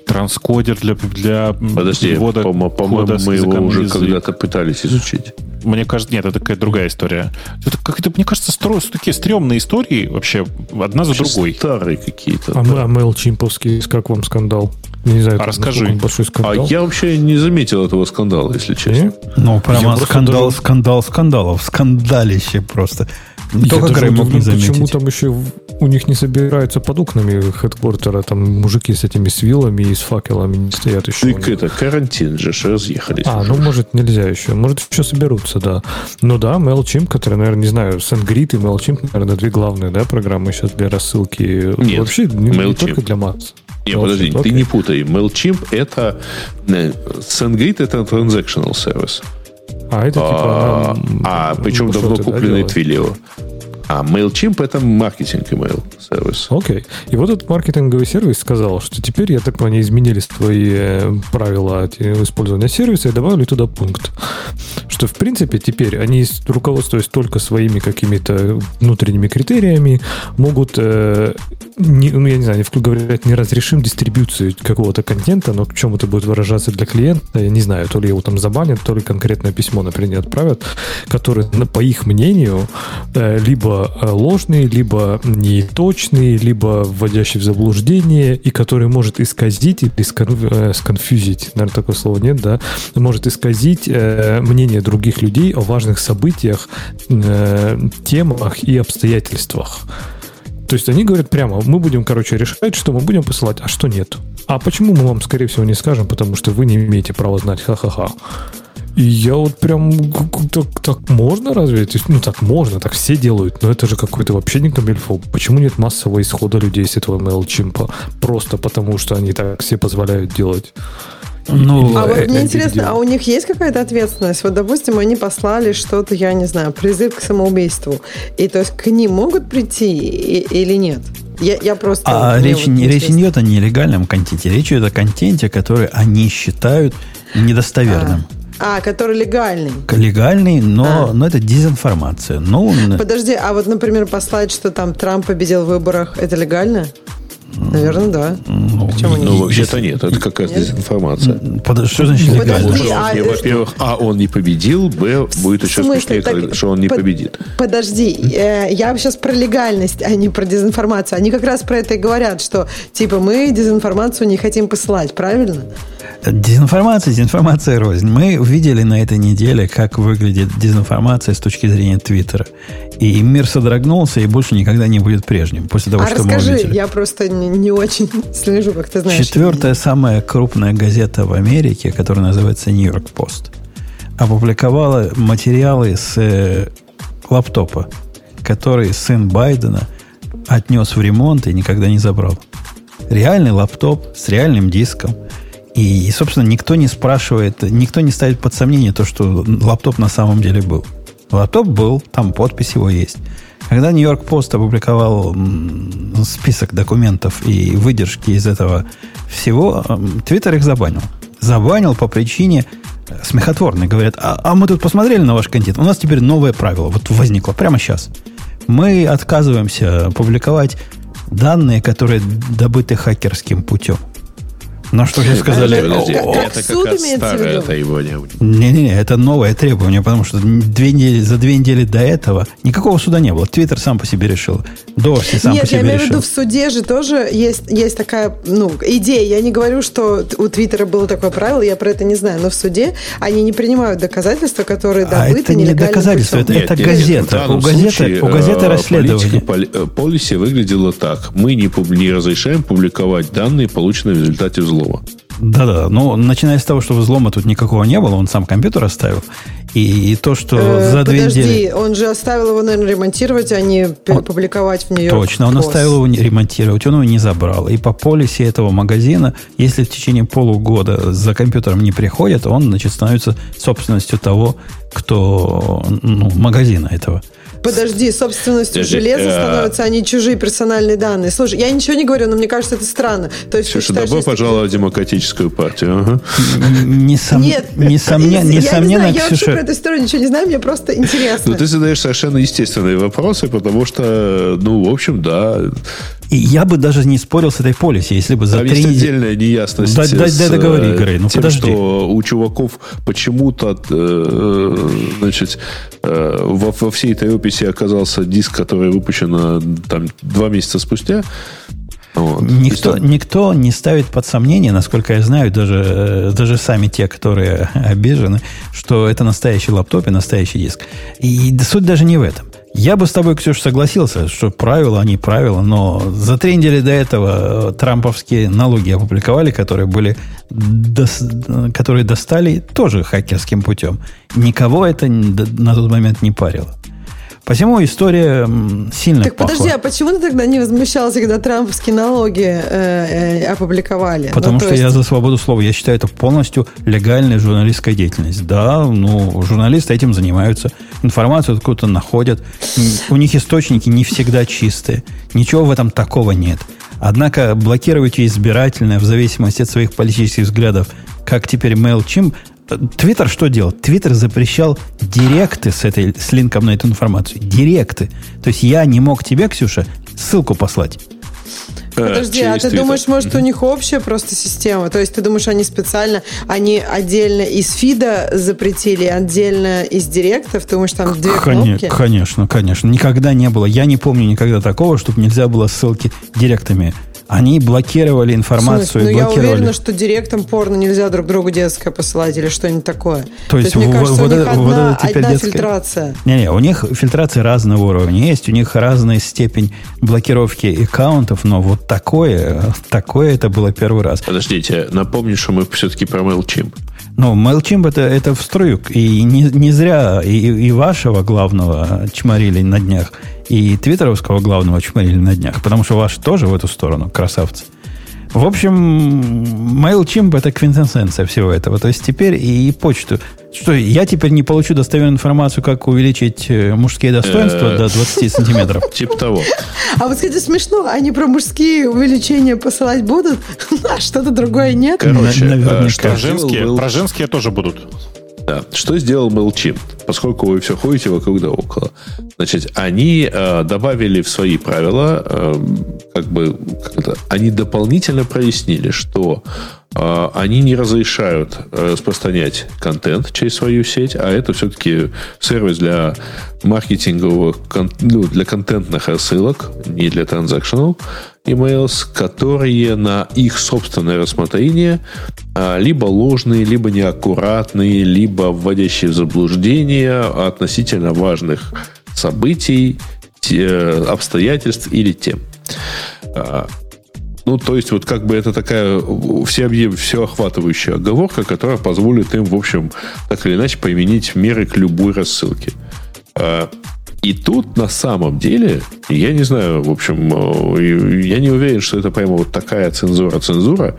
транскодер для, для Подожди, ввода по-моему, по мы его уже когда-то пытались изучить. Мне кажется, нет, это какая-то другая история. Это как-то, мне кажется, стро, такие стрёмные истории вообще одна за другой. Старые какие-то. А, да. а MailChimp'овский, как вам скандал? Не знаю, а расскажи. Большой скандал. А я вообще не заметил этого скандала, если честно. Ну, прямо скандал, даже... скандал скандалов. Скандалище просто. Только Грей мог не заметить. Почему там еще у них не собираются под окнами хедквартера, там мужики с этими с вилами и с факелами не стоят еще. Так это, карантин же, разъехались. А, уже. ну, может, нельзя еще. Может, еще соберутся, да. Ну да, MailChimp, который, наверное, не знаю, SendGrid и MailChimp, наверное, две главные, да, программы сейчас для рассылки. Нет, Вообще, не, не только для масс. Не, подожди, okay. ты не путай. MailChimp это... Э, SendGrid это transactional сервис. А это типа... А, а причем давно купленный Twilio. А MailChimp это маркетинг email сервис. Окей. Okay. И вот этот маркетинговый сервис сказал, что теперь, я так понимаю, они изменили свои э, правила использования сервиса и добавили туда пункт. Что, в принципе, теперь они, руководствуясь только своими какими-то внутренними критериями, могут, э, не, ну, я не знаю, они говорят, не разрешим дистрибуцию какого-то контента, но к чему это будет выражаться для клиента, я не знаю, то ли его там забанят, то ли конкретное письмо, например, отправят, которое, по их мнению, э, либо Э, ложный, либо неточный, либо вводящий в заблуждение, и который может исказить или э, сконфьюзить, наверное, такое слово нет, да, может исказить э, мнение других людей о важных событиях, темах и обстоятельствах. То есть они говорят прямо, мы будем, короче, решать, что мы будем посылать, а что нет. А почему мы вам, скорее всего, не скажем, потому что вы не имеете права знать, ха-ха-ха. И я вот прям так, так можно разве? Ну, так можно, так все делают, но это же какой-то вообще не камильфо. Почему нет массового исхода людей с этого MailChimp? Просто потому, что они так все позволяют делать. Ну, а вот э, мне интересно, а у них есть какая-то ответственность? Вот, допустим, они послали что-то, я не знаю, призыв к самоубийству. И то есть к ним могут прийти или нет? Я, я просто... А речь, вот речь не идет о нелегальном контенте. Речь идет о контенте, который они считают недостоверным. А. А, который легальный. Легальный, но, а. но это дезинформация. Ну, Подожди, а вот, например, послать, что там Трамп победил в выборах, это легально? Наверное, да. Ну, Почему нет? Ну, вообще-то нет, это какая-то Нет? дезинформация. Под- Что значит Ну, легально? подожди, Что он а, не- Во-первых, а, он не победил, б, будет еще смысле? смешнее, Так, что он не под- победит. Подожди, э, я сейчас про легальность, а не про дезинформацию. Они как раз про это и говорят, что типа мы дезинформацию не хотим посылать, правильно? Дезинформация, дезинформация рознь. Мы увидели на этой неделе, как выглядит дезинформация с точки зрения Твиттера. И мир содрогнулся и больше никогда не будет прежним после того, а что мы расскажи, увидели. я просто не, очень слежу, как ты знаешь. Четвертая самая крупная газета в Америке, которая называется Нью-Йорк Пост, опубликовала материалы с э, лаптопа, который сын Байдена отнес в ремонт и никогда не забрал. Реальный лаптоп с реальным диском. И, и, собственно, никто не спрашивает, никто не ставит под сомнение то, что лаптоп на самом деле был. Лаптоп был, там подпись его есть. Когда Нью-Йорк Пост опубликовал список документов и выдержки из этого всего, Твиттер их забанил. Забанил по причине э, смехотворной. Говорят, а, а мы тут посмотрели на ваш контент, у нас теперь новое правило. Вот возникло прямо сейчас. Мы отказываемся публиковать данные, которые добыты хакерским путем. На что же сказали? Это как раз старое требование. Не-не-не, это новое требование, потому что две недели, за две недели до этого никакого суда не было. Твиттер сам по себе решил. Дорси сам Нет, по себе я имею в решил. виду, в суде же тоже есть, есть такая ну, идея. Я не говорю, что у Твиттера было такое правило, я про это не знаю, но в суде они не принимают доказательства, которые А добыты это не нелегальным доказательство, путем. это- газета. в данном У газеты- случае, у газеты э, расследование. Политика поли- э, полиси выглядела так. Мы не, не разрешаем публиковать данные, полученные в результате взлома. Да-да, ну, начиная с того, что взлома тут никакого не было, он сам компьютер оставил. И, и то, что Э, за две Подожди, недели... он же оставил его, наверное, ремонтировать, а не Он- публиковать в нее. Точно, он оставил его не- ремонтировать, он его не забрал. И по полисе этого магазина, если в течение полугода за компьютером не приходят, он, значит, становится собственностью того, кто, ну, магазина этого. Подожди, собственностью Подожди, железа э, становятся они чужие персональные данные. Слушай, я ничего не говорю, но мне кажется, это странно. То есть, ты Ксюша, считаешь, добро если- пожаловать в демократическую партию. Ага. Несом... Нет, несомненно, я, несомненно, я не знаю, я вообще Ксюша, про эту историю ничего не знаю, мне просто интересно. Ну, ты задаешь совершенно естественные вопросы, потому что, ну, в общем, да, и я бы даже не спорил с этой полиси, если бы за там три есть отдельная неясность дай- с, дай договори, э, Грей, ну тем, подожди. что у чуваков почему-то э, значит, э, во, во всей этой описи оказался диск, который выпущен там два месяца спустя. Вот. Никто, То есть, никто не ставит под сомнение, насколько я знаю, даже, даже сами те, которые обижены, что это настоящий лаптоп и настоящий диск. И суть даже не в этом. Я бы с тобой, Ксюша, согласился, что правила, они правила, но за три недели до этого трамповские налоги опубликовали, которые были дос- которые достали тоже хакерским путем. Никого это на тот момент не парило. Посему история сильно Так пахла. подожди, а почему ты тогда не возмущался, когда трамповские налоги э, э, опубликовали? Потому Ну, то что я есть- за свободу слова. Я считаю это полностью легальная журналистская деятельность. Да, ну, журналисты этим занимаются. Информацию откуда-то находят. У них источники не всегда чистые. Ничего в этом такого нет. Однако блокировать ее избирательно в зависимости от своих политических взглядов, как теперь MailChimp, Твиттер что делал? Твиттер запрещал директы с, этой, с линком на эту информацию. Директы. То есть я не мог тебе, Ксюша, ссылку послать. э, Подожди, а ты Twitter. думаешь, может, у них общая просто система? То есть ты думаешь, они специально, они отдельно из фида запретили, отдельно из директов? Ты думаешь, там две Коне- кнопки? Конечно, конечно. Никогда не было. Я не помню никогда такого, чтобы нельзя было ссылки директами. Они блокировали информацию, смысле? Ну, я блокировали. уверена, что директом порно нельзя друг другу детское посылать или что-нибудь такое. То есть мне в- кажется, вот у них это- вот одна, это теперь одна детское? фильтрация. Не-не, у них фильтрации разного уровня есть, у них разная степень блокировки аккаунтов, но вот такое, такое это было первый раз. Подождите, напомню, что мы все-таки про MailChimp. Но MailChimp это, это в струю. И не, не зря и, и вашего главного чморили на днях, и твиттеровского главного чморили на днях, потому что ваш тоже в эту сторону, красавцы. В общем, MailChimp это квинтэссенция всего этого. То есть теперь и почту. Что, я теперь не получу достоверную информацию, как увеличить э, мужские достоинства Э. до 20 сантиметров. Типа того. А вот, кстати, смешно, они про мужские увеличения посылать будут, а что-то другое нет? Короче, э, что женские, про женские тоже будут. Да. Что сделал MailChimp? Поскольку вы все ходите вокруг да около. Значит, они э, добавили в свои правила, э, как бы, как это, они дополнительно прояснили, что э, они не разрешают распространять контент через свою сеть, а это все-таки сервис для маркетинговых, ну, для контентных рассылок, не для transactional emails, которые на их собственное рассмотрение а, либо ложные, либо неаккуратные, либо вводящие в заблуждение относительно важных событий, обстоятельств или тем. А, ну, то есть, вот как бы это такая все, всеохватывающая оговорка, которая позволит им, в общем, так или иначе, применить меры к любой рассылке. И тут на самом деле, я не знаю, в общем, э, я не уверен, что это прямо вот такая цензура-цензура,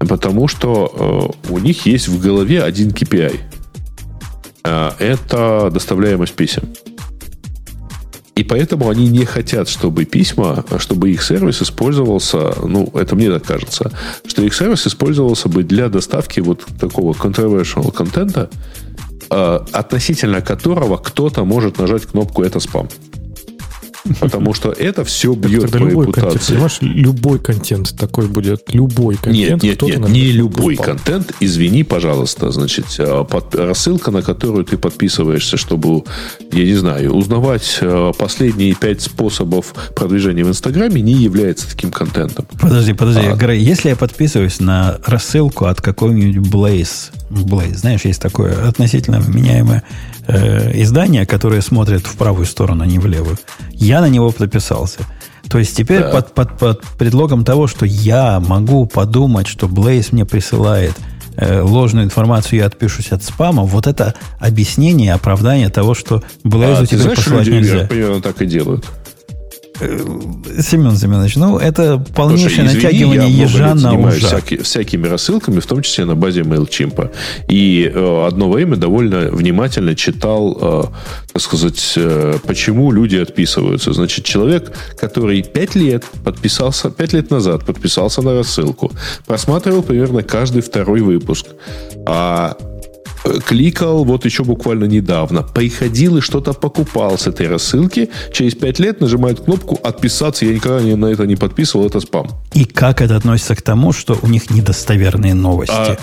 потому что э, у них есть в голове один KPI. Э, это доставляемость писем. И поэтому они не хотят, чтобы письма, чтобы их сервис использовался, ну, это мне так кажется, что их сервис использовался бы для доставки вот такого controversial контента, Э, относительно которого кто-то может нажать кнопку «это спам». Потому что это все бьет по любой репутации. Контент, понимаешь, любой контент такой будет. Любой контент. Нет, нет, нет, не любой контент. Извини, пожалуйста. Значит, под, рассылка, на которую ты подписываешься, чтобы, я не знаю, узнавать э, последние пять способов продвижения в Инстаграме, не является таким контентом. Подожди, подожди. А, Грей, если я подписываюсь на рассылку от какой-нибудь Blaze, Blaze, знаешь, есть такое относительно меняемое э, издание, которое смотрит в правую сторону, а не в левую. Я на него подписался. То есть теперь да. под, под, под предлогом того, что я могу подумать, что Blaze мне присылает э, ложную информацию, я отпишусь от спама, вот это объяснение, оправдание того, что Blaze а, теперь знаешь, посылать люди, нельзя. примерно так и делают. Э, Семен Семенович, ну это полнейшее Слушай, извини, натягивание я ежа на занимаюсь всяки, всякими рассылками, в том числе на базе MailChimp. И э, одно время довольно внимательно читал, э, так сказать, э, почему люди отписываются. Значит, человек, который 5 лет подписался, 5 лет назад подписался на рассылку, просматривал примерно каждый второй выпуск. А кликал вот еще буквально недавно, приходил и что-то покупал с этой рассылки, через 5 лет нажимает кнопку «Отписаться», я никогда на это не подписывал, это спам. И как это относится к тому, что у них недостоверные новости? А,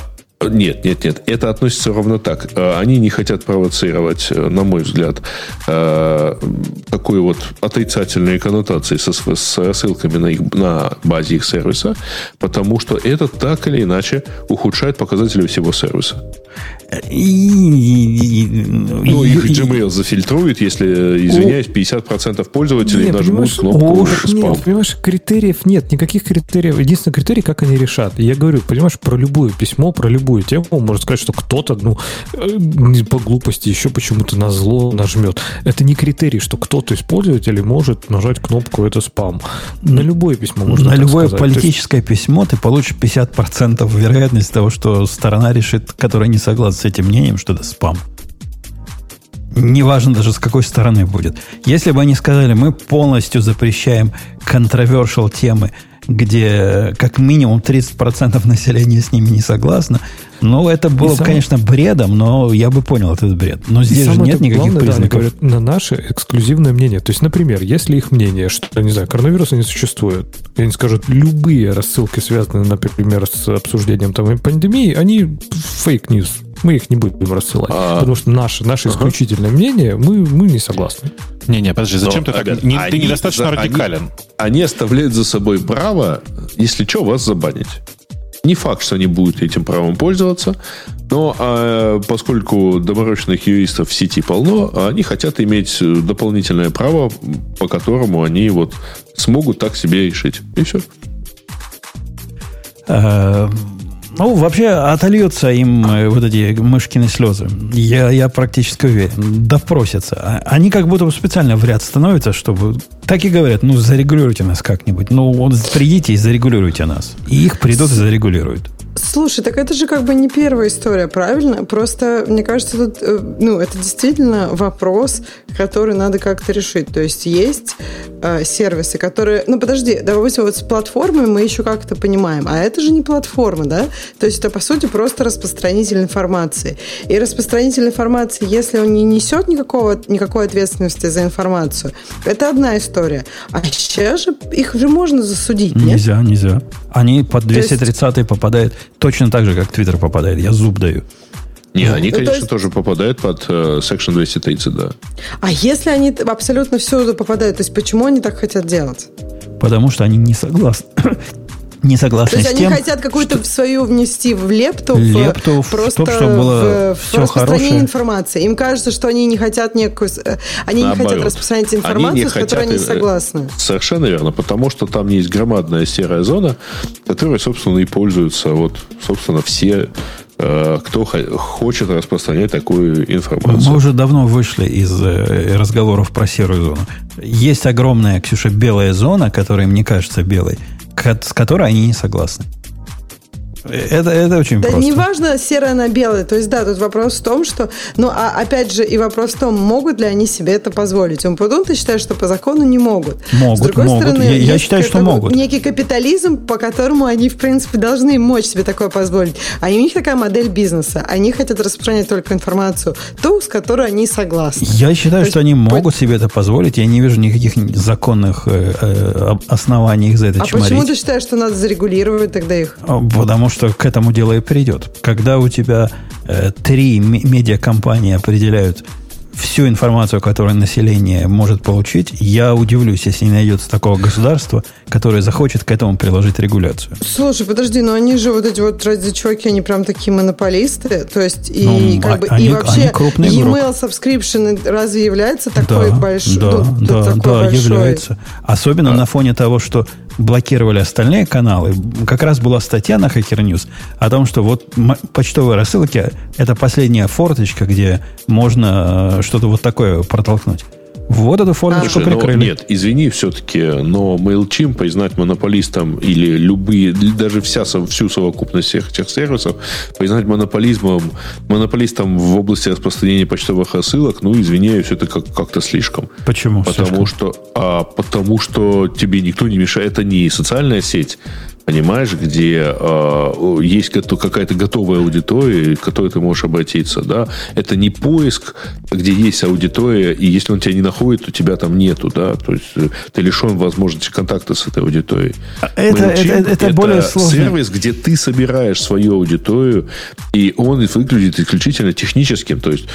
нет, нет, нет. Это относится ровно так. А, они не хотят провоцировать, э, на мой взгляд, э, такой вот отрицательные коннотации со, с рассылками на, их, на базе их сервиса, потому что это так или иначе ухудшает показатели всего сервиса. И, ну, их Gmail зафильтрует, если, извиняюсь, 50% пользователей нет, нажмут кнопку спам. Нет, понимаешь, критериев нет, никаких критериев. Единственный критерий, как они решат. Я говорю, понимаешь, про любое письмо, про любую тему, можно сказать, что кто-то, ну, э, по глупости еще почему-то на зло нажмет. Это не критерий, что кто-то из пользователей может нажать кнопку «это спам». На любое письмо можно На любое сказать. политическое есть... письмо ты получишь 50% вероятность того, что сторона решит, которая не согласна с этим мнением, что это спам. Неважно даже с какой стороны будет. Если бы они сказали, мы полностью запрещаем controversial темы, где как минимум 30% населения с ними не согласно, ну, это было бы, конечно, бредом, но я бы понял этот бред. Но здесь же нет никаких главное, признаков. Да, говорят на наше эксклюзивное мнение. То есть, например, если их мнение, что, не знаю, коронавируса не существует, и они скажут, любые рассылки, связанные, например, с обсуждением там, пандемии, они fake news мы их не будем рассылать. А... Потому что наше, наше ага. исключительное мнение, мы, мы не согласны. Не-не, подожди, зачем Но, ты так? Не, они, ты недостаточно за, радикален. Они, они оставляют за собой право, если что, вас забанить. Не факт, что они будут этим правом пользоваться, но а, поскольку доморощенных юристов в сети полно, они хотят иметь дополнительное право, по которому они вот смогут так себе решить. И все. Ну, вообще, отольются им э, вот эти мышкины слезы. Я, я практически уверен. Да просятся. А, они как будто бы специально в ряд становятся, чтобы... Так и говорят, ну, зарегулируйте нас как-нибудь. Ну, вот придите и зарегулируйте нас. И их придут и зарегулируют. Слушай, так это же как бы не первая история, правильно? Просто, мне кажется, тут, э, ну, это действительно вопрос, который надо как-то решить. То есть есть э, сервисы, которые... Ну, подожди, допустим, вот с платформой мы еще как-то понимаем, а это же не платформа, да? То есть это, по сути, просто распространитель информации. И распространитель информации, если он не несет никакого, никакой ответственности за информацию, это одна история. А сейчас же их же можно засудить, нет? Нельзя, нельзя. Они под 230 попадают точно так же, как Твиттер попадает. Я зуб даю. Не, они, Ну, то конечно, есть- тоже попадают под э, Section 230, да. А если они абсолютно всюду попадают, то есть почему они так хотят делать? Потому что они не согласны. Не согласны То есть с они тем, хотят какую-то свою внести в лепту, Лепту в, в просто то, чтобы было в, в всё распространение хорошее. информации. Им кажется, что они не хотят некую, э, они не хотят Наоборот. распространять Они информацию, не с которой хотят, они э, согласны. Совершенно верно, потому что там есть громадная серая зона, которой, собственно, и пользуются вот, собственно, все, э, кто хо- хочет распространять такую информацию. Мы уже давно вышли из разговоров про серую зону. Есть огромная, Ксюша, белая зона, которая мне кажется белой, с которой они не согласны. Это, это очень Да просто. не важно, серое на белое. То есть, да, тут вопрос в том, что... Ну, а опять же, и вопрос в том, могут ли они себе это позволить. Умпутун, ты считаешь, что по закону не могут. Могут, С другой могут. стороны, Я- я считаю, что могут. некий капитализм, по которому они, в принципе, должны мочь себе такое позволить. А у них такая модель бизнеса. Они хотят распространять только информацию, ту, с которой они согласны. Я считаю, То что есть они по- могут себе это позволить. Я не вижу никаких законных э, э, оснований их за это А чморить. почему ты считаешь, что надо зарегулировать тогда их? А, Потому что к этому дело и придет. Когда у тебя э, три ме- медиакомпании определяют всю информацию, которую население может получить, я удивлюсь, если не найдется такого государства, которое захочет к этому приложить регуляцию. Слушай, подожди, но они же вот эти вот ради-чуваки, они прям такие монополисты, то есть и Ну, как а- бы они- и вообще они e-mail subscription разве является такой да, большой? да, ну, да, да, большой? является. Особенно на фоне того, что блокировали остальные каналы. Как раз была статья на Hacker News о том, что вот почтовые рассылки – это последняя форточка, где можно э, что-то вот такое протолкнуть. Вот эту форточку Слушай, но прикрыли. нет, извини все-таки, но MailChimp признать монополистом или любые, даже вся, всю совокупность всех этих сервисов, признать монополизмом, монополистом в области распространения почтовых рассылок, ну, извиняюсь, это как- как-то слишком. Почему? Потому что, а, потому что тебе никто не мешает. Это не социальная сеть, понимаешь, где а, есть какая-то готовая аудитория, к которой ты можешь обратиться. Да? Это не поиск, где есть аудитория, и если он тебя не находит, то тебя там нету. Да? То есть э, ты лишен возможности контакта с этой аудиторией. Это- MailChimp это- это более сложно. сервис, где ты собираешь свою аудиторию, и он выглядит исключительно техническим. То есть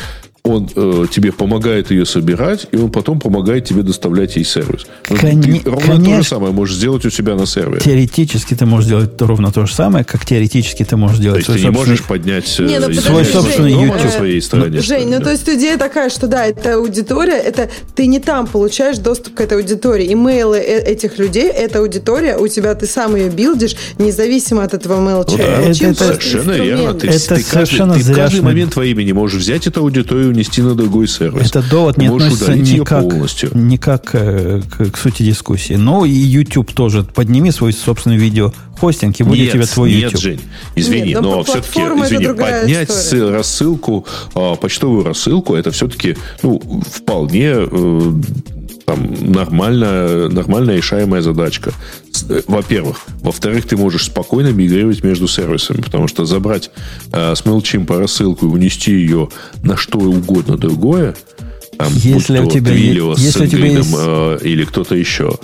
он э, тебе помогает ее собирать, и он потом помогает тебе доставлять ей сервис. Ну, Коне- ты ровно то конечно. же самое можешь сделать у себя на сервере. Теоретически ты можешь делать ровно то же самое, как теоретически ты можешь То делать есть свой ты не собственный- можешь поднять э, Не, ну, подожди, из собственный дома YouTube. на своей стороне. что Жень, ну да? то есть идея такая, что да, это аудитория, это ты не там получаешь доступ к этой аудитории. Имейлы э- этих людей, эта аудитория, у тебя ты сам ее билдишь, независимо от этого mail Ну да, это- это Совершенно верно. Ты, Это ты совершенно каждый, ты в каждый момент во имени можешь взять эту аудиторию унести на другой сервис. Это довод не можешь относится никак, полностью. никак э, к, к сути дискуссии. Но и YouTube тоже. Подними свой собственный видеохостинг, и будет нет, у тебя твой нет, YouTube. Жень, извини, Нет, но но по- все-таки, извини, поднять история. рассылку, а, почтовую рассылку, это все-таки, ну, вполне э, там, нормальная, нормальная решаемая задачка. Э, Во-первых. Во-вторых, ты можешь спокойно мигрировать между сервисами, потому что забрать э, с MailChimp рассылку и унести ее на что угодно другое, Если у тебя Twilio если у тебя есть- э, или кто-то еще,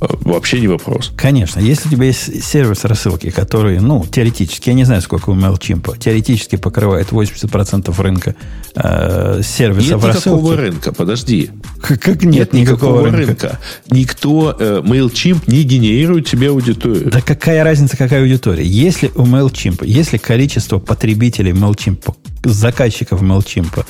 э, вообще не вопрос. Конечно, если у тебя есть сервис рассылки, который, ну, теоретически, я не знаю, сколько у MailChimp, теоретически покрывает 80% рынка э, сервисов Нет никакого рассылки. рынка, подожди. Как, как нет, никакого, рынка? Никто, э, MailChimp не генерирует тебе аудиторию. Да какая разница, какая аудитория? Если у MailChimp, если количество потребителей MailChimp, заказчиков MailChimp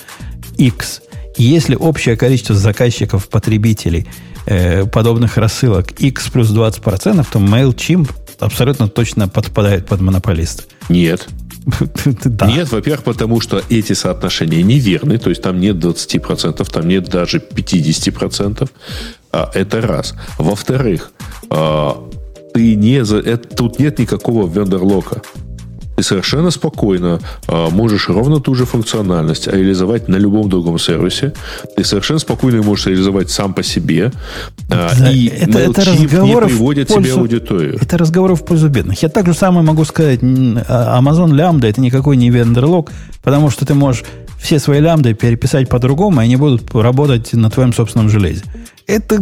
X, и если общее количество заказчиков, потребителей э, подобных рассылок X плюс 20%, то MailChimp абсолютно точно подпадает под монополиста. Нет. Да. Нет, во-первых, потому что эти соотношения неверны, то есть там нет 20%, там нет даже 50%. А, это раз. Во-вторых, а, ты не за, это, тут нет никакого вендерлока. Ты совершенно спокойно э, можешь ровно ту же функциональность реализовать на любом другом сервисе. Ты совершенно спокойно можешь реализовать сам по себе. Э, Да, и это- это MailChimp не разговоры в приводит пользу- тебе аудиторию. Это разговоры в пользу бедных. Я так же самое могу сказать, а- Amazon Lambda это никакой не вендерлог, потому что ты можешь все свои лямбды переписать по-другому, и они будут работать на твоем собственном железе. Это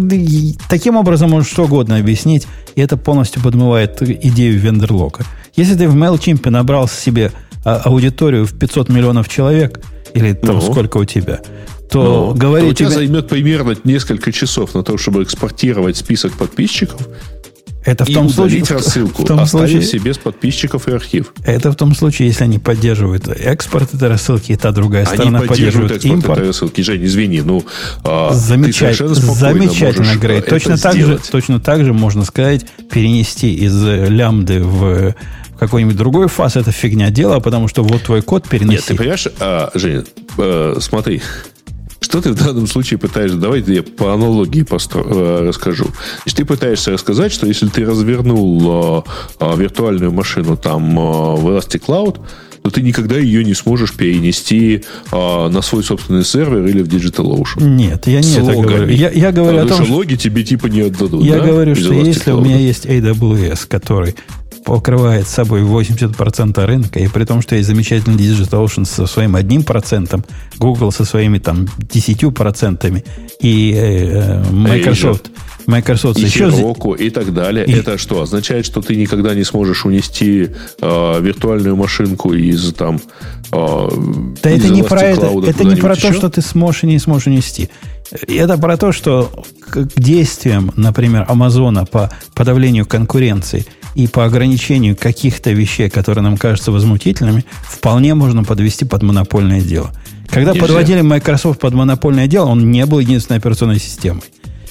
таким образом можно что угодно объяснить, и это полностью подмывает идею вендерлока. Если ты в MailChimp набрал себе а, аудиторию в 500 миллионов человек, или там Ну. сколько у тебя, то Но говорить у тебя займет примерно несколько часов на то, чтобы экспортировать список подписчиков это в и том случае, рассылку, в том оставив случае, себе без подписчиков и архив. Это в том случае, если они поддерживают экспорт этой рассылки, и та другая Они сторона поддерживают поддерживает экспорт импорт. этой рассылки. Жень, извини, ну, ты Замечательно, Грей. а, Точно так, же, точно так же можно сказать, перенести из э, лямбды в какой-нибудь другой фаз, это фигня дела, потому что вот твой код переноси. Нет, ты понимаешь, а, Женя, э, смотри, что ты в данном случае пытаешься... Давайте я по аналогии постро- э, расскажу. Значит, ты пытаешься рассказать, что если ты развернул э, э, виртуальную машину там в Elastic Cloud, то ты никогда ее не сможешь перенести э, на свой собственный сервер или в DigitalOcean. Нет, я не С это логами. говорю. Я, я говорю о Потому том, что логи тебе типа не отдадут. я да, говорю, что если у Cloud. меня есть AWS, который покрывает собой 80% рынка, и при том, что есть замечательный DigitalOcean со своим одним процентом, Google со своими там 10% и э, э, Microsoft, Microsoft и еще... Heroku и так далее. И- Это что? Означает, что ты никогда не сможешь унести э, виртуальную машинку из там э, Да из это не про это. Это не про куда-нибудь то, еще? что ты сможешь и не сможешь унести. Это про то, что к действиям, например, Амазона по подавлению конкуренции и по ограничению каких-то вещей, которые нам кажутся возмутительными, вполне можно подвести под монопольное дело. Когда Нельзя. подводили Microsoft под монопольное дело, он не был единственной операционной системой.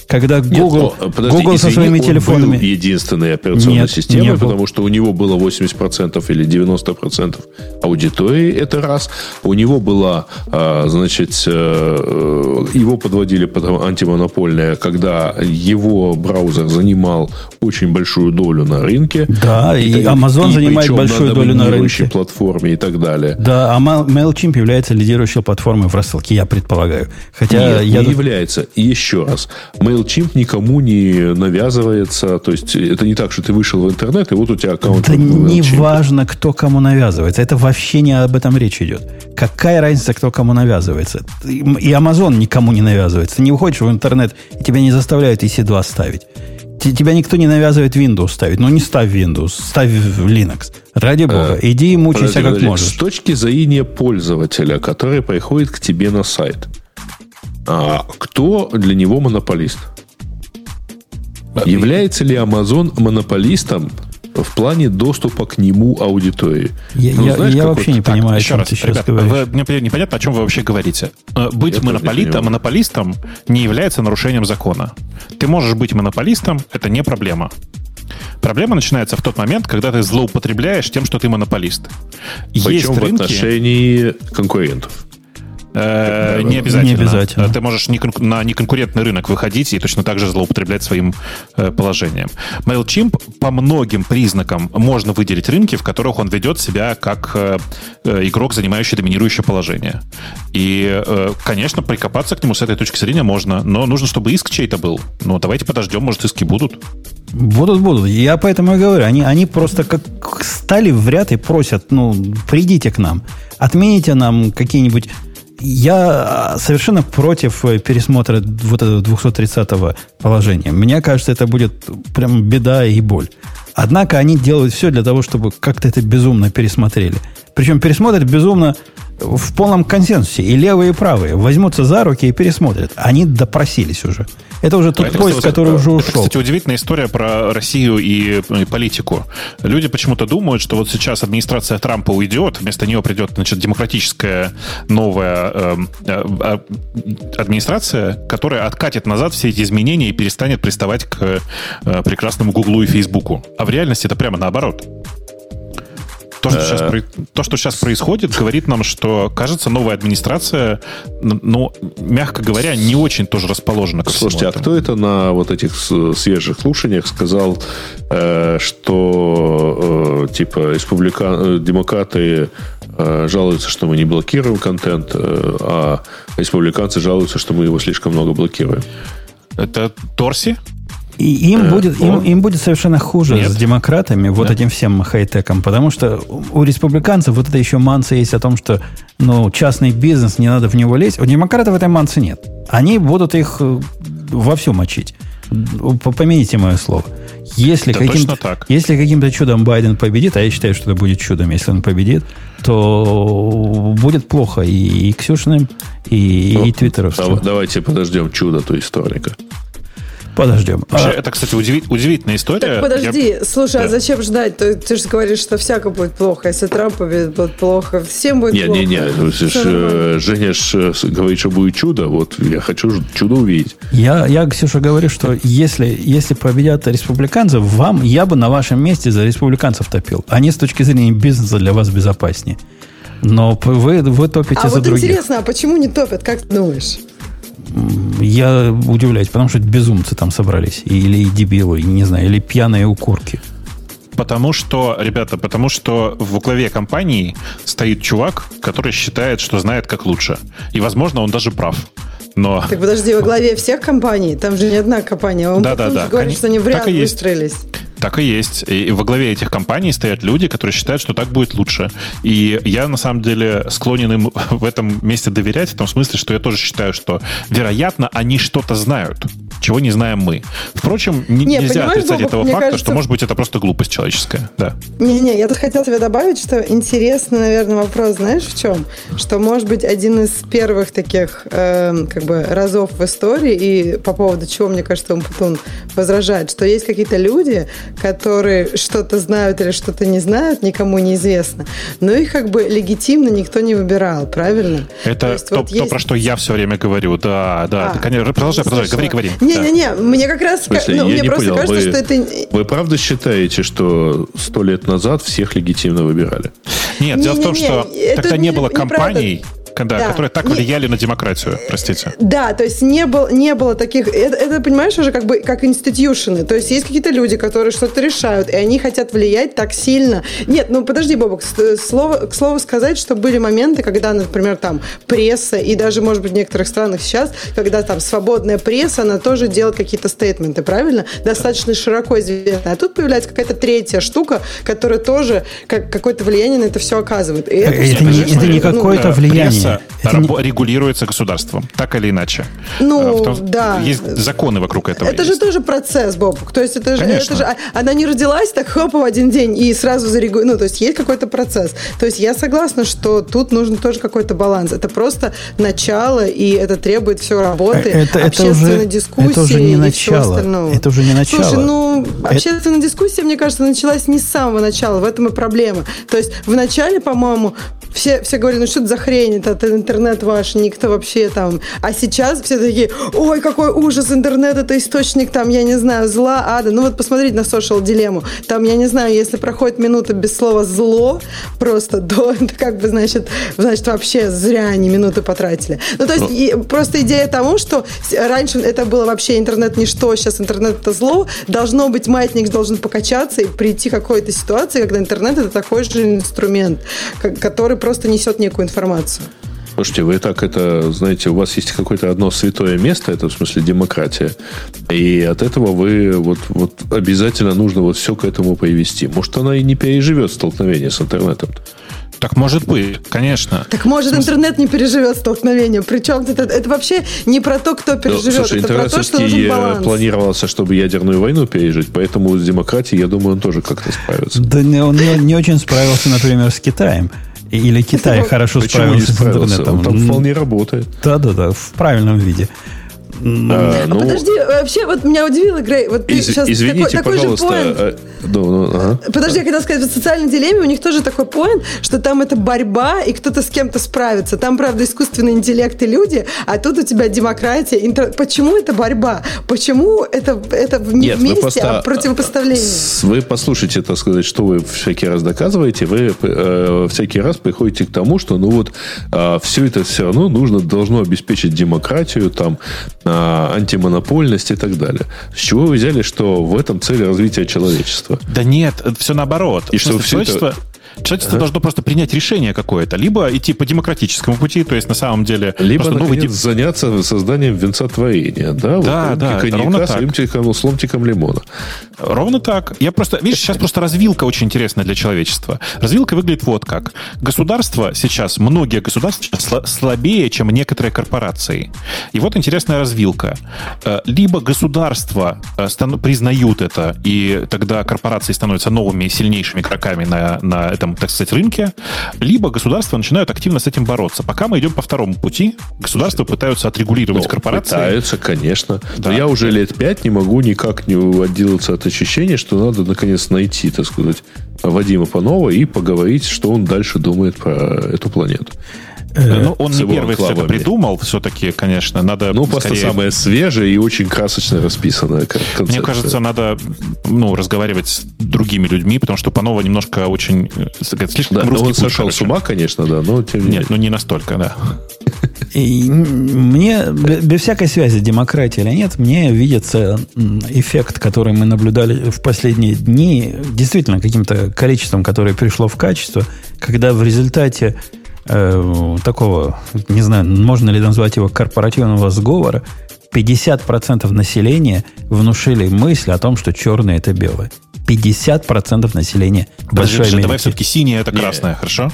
Когда Нет, Google, но, подожди, Google со извини, своими он телефонами... был единственной операционной Нет, системой, не был. потому что у него было 80% или 90% аудитории, это раз. У него была, а, значит, э, его подводили под антимонопольное, когда его браузер занимал очень большую долю на рынке. Да, и та- Amazon и занимает большую долю на рынке. платформе и так далее. Да, а Mail- MailChimp является лидирующей платформой в рассылке, я предполагаю. Хотя Нет, я... не является. И еще раз. MailChimp никому не навязывается. То есть, это не так, что ты вышел в интернет, и вот у тебя аккаунт Да в не важно, кто кому навязывается. Это вообще не об этом речь идет. Какая разница, кто кому навязывается? И Amazon никому не навязывается. Ты не выходишь в интернет, и тебя не заставляют EC2 ставить. Те- Тебя никто не навязывает Windows ставить. Ну, не ставь Windows, ставь Linux. Ради бога. Э, Иди и мучайся Подожди, как подожди. можешь. С точки зрения пользователя, который приходит к тебе на сайт, а, кто для него монополист? Является ли Amazon монополистом в плане доступа к нему аудитории? Я, Ну, я- знаешь, я вообще не так, понимаю, Еще раз, ты сейчас ребят, говоришь. вы- мне непонятно, о чем вы вообще говорите. Э, Быть монополитом, монополистом не является нарушением закона. Ты можешь быть монополистом, это не проблема. Проблема начинается в тот момент, когда ты злоупотребляешь тем, что ты монополист. Есть Причем в рынки, отношении конкурентов. Э, не обязательно. Не обязательно. Э, Ты можешь не конку- на неконкурентный рынок выходить и точно так же злоупотреблять своим э, положением. MailChimp по многим признакам можно выделить рынки, в которых он ведет себя как э, э, игрок, занимающий доминирующее положение. И, э, конечно, прикопаться к нему с этой точки зрения можно, но нужно, чтобы иск чей-то был. Ну, давайте подождем, может, иски будут. Будут, будут. Я поэтому и говорю. Они, они просто как стали в ряд и просят, ну, придите к нам. Отмените нам какие-нибудь... Я а, совершенно против э, пересмотра вот этого 230-го положения. Мне кажется, это будет прям беда и боль. Однако они делают все для того, чтобы как-то это безумно пересмотрели. Причем пересмотрят безумно в полном консенсусе. И левые, и правые возьмутся за руки и пересмотрят. Они допросились уже. Это уже тот Это, поезд, кстати, который уже это, ушел. кстати, удивительная история про Россию и, и политику. Люди почему-то думают, что вот сейчас администрация Трампа уйдет, вместо нее придет значит, демократическая новая эм, э, э, администрация, которая откатит назад все эти изменения и перестанет приставать к э, прекрасному Гуглу и Фейсбуку. А в реальности это прямо наоборот. То что, сейчас, про- то, что сейчас происходит, говорит нам, что, кажется, новая администрация, ну, мягко говоря, не очень тоже расположена к Слушайте, а кто это на вот этих свежих слушаниях сказал, э, что что типа республика... э, демократы э, жалуются, что мы не блокируем контент, э, а республиканцы жалуются, что мы его слишком много блокируем. Это Торси? И им, Э, будет, им, о. им будет совершенно хуже Нет. с демократами, вот Да. этим всем хай-теком, потому что у республиканцев вот это еще манса есть о том, что ну, частный бизнес, не надо в него лезть. У демократов этой мансы нет. Они будут их э, вовсю мочить. Помяните мое слово. Если, Да каким-то, если каким-то чудом Байден победит, а я считаю, что это будет чудом, если он победит, то будет плохо и, и Ксюшиным, и, и Ну, твиттеровцам. Да- Давайте подождем чудо то историка. Подождем. Вообще, А, это, кстати, удиви- удивительная история. Так подожди, слушай, а Да. зачем ждать? Ты, ты же говоришь, что всяко будет плохо. Если Трамп победит, будет плохо. Всем будет плохо. Не-не-не, ну, э, Женя ж, э, говорит, что будет чудо. Вот я хочу чудо увидеть. Я, я, Ксюша, говорю, что если, если победят республиканцев, вам, я бы на вашем месте за республиканцев топил. Они с точки зрения бизнеса для вас безопаснее. Но вы, вы топите А за вот других. интересно, а почему не топят? Как ты думаешь? Я удивляюсь, потому что безумцы там собрались. Или дебилы, не знаю, или пьяные укурки. Потому что, ребята, потому что в главе компании стоит чувак, который считает, что знает как лучше. И, возможно, он даже прав. Но Так подожди, во главе всех компаний, там же не одна компания. Он Да-да-да, потом же говорит, конечно. что они в Так ряд и есть. Так и есть. И во главе этих компаний стоят люди, которые считают, что так будет лучше. И я, на самом деле, склонен им в этом месте доверять, в том смысле, что я тоже считаю, что, вероятно, они что-то знают, чего не знаем мы. Впрочем, н- Не, нельзя отрицать Бобок, этого факта, кажется- что, может быть, это просто глупость человеческая. Да. Не-не, я тут хотела тебе добавить, что интересный, наверное, вопрос, знаешь, в чем? Что, может быть, один из первых таких эм, как бы разов в истории, и по поводу чего, мне кажется, Умпутун возражает, что есть какие-то люди, которые что-то знают или что-то не знают, никому неизвестно, но их как бы легитимно никто не выбирал, правильно? Это есть то, вот то, есть- про что я все время говорю. Да, да. А, конечно, продолжай, не продолжай, говори, говори. Да. Не-не-не, мне как раз... Смысле, ну, я мне не просто понял, кажется, вы- что это... Вы правда считаете, что сто лет назад всех легитимно выбирали? Нет, дело в том, Не-не-не, что тогда не не- было неправда. компаний, когда, Да. которые так влияли на демократию, простите. Да, то есть не было, не было таких... Это, это, понимаешь, уже как бы как инститюшены. То есть есть какие-то люди, которые что-то решают, и они хотят влиять так сильно. Нет, ну подожди, Бобок, с- слово, к слову сказать, что были моменты, когда, например, там пресса, и даже, может быть, в некоторых странах сейчас, когда там свободная пресса, она тоже делает какие-то стейтменты, правильно? Достаточно широко известная. А тут появляется какая-то третья штука, которая тоже как, какое-то влияние на это все оказывает. И Это всё, не- это не ну, какое-то Э, влияние. Пресса Это не- регулируется государством, так или иначе. Ну, Э, том- да. Есть законы вокруг этого. Это же есть. тоже процесс, Бобук. То есть это же, это же а- она не родилась так хоп в один день и сразу зарегу... Ну, то есть есть какой-то процесс. То есть я согласна, что тут нужен тоже какой-то баланс. Это просто начало, и это требует все работы, Это- это общественной уже- дискуссии это уже не и всего начало. остального. Это уже не начало. Слушай, ну, общественная дискуссия, мне кажется, началась не с самого начала. В этом и проблема. То есть в начале, по-моему, все, все говорили, ну что это за хрень, это, интернет ваш, никто вообще там. А сейчас все такие, ой, какой ужас, интернет это источник там, я не знаю, зла, ада. Ну вот посмотрите на social дилемму. Там, я не знаю, если проходит минута без слова зло, просто, то это как бы, значит, значит, вообще зря они минуты потратили. Ну, то есть, и просто идея тому, что раньше это было вообще интернет ничто, сейчас интернет это зло, должно быть, маятник должен покачаться и прийти к какой-то ситуации, когда интернет это такой же инструмент, ко- который просто несет некую информацию. Слушайте, вы так это, знаете, у вас есть какое-то одно святое место, это в смысле демократия, и от этого вы вот, вот обязательно нужно вот все к этому привести. Может, она и не переживет столкновение с интернетом. Так может быть, конечно. Так может интернет не переживет столкновение. Причем это, это вообще не про то, кто Ну, переживет, слушай, это про то, что нужен баланс. планировался, чтобы ядерную войну пережить, поэтому с демократией, я думаю, он тоже как-то справится. Да не, он не, не очень справился, например, с Китаем. Или Китай хорошо справился с интернетом. Он там вполне работает. Да-да-да, в правильном виде. А, А ну, подожди, вообще, вот меня удивило, Грей, вот ты из- сейчас извините, такой, такой же поинт. э, ну, ну, ага. Подожди, я хотела сказать, в социальной дилемме у них тоже такой поинт, что там это борьба, и кто-то с кем-то справится. Там, правда, искусственный интеллект и люди, а тут у тебя демократия. интер- Почему это борьба? Почему это, это Нет, вместе, просто, а противопоставление? с- Вы послушайте, так сказать, что вы всякий раз доказываете. Вы э, всякий раз приходите к тому, что ну вот все это все равно нужно, должно обеспечить демократию, там антимонопольность и так далее. С чего вы взяли, что в этом цель развития человечества? Да нет, все наоборот. И что Просто все это- человечество, человечество должно просто принять решение какое-то. Либо идти по демократическому пути, то есть на самом деле... Либо, просто наконец, тип- заняться созданием венца творения. Да, Да, вот, да, коньяка ровно так. ломтиком, с ломтиком лимона. Ровно так. Я просто, видишь, сейчас просто развилка очень интересная для человечества. Развилка выглядит вот как. Государство сейчас, многие государства сейчас сла- слабее, чем некоторые корпорации. И вот интересная развилка. Э, Либо государства э, признают это, и тогда корпорации становятся новыми сильнейшими игроками на, на этом, так сказать, рынке, либо государства начинают активно с этим бороться. Пока мы идем по второму пути, государства пытаются отрегулировать Ну, корпорации. Пытаются, конечно. Да. Но я уже лет пять не могу никак не отделаться от ощущения, что надо наконец найти, так сказать, Вадима Панова и поговорить, что он дальше думает про эту планету. Э, Ну, он не первый все это придумал, все-таки, конечно, надо Ну, просто скорее- самая свежая и очень красочно расписанная кон- концепция. Мне кажется, надо ну, разговаривать с другими людьми, потому что Панова немножко очень э, слишком Да, ну, русский он путь, сошел короче. с ума, конечно, да, но тем не менее. Нет, ну не настолько, да. И мне, бе- без всякой связи, демократия или нет, мне видится эффект, который мы наблюдали в последние дни, действительно каким-то количеством, которое пришло в качество, когда в результате э, такого, не знаю, можно ли назвать его корпоративного сговора, 50% населения внушили мысль о том, что черное это белое. 50% населения Подожди, большой Жень, давай Америки. все-таки синее это красное, хорошо?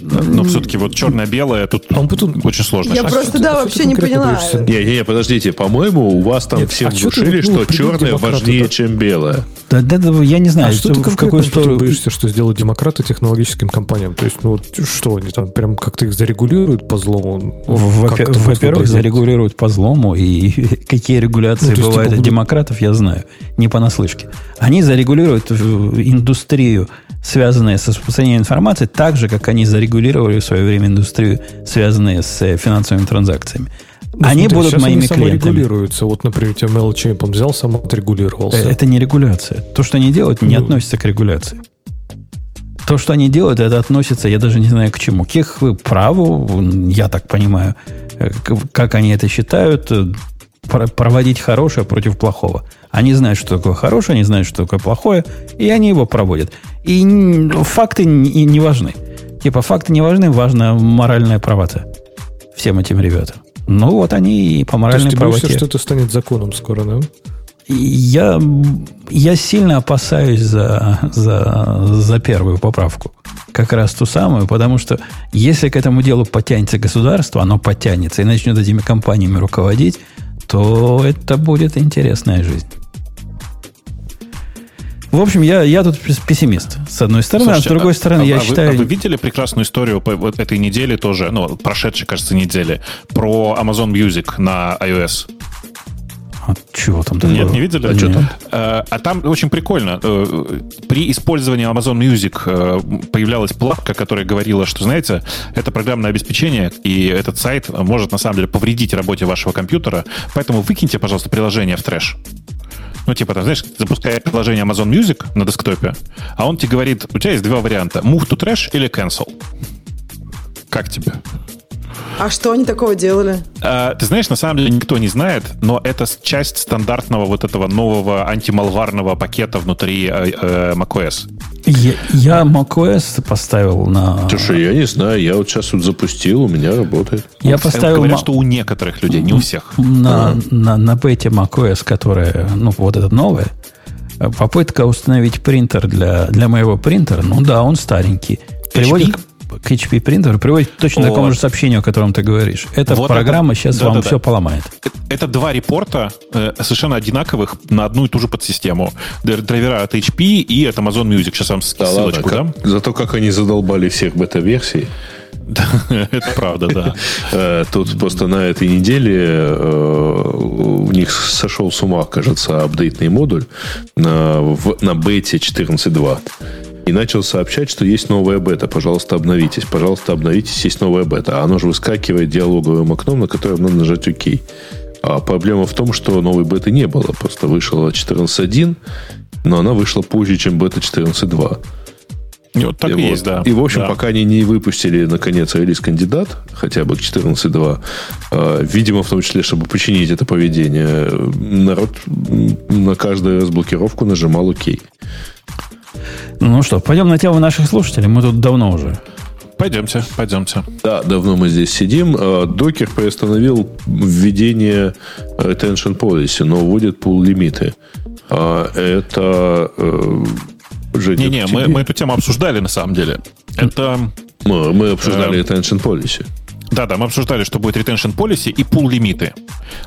Но все-таки вот черное-белое тут он потом- очень сложно. Я сейчас. просто, что да, что вообще не поняла. Не, не, не, подождите, по-моему, у вас там Нет, всем а внушили, ну, что придут черное важнее, да. чем белое. Да, да, да, я не знаю, А что ты в потом сторону... боишься, что сделают демократы технологическим компаниям? То есть, ну вот что они там прям как-то их зарегулируют по злому? Во-первых, зарегулируют по злому, и какие регуляции Ну, бывают типа, от будут- демократов, я знаю, не понаслышке. Они зарегулируют индустрию, связанную с распространением информации, так же, как они зарегулировали в свое время индустрию, связанную с э, финансовыми транзакциями. Ну, они смотри, будут моими они клиентами. саморегулируются. Вот, например, тебя MailChimp, взял, сам отрегулировался. Э, Это не регуляция. То, что они делают, не Ну. относится к регуляции. То, что они делают, это относится, я даже не знаю к чему. К их праву, я так понимаю, э, как они это считают, про- проводить хорошее против плохого. Они знают, что такое хорошее, они знают, что такое плохое, и они его проводят. И факты не, не важны. Типа, факты не важны, важна моральная правота всем этим ребятам. Ну, вот они и по То есть моральной ты боишься, правоте. что это станет законом скоро, да? Я, я сильно опасаюсь за, за, за первую поправку. Как раз ту самую, потому что если к этому делу потянется государство, оно потянется и начнет этими компаниями руководить, то это будет интересная жизнь. В общем, я, я тут пес- пессимист, с одной стороны, а с Слушайте, другой стороны, а- я а вы- считаю... а вы видели прекрасную историю по вот этой недели тоже, ну, прошедшей, кажется, недели, про Amazon Music на iOS? А чего там такого? Нет, не видели? А там? Э, А там очень прикольно. Э, При использовании Amazon Music э, появлялась платка, которая говорила, что, знаете, это программное обеспечение, и этот сайт может, на самом деле, повредить работе вашего компьютера, поэтому выкиньте, пожалуйста, приложение в трэш. Ну, типа, там, знаешь, запуская приложение Amazon Music на десктопе, а он тебе говорит, у тебя есть два варианта, move to trash или cancel. Как тебе? А что они такого делали? А, Ты знаешь, на самом деле никто не знает, но это часть стандартного вот этого нового антималварного пакета внутри э, э, macOS. Я, я macOS поставил на... Слушай, я не знаю, я вот сейчас вот запустил, у меня работает. Я поставил... Говорят, ма- что у некоторых людей, не у всех. на, на, на бете macOS, которая, ну, вот этот новая, э, попытка установить принтер для, для моего принтера, ну да, он старенький. Приводит к, HP принтеру, приводит точно Вот. такому же сообщению, о котором ты говоришь. Эта Вот программа это- сейчас вам да-да-да. все поломает. Это два репорта э, совершенно одинаковых на одну и ту же подсистему. Др- Драйвера от HP и от Amazon Music. Сейчас вам Да ладно, ссылочку дам. как- зато как они задолбали всех бета-версий. Да, Это правда, да. Э, Тут просто на этой неделе э, у них сошел с ума, кажется, апдейтный модуль на, на бете 14.2. И начал сообщать, что есть новая бета. Пожалуйста, обновитесь. Пожалуйста, обновитесь, есть новая бета. А оно же выскакивает диалоговым окном, на котором надо нажать ОК. А проблема в том, что новой беты не было. Просто вышла 14.1, но она вышла позже, чем бета 14.2. И вот так и, и есть, да. И, в общем, да. пока они не выпустили, наконец, релиз-кандидат, хотя бы к 14.2, э, видимо, в том числе, чтобы починить это поведение, народ на каждую разблокировку нажимал ОК. Ну что, пойдем на тему наших слушателей. Мы тут давно уже. Пойдемте, пойдемте. Да, давно мы здесь сидим. Э, Докер приостановил введение retention policy, но вводит пул лимиты. А Это... э, Женя, Не-не, мы, мы эту тему обсуждали на самом деле. Это... мы, мы обсуждали Э, retention policy. Да-да, мы обсуждали, что будет retention policy и пул лимиты.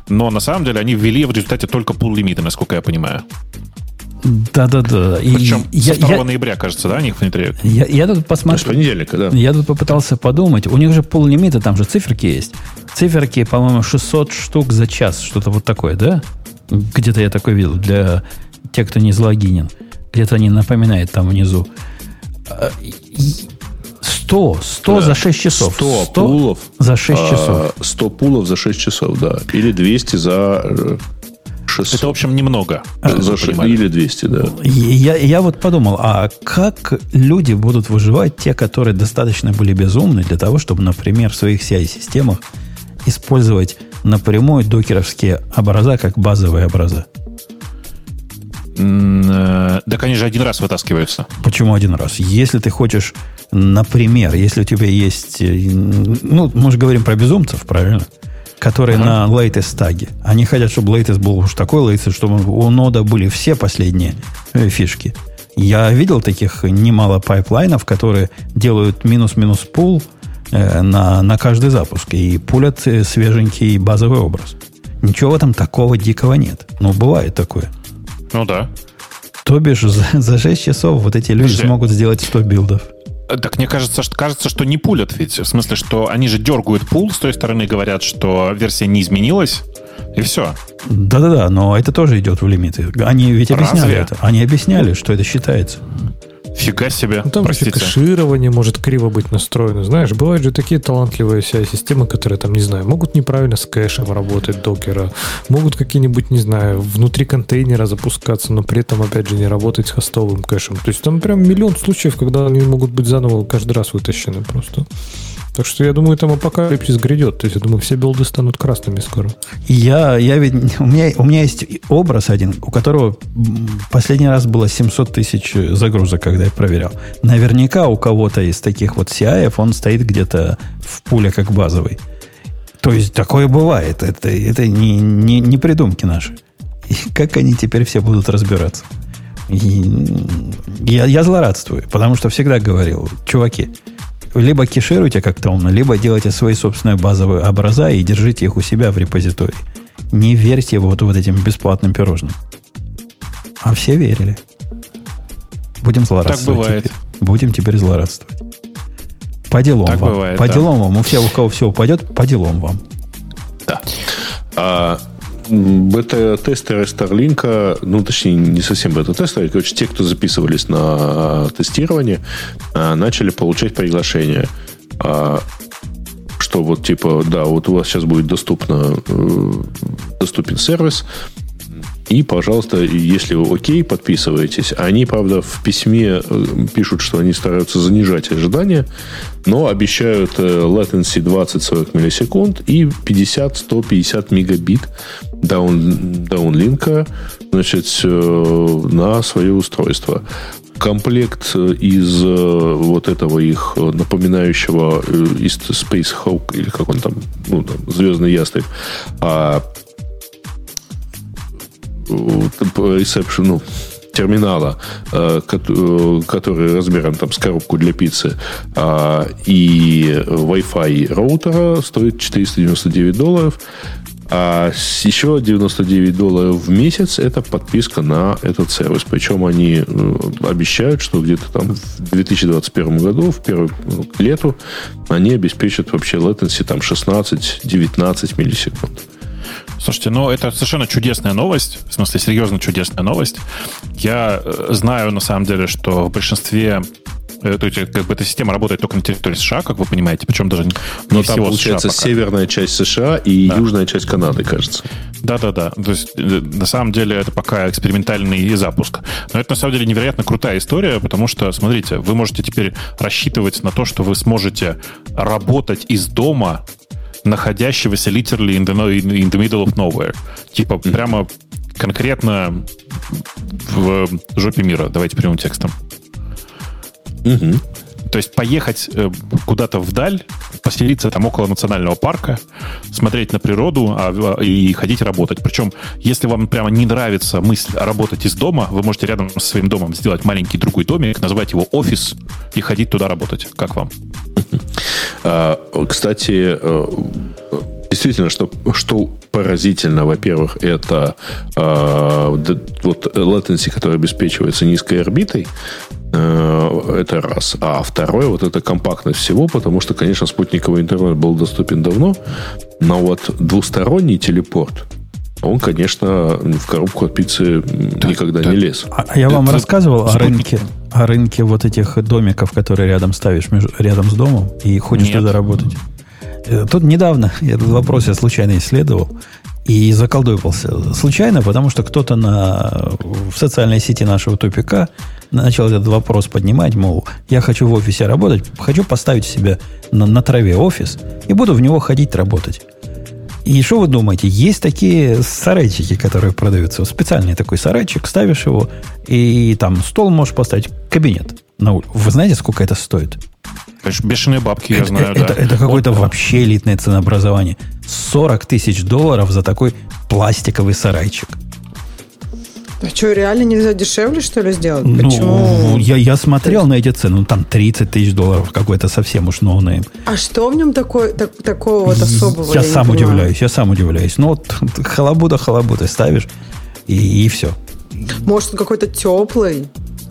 Но на самом деле они ввели в результате только пул лимиты, насколько я понимаю. Да-да-да. Причем я, со 2 я, ноября, кажется, да, они их внедряют. я, я тут С посмотрел. понедельника, да. Я тут попытался подумать. У них же поллимита, там же циферки есть. Циферки, по-моему, 600 штук за час. Что-то вот такое, да? Где-то я такой видел для тех, кто не залогинен. Где-то они напоминают там внизу. А, и- 100, 100 Да. за 6 часов. 100 пулов. за 6 а, часов. 100 пулов за 6 часов, да. Или 200 за э, 600. Это, в общем, немного. за вы ш- понимали. Или 200, да. Я, я вот подумал, а как люди будут выживать, те, которые достаточно были безумны для того, чтобы, например, в своих CI-системах использовать напрямую докеровские образа как базовые образа? Э, Так они же один раз вытаскиваются. Почему один раз? Если ты хочешь, например, если у тебя есть... э, Ну, мы же говорим про безумцев, правильно? Которые на latest таге. Они хотят, чтобы latest был уж такой latest, чтобы у нода были все последние э, фишки. Я видел таких немало пайплайнов, которые делают минус-минус pull э, на, на каждый запуск и пулят э, свеженький базовый образ. Ничего в этом такого дикого нет. Но бывает такое. Ну да. То бишь, за, за 6 часов вот эти люди Подожди. смогут сделать 100 билдов. Так мне кажется, что, кажется, что не пулят ведь. В смысле, что они же дергают пул, с той стороны говорят, что версия не изменилась, и все. Да-да-да, но это тоже идет в лимиты. Они ведь объясняли Разве? это. Они объясняли, что это считается. Фига себе. Ну, там же Простите. кэширование может криво быть настроено. Знаешь, бывают же такие талантливые CI-системы, которые там, не знаю, могут неправильно с кэшем работать докера, могут какие-нибудь, не знаю, внутри контейнера запускаться, но при этом, опять же, не работать с хостовым кэшем. То есть там прям миллион случаев, когда они могут быть заново каждый раз вытащены просто. Так что я думаю, там апокалипсис грядет. То есть я думаю, все билды станут красными скоро. Я, я ведь, у меня, у меня есть образ один, у которого последний раз было 700 тысяч загрузок, когда я проверял. Наверняка у кого-то из таких вот CI он стоит где-то в пуле как базовый. То есть такое бывает. Это, это не, не, не придумки наши. И как они теперь все будут разбираться? И, я, я злорадствую, потому что всегда говорил, чуваки, либо кешируйте как-то умно, либо делайте свои собственные базовые образа и держите их у себя в репозитории. Не верьте вот, вот этим бесплатным пирожным. А все верили. Будем злорадствовать. бывает. теперь. Будем теперь злорадствовать. По делам Так вам. бывает, по да. делам вам. У всех, у кого все упадет, по делам вам. А м, бета-тестеры Starlink, ну, точнее, не совсем бета-тестеры, короче, те, кто записывались на тестирование, а, начали получать приглашение. А, Что вот, типа, да, вот у вас сейчас будет доступно, э, доступен сервис, и, пожалуйста, если вы окей, подписывайтесь. Они, правда, в письме э, пишут, что они стараются занижать ожидания, но обещают э, latency 20-40 миллисекунд и 50-150 мегабит даун, даунлинка значит, э, на свое устройство. Комплект из вот этого их напоминающего из Space Hawk, или как он там, ну, там, Звездный ястреб, а ресепшн, ну, терминала, э, э, который размером там с коробку для пиццы, а, и Wi-Fi роутера стоит 499 долларов. А еще 99 долларов в месяц это подписка на этот сервис. Причем они э, обещают, что где-то там в 2021 году, в первый ну, к лету, они обеспечат вообще latency там 16-19 миллисекунд. Слушайте, ну это совершенно чудесная новость. В смысле, серьезно чудесная новость. Я э, знаю, на самом деле, что в большинстве Э, То есть, как бы эта система работает только на территории США, как вы понимаете, причем даже не Но всего там, получается, США пока. северная часть США и южная часть Канады, кажется. Да-да-да. То есть, э, на самом деле, это пока экспериментальный запуск. Но это, на самом деле, невероятно крутая история, потому что, смотрите, вы можете теперь рассчитывать на то, что вы сможете работать из дома, находящегося literally in the, in the middle of nowhere. Типа, прямо конкретно в жопе мира. Давайте прямым текстом. Мгм. То есть поехать э, куда-то вдаль, поселиться там около национального парка, смотреть на природу а, и ходить работать. Причем, если вам прямо не нравится мысль работать из дома, вы можете рядом со своим домом сделать маленький другой домик, назвать его офис и ходить туда работать. Как вам? А, Кстати, э, действительно, что, что поразительно, во-первых, это а, д- вот latency, который обеспечивается низкой орбитой, э, это раз. А второе, вот это компактность всего, потому что, конечно, спутниковый интернет был доступен давно, но вот двусторонний телепорт, он, конечно, в коробку от пиццы никогда не лез. А а я вам Это рассказывал о спутник. рынке, о рынке вот этих домиков, которые рядом ставишь, между- рядом с домом, и хочешь Нет. туда работать. Э, Тут недавно этот вопрос я случайно исследовал и заколдуйпался. Случайно, потому что кто-то на, в социальной сети нашего тупика начал этот вопрос поднимать, мол, я хочу в офисе работать, хочу поставить себя на, на траве офис и буду в него ходить работать. И что вы думаете? Есть такие сарайчики, которые продаются. Специальный такой сарайчик, ставишь его, и там стол можешь поставить, кабинет. на улице. Вы знаете, сколько это стоит? Бешеные бабки, я это, знаю, это, да. это какое-то вообще элитное ценообразование. 40 тысяч долларов за такой пластиковый сарайчик. А что, реально нельзя дешевле, что ли, сделать? Ну, Почему? я, я смотрел на эти цены, ну там 30 тысяч долларов, какой-то совсем уж no-name. А что в нем такой, так- такого вот особого? Я не сам удивляюсь, я сам удивляюсь. Ну вот халабуда халабуда ставишь, и, и все. Может, он какой-то теплый?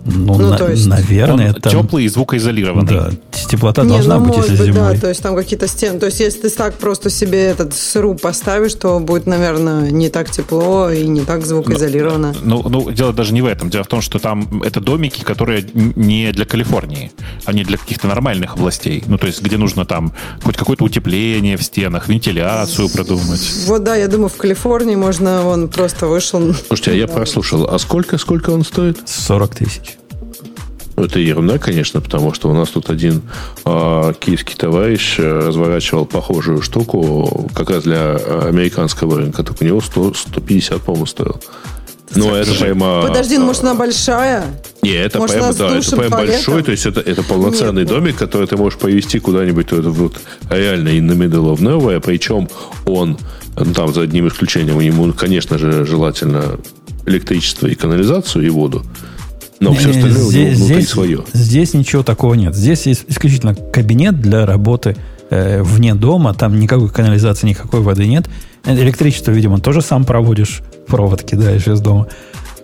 Ну, Ну, на- то есть- наверное, там... теплый и звукоизолированный. Да, теплота Не, должна ну, быть, если быть, зимой. да, то есть там какие-то стены. То есть если ты так просто себе этот сруб поставишь, то будет, наверное, не так тепло и не так звукоизолировано. Ну, ну, дело даже не в этом. Дело в том, что там это домики, которые не для Калифорнии, они для каких-то нормальных областей. Ну, то есть, где нужно там хоть какое-то утепление в стенах, вентиляцию продумать. Вот да, я думаю, в Калифорнии можно, он просто вышел. Слушайте, а я прослушал. А сколько, сколько он стоит? 40 тысяч. Это ерунда, конечно, потому что у нас тут один а, киевский товарищ э, разворачивал похожую штуку как раз для э, американского рынка. Так у него 100, 150, по-моему, стоил. Ну, это прямо... Подожди, ну может она большая? Не, это может, прямо, да, это прям большой, то есть это, это полноценный Нет, домик, который ты можешь повезти куда-нибудь вот, вот, реально in the middle of nowhere, причем он, ну, там за одним исключением, ему, конечно же, желательно электричество и канализацию и воду, но все остальное здесь, внутри здесь- свое. здесь ничего такого нет. Здесь есть исключительно кабинет для работы э, вне дома. Там никакой канализации, никакой воды нет. Электричество, видимо, тоже сам проводишь, провод кидаешь из дома.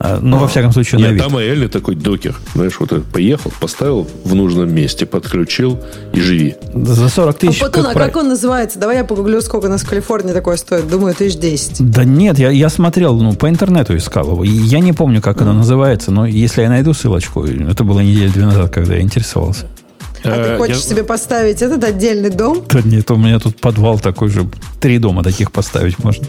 А, Ну, во всяком случае, на Нет, вид. там реально такой докер. Знаешь, вот поехал, поставил в нужном месте, подключил и живи. За 40 А тысяч... потом, а прав- как он называется? Давай я погуглю, сколько у нас в Калифорнии такое стоит. Думаю, тысяч десять. Да нет, я, я смотрел, ну, по интернету искал его. Я не помню, как оно называется, но если я найду ссылочку, это было недели две назад, когда я интересовался. А Э, ты хочешь я- себе поставить этот отдельный дом? Да нет, у меня тут подвал такой же. Три дома таких поставить можно.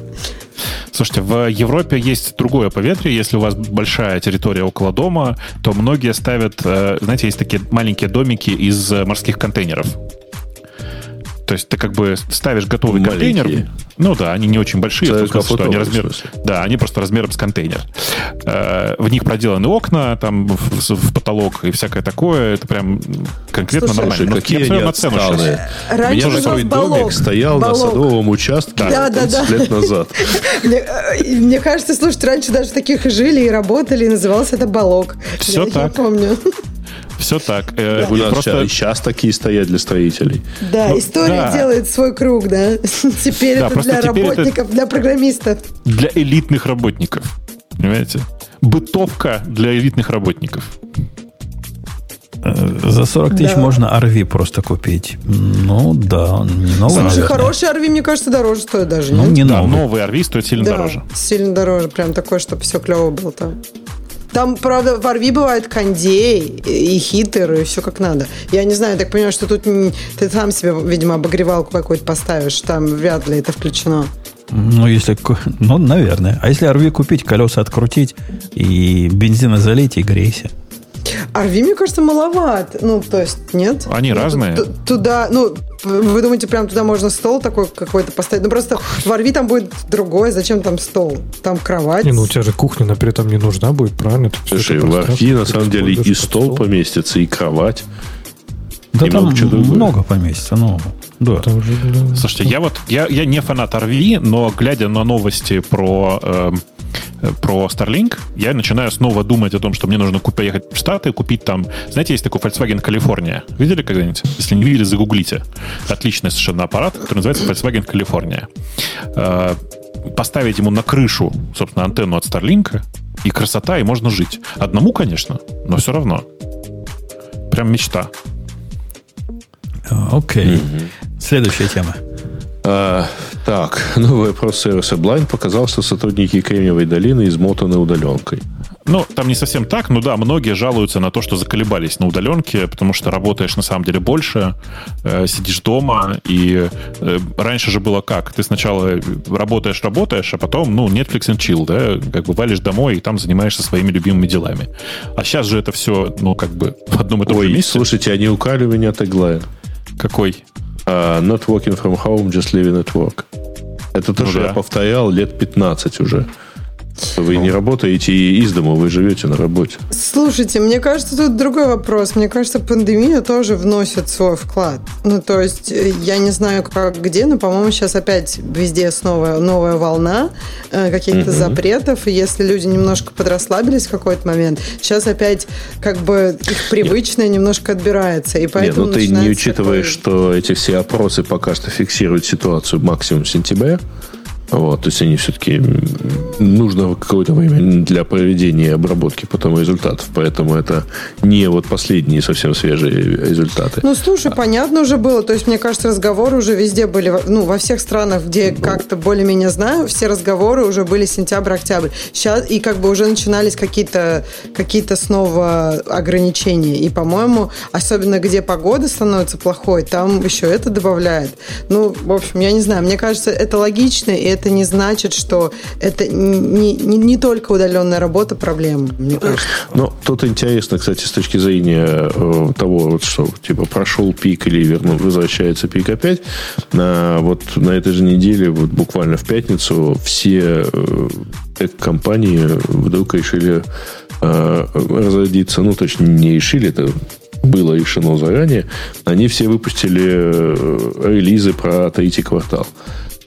Слушайте, в Европе есть другое поветрие. Если у вас большая территория около дома, то многие ставят, э, знаете, есть такие маленькие домики из э, морских контейнеров. То есть ты как бы ставишь готовый Маленькие. контейнер. Ну да, они не очень большие, смысле, что они размер, да, они просто размером с контейнер. Э, В них проделаны окна, там в, в потолок и всякое такое. Это прям конкретно Слушай, нормально. Слушай, Ну, какие я они на отсталые. У Раньше меня у нас такой балок. домик стоял на Балок. садовом участке Да, да, 30 да. лет назад. Мне, э, мне кажется, слушай, раньше даже таких и жили, и работали, и назывался это балок. Всё я, так. Я помню. Все так. Э, У нас просто- сейчас, сейчас такие стоят для строителей. Да, Ну, история да. делает свой круг, да. Теперь Да, это для теперь это- работников, для программистов. для элитных работников. Понимаете? Бытовка для элитных работников. Э, За 40 тысяч Да. можно RV просто купить. Ну, да, не новый, Слушай, наверное. хороший RV, мне кажется, дороже стоит даже. Ну, нет? не Да, новый. новый RV стоит сильно да, дороже. сильно дороже. Прям такое, чтобы все клево было там. Там, правда, в Арви бывает кондей и хитер, и все как надо. Я не знаю, я так понимаю, что тут ты сам себе, видимо, обогревалку какую-то поставишь, там вряд ли это включено. Ну, если... Ну, наверное. А если RV купить, колеса открутить и бензина залить и грейся? RV, мне кажется, маловат. Ну, то есть, нет? Они ну, разные. Туда, ну, вы думаете, прям туда можно стол такой какой-то поставить? Ну, просто в RV там будет другой. Зачем там стол? Там кровать. Не, ну, у тебя же кухня, например, там не нужна будет, правильно? Слушай, в RV на самом деле и стол, стол поместится, и кровать. Да и там много поместится, но... Да. Же, да. Слушайте, я вот я, я не фанат RV, но глядя на новости про э, про Starlink, я начинаю снова думать о том, что мне нужно поехать в Штаты, купить там... Знаете, есть такой Volkswagen California. Видели когда-нибудь? Если не видели, загуглите. Отличный совершенно аппарат, который называется Volkswagen California. Э, поставить ему на крышу, собственно, антенну от Starlink, и красота, и можно жить. Одному, конечно, но все равно. Прям мечта. Окей. Okay. Mm-hmm. Следующая тема. А, так, новый опрос сервиса Blind показал, что сотрудники Кремниевой долины измотаны удаленкой. Ну, там не совсем так, но да, многие жалуются на то, что заколебались на удаленке, потому что работаешь на самом деле больше, э, сидишь дома, и э, раньше же было как? Ты сначала работаешь, работаешь, а потом, ну, Netflix and chill, да, как бы валишь домой и там занимаешься своими любимыми делами. А сейчас же это все, ну, как бы в одном и том Ой, же месте. слушайте, они укали меня теглайн. Какой? Uh, not working from home, just living at work. Это то, ну, что да. я повторял лет 15 уже. Вы не работаете из дома, вы живете на работе. Слушайте, мне кажется, тут другой вопрос. Мне кажется, пандемия тоже вносит свой вклад. Ну, то есть, э, я не знаю, как где, но, по-моему, сейчас опять везде снова новая волна э, каких-то угу. запретов. И если люди немножко подрасслабились в какой-то момент, сейчас опять как бы их привычное немножко отбирается. И поэтому Нет, ну ты не учитываешь, такой... что эти все опросы пока что фиксируют ситуацию максимум сентября. Вот, то есть они все-таки нужно какое-то время для проведения обработки потом результатов, поэтому это не вот последние совсем свежие результаты. Ну, слушай, а. понятно уже было, то есть мне кажется, разговоры уже везде были, ну, во всех странах, где ну, как-то более-менее знаю, все разговоры уже были сентябрь-октябрь. Сейчас и как бы уже начинались какие-то какие снова ограничения. И, по-моему, особенно где погода становится плохой, там еще это добавляет. Ну, в общем, я не знаю, мне кажется, это логично, и это не значит, что это не, не, не только удаленная работа проблема, мне кажется. Но тут интересно, кстати, с точки зрения э, того, вот, что типа прошел пик или верну, возвращается пик опять. На, вот на этой же неделе, вот буквально в пятницу, все э, компании вдруг решили э, разродиться, ну, точно не решили, это было решено заранее, они все выпустили э, релизы про третий квартал.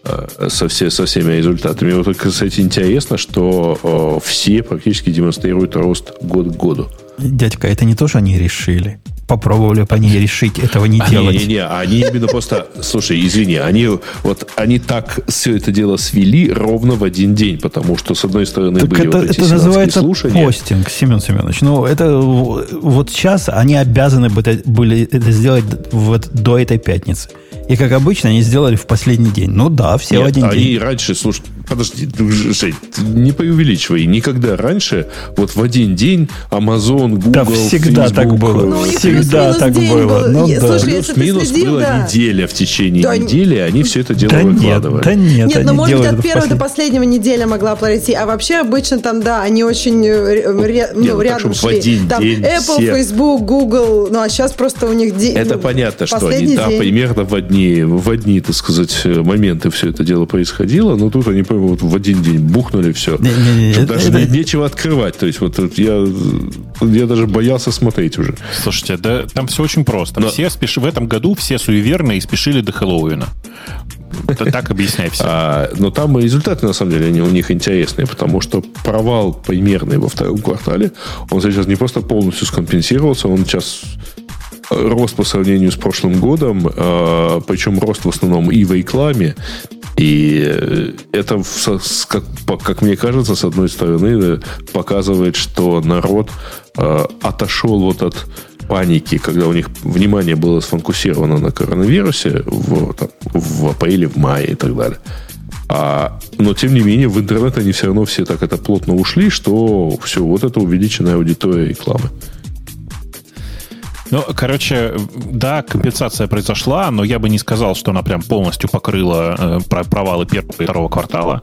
Э, со, все, со всеми результатами. Вот, кстати, интересно, что о, все практически демонстрируют рост год к году. Дядька, это не то, что они решили. Попробовали бы они решить этого не а, делать. Не-не-не, они именно просто... Слушай, извини, они вот они так все это дело свели ровно в один день, потому что, с одной стороны, так были это, вот эти это называется слушания. постинг, Семен Семенович. Ну, это вот сейчас они обязаны были это сделать вот до этой пятницы. И, как обычно, они сделали в последний день. Ну да, все Нет, в один они день. Они раньше, слушай, подожди, Жень, не преувеличивай. Никогда раньше, вот в один день Amazon, Google, Да всегда Facebook, так было. Ну, всегда так было. Был. Ну, да. Плюс-минус была да. неделя в течение да. недели, они все это дело да выкладывали. Нет, да нет, нет ну, может быть, от первого до последнего неделя могла пройти. А вообще, обычно там, да, они очень э, ре, ну, нет, ну, рядом шли. В один там день Apple, все... Facebook, Google. Ну, а сейчас просто у них... День, это ну, понятно, что они, да, примерно в одни, в одни одни, так сказать, моменты все это дело происходило, но тут они прямо вот в один день бухнули все. Не, не, не, даже это... нечего открывать. То есть вот я, я даже боялся смотреть уже. Слушайте, да там все очень просто. Но... Все спеш... В этом году все суеверные спешили до Хэллоуина. Это так объясняй все. А, но там результаты, на самом деле, они у них интересные, потому что провал примерный во втором квартале, он сейчас не просто полностью скомпенсировался, он сейчас рост по сравнению с прошлым годом, а, причем рост в основном и в рекламе, и это, как, мне кажется, с одной стороны, показывает, что народ а, отошел вот от паники, когда у них внимание было сфокусировано на коронавирусе в, там, в апреле, в мае и так далее. А, но, тем не менее, в интернет они все равно все так это плотно ушли, что все, вот это увеличенная аудитория рекламы. Ну, короче, да, компенсация произошла, но я бы не сказал, что она прям полностью покрыла э, провалы первого и второго квартала.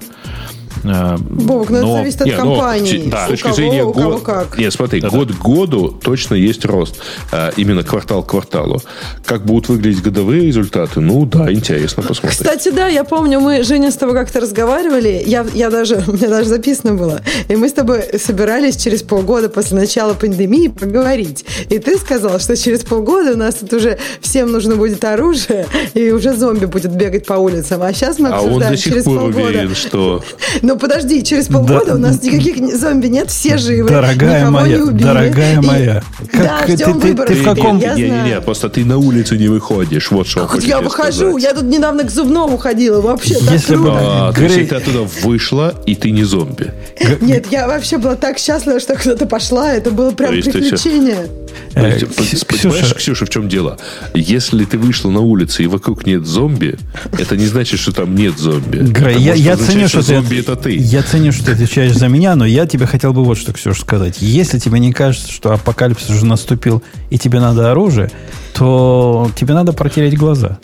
Э, Бог, ну это зависит от не, ну, компании. Да. С точки кого, зрения у кого как. Нет, смотри, да, год к году точно есть рост. А, именно квартал к кварталу. Как будут выглядеть годовые результаты? Ну да, интересно посмотреть. Кстати, да, я помню, мы, Женя, с тобой как-то разговаривали. Я, я даже, у меня даже записано было. И мы с тобой собирались через полгода после начала пандемии поговорить. И ты сказал, что через полгода у нас тут уже всем нужно будет оружие, и уже зомби будет бегать по улицам. А сейчас мы обсуждаем а он до сих через пор полгода. уверен, что ну, подожди, через полгода да, у нас никаких зомби нет, все живы. Дорогая моя, не убили. дорогая и, моя. Как, да, ты, ждем ты, ты, ты в каком... Я не, не, не, просто ты на улицу не выходишь. Вот что как я выхожу? Я тут недавно к зубному ходила. Вообще Если так бы... А, Грей... то есть ты оттуда вышла, и ты не зомби. Нет, я вообще была так счастлива, что кто-то пошла. Это было прям приключение. Э, понимаешь, Ксюша, в чем дело? Если ты вышла на улицу и вокруг нет зомби, это не значит, что там нет зомби. Грей, я, я ценю, что зомби это ты. Я ценю, что ты отвечаешь за меня, но я тебе хотел бы вот что, Ксюша, сказать. Если тебе не кажется, что апокалипсис уже наступил и тебе надо оружие, то тебе надо протереть глаза.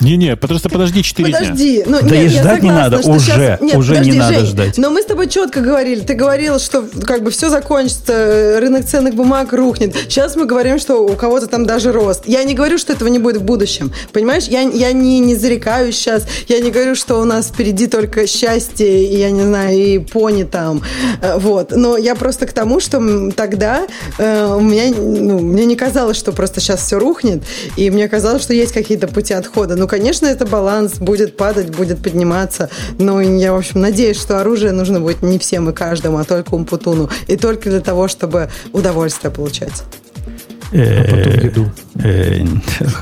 Не-не, просто подожди 4 подожди. дня. Ну, да нет, и ждать согласна, не надо, уже, сейчас... нет, уже подожди, не надо Жень, ждать. Но мы с тобой четко говорили, ты говорил, что как бы все закончится, рынок ценных бумаг рухнет. Сейчас мы говорим, что у кого-то там даже рост. Я не говорю, что этого не будет в будущем. Понимаешь, я, я не, не зарекаюсь сейчас, я не говорю, что у нас впереди только счастье, и я не знаю, и пони там. Э, вот. Но я просто к тому, что тогда э, у меня, ну, мне не казалось, что просто сейчас все рухнет, и мне казалось, что есть какие-то пути отхода. Ну, конечно, это баланс будет падать, будет подниматься. Но я, в общем, надеюсь, что оружие нужно будет не всем и каждому, а только Умпутуну. И только для того, чтобы удовольствие получать. А потом еду. Э,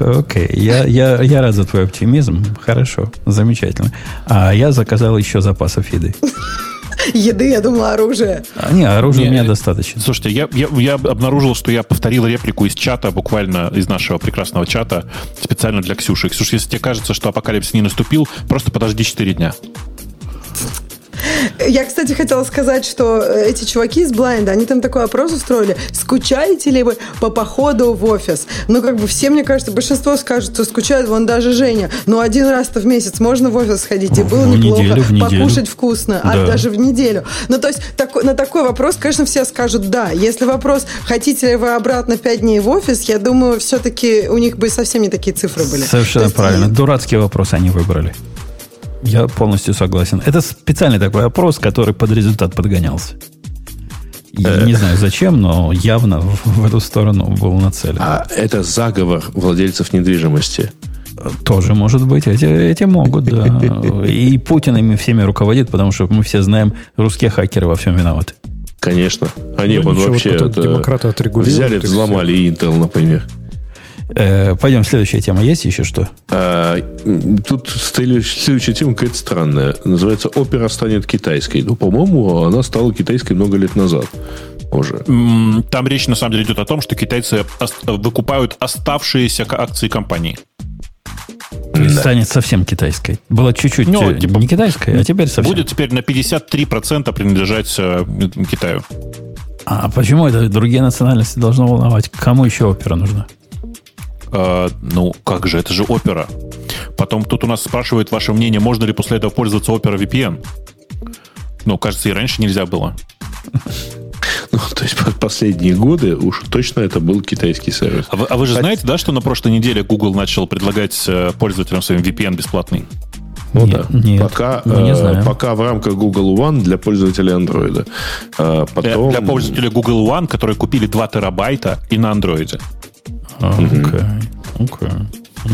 окей, я, я, я рад за твой оптимизм. Хорошо, замечательно. А я заказал еще запасов еды. еды, я думала, оружие. А, не, оружия у меня достаточно. Слушайте, я, я, я обнаружил, что я повторил реплику из чата, буквально из нашего прекрасного чата, специально для Ксюши. Ксюша, если тебе кажется, что апокалипсис не наступил, просто подожди 4 дня. Я, кстати, хотела сказать, что э, эти чуваки из Blind, они там такой опрос устроили. Скучаете ли вы по походу в офис? Ну, как бы все, мне кажется, большинство скажут, что скучают. Вон даже Женя. Ну, один раз-то в месяц можно в офис сходить. И было в неплохо. Неделю, в неделю. Покушать вкусно. А да. А даже в неделю. Ну, то есть так, на такой вопрос, конечно, все скажут «да». Если вопрос, хотите ли вы обратно 5 дней в офис, я думаю, все-таки у них бы совсем не такие цифры были. Совершенно есть, правильно. Дурацкий вопрос они выбрали. Я полностью согласен. Это специальный такой опрос, который под результат подгонялся. Я э. не знаю зачем, но явно в, в эту сторону был нацелен. А это заговор владельцев недвижимости. Тоже может быть. Эти, эти могут, да. И Путин ими всеми руководит, потому что мы все знаем, русские хакеры во всем виноваты. Конечно. Они ну, бы вообще это, взяли, взломали Intel, например. Э, пойдем, следующая тема. Есть еще что? А, тут следующая тема какая-то странная. Называется «Опера станет китайской». Ну, по-моему, она стала китайской много лет назад уже. Там речь, на самом деле, идет о том, что китайцы выкупают оставшиеся акции компании. Да. Станет совсем китайской. Было чуть-чуть ну, типа, не китайской, а теперь совсем. Будет теперь на 53% принадлежать э, Китаю. А почему это другие национальности должно волновать? Кому еще опера нужна? Э, ну, как же, это же опера. Потом тут у нас спрашивают ваше мнение, можно ли после этого пользоваться Opera VPN. Ну, кажется, и раньше нельзя было. Ну, то есть последние годы уж точно это был китайский сервис. А вы, а вы же знаете, да, что на прошлой неделе Google начал предлагать э, пользователям своим VPN бесплатный? Ну нет, да. Нет, пока, не э, пока в рамках Google One для пользователей Android. Э, потом... Для, для пользователей Google One, которые купили 2 терабайта и на Android. Окей. Окей.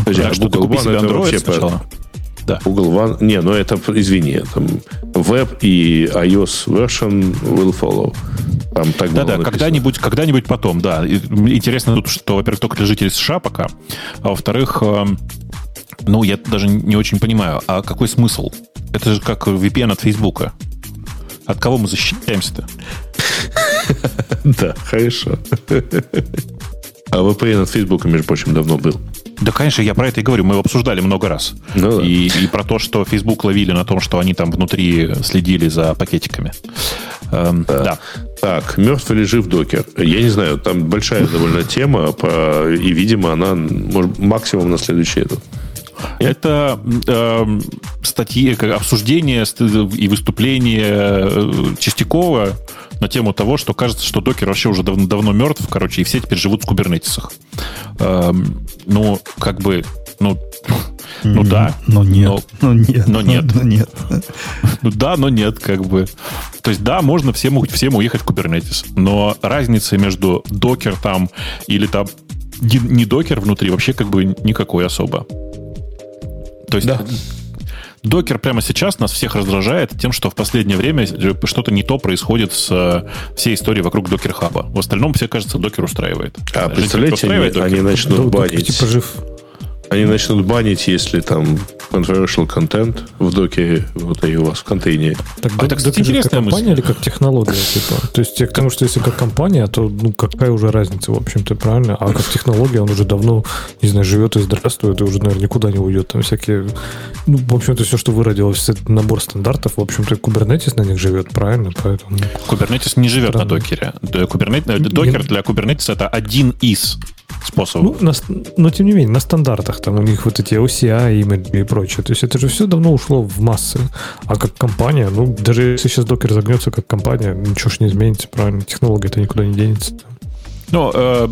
Подожди, а Google One это вообще сначала. Да. Google One. Не, ну это, извини, там Web и iOS version will follow. Там так да, да, когда-нибудь, когда-нибудь потом, да. Интересно тут, что, во-первых, только для жителей США пока, а во-вторых, эм, ну, я даже не очень понимаю, а какой смысл? Это же как VPN от Фейсбука. От кого мы защищаемся-то? Да, хорошо. А VPN от Facebook, между прочим, давно был. Да, конечно, я про это и говорю. Мы его обсуждали много раз. Ну да. и, и про то, что Facebook ловили на том, что они там внутри следили за пакетиками. Эм, да. Так, мертв или жив докер? Я не знаю, там большая довольно тема, по- и, видимо, она может, максимум на следующий этот. Это эм, статьи, обсуждение и выступление э, Чистякова на тему того, что кажется, что докер вообще уже дав- давно мертв, короче, и все теперь живут в кубернетисах. Эм, ну, как бы, ну, ну да. Но нет. Но- Ну нет. но нет. Ну нет. Ну да, но нет, как бы. То есть да, можно всем, всем уехать в Kubernetes, но разницы между докер там или там не- докер внутри вообще как бы никакой особо. То есть докер прямо сейчас нас всех раздражает тем, что в последнее время что-то не то происходит с э, всей историей вокруг докер-хаба. В остальном все, кажется, докер устраивает. А представляете, устраивает они, докер? они начнут Да, докер банить. типа жив. Они начнут банить, если там controversial контент в доке вот и у вас в контейнере. Так, А док- это, кстати, докер же как интересная компания мысль. или как технология, типа? То есть, к тому, что если как компания, то ну какая уже разница, в общем-то, правильно? А как технология, он уже давно, не знаю, живет и здравствует, и уже, наверное, никуда не уйдет. Там всякие, ну, в общем-то, все, что выродилось, это набор стандартов, в общем-то, Kubernetes на них живет, правильно? Поэтому Kubernetes не живет Странно. на докере. Kubernetes- э, Докер для Kubernetes это один из способов. Ну, на но тем не менее, на стандартах там у них вот эти OCI, имиджи и прочее. То есть это же все давно ушло в массы. А как компания, ну, даже если сейчас докер загнется как компания, ничего ж не изменится, правильно? Технология-то никуда не денется. Ну, э,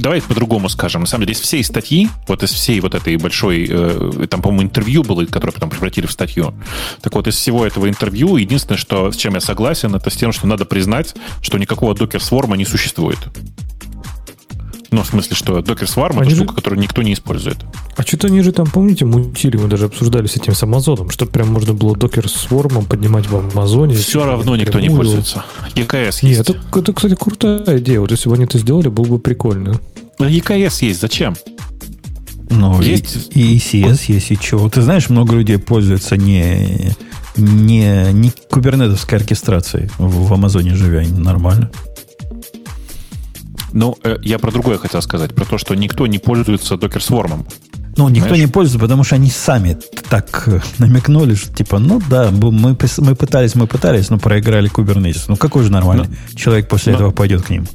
давайте по-другому скажем. На самом деле, из всей статьи, вот из всей вот этой большой, э, там, по-моему, интервью было, которое потом превратили в статью. Так вот, из всего этого интервью, единственное, что, с чем я согласен, это с тем, что надо признать, что никакого докер-сворма не существует. Ну, в смысле, что докер-сварм это Они же- штука, которую никто не использует. А что-то они же там, помните, мутили, мы даже обсуждали с этим с Амазоном, что прям можно было с вормом поднимать в Амазоне. Все равно никто не пользуется. EKS Нет, есть. это, это, кстати, крутая идея. Вот если бы они это сделали, было бы прикольно. А EKS есть. Зачем? Ну, Есть- и, и ECS есть, и чего. Ты знаешь, много людей пользуются не, не, не кубернетовской оркестрацией в, в Амазоне живя. Нормально. Ну, э, я про другое хотел сказать. Про то, что никто не пользуется докер-свормом. Ну, никто Знаешь? не пользуется, потому что они сами так э, намекнули, что типа, ну да, мы, мы пытались, мы пытались, но проиграли Kubernetes. Ну, какой же нормальный человек после Ну. этого пойдет к ним?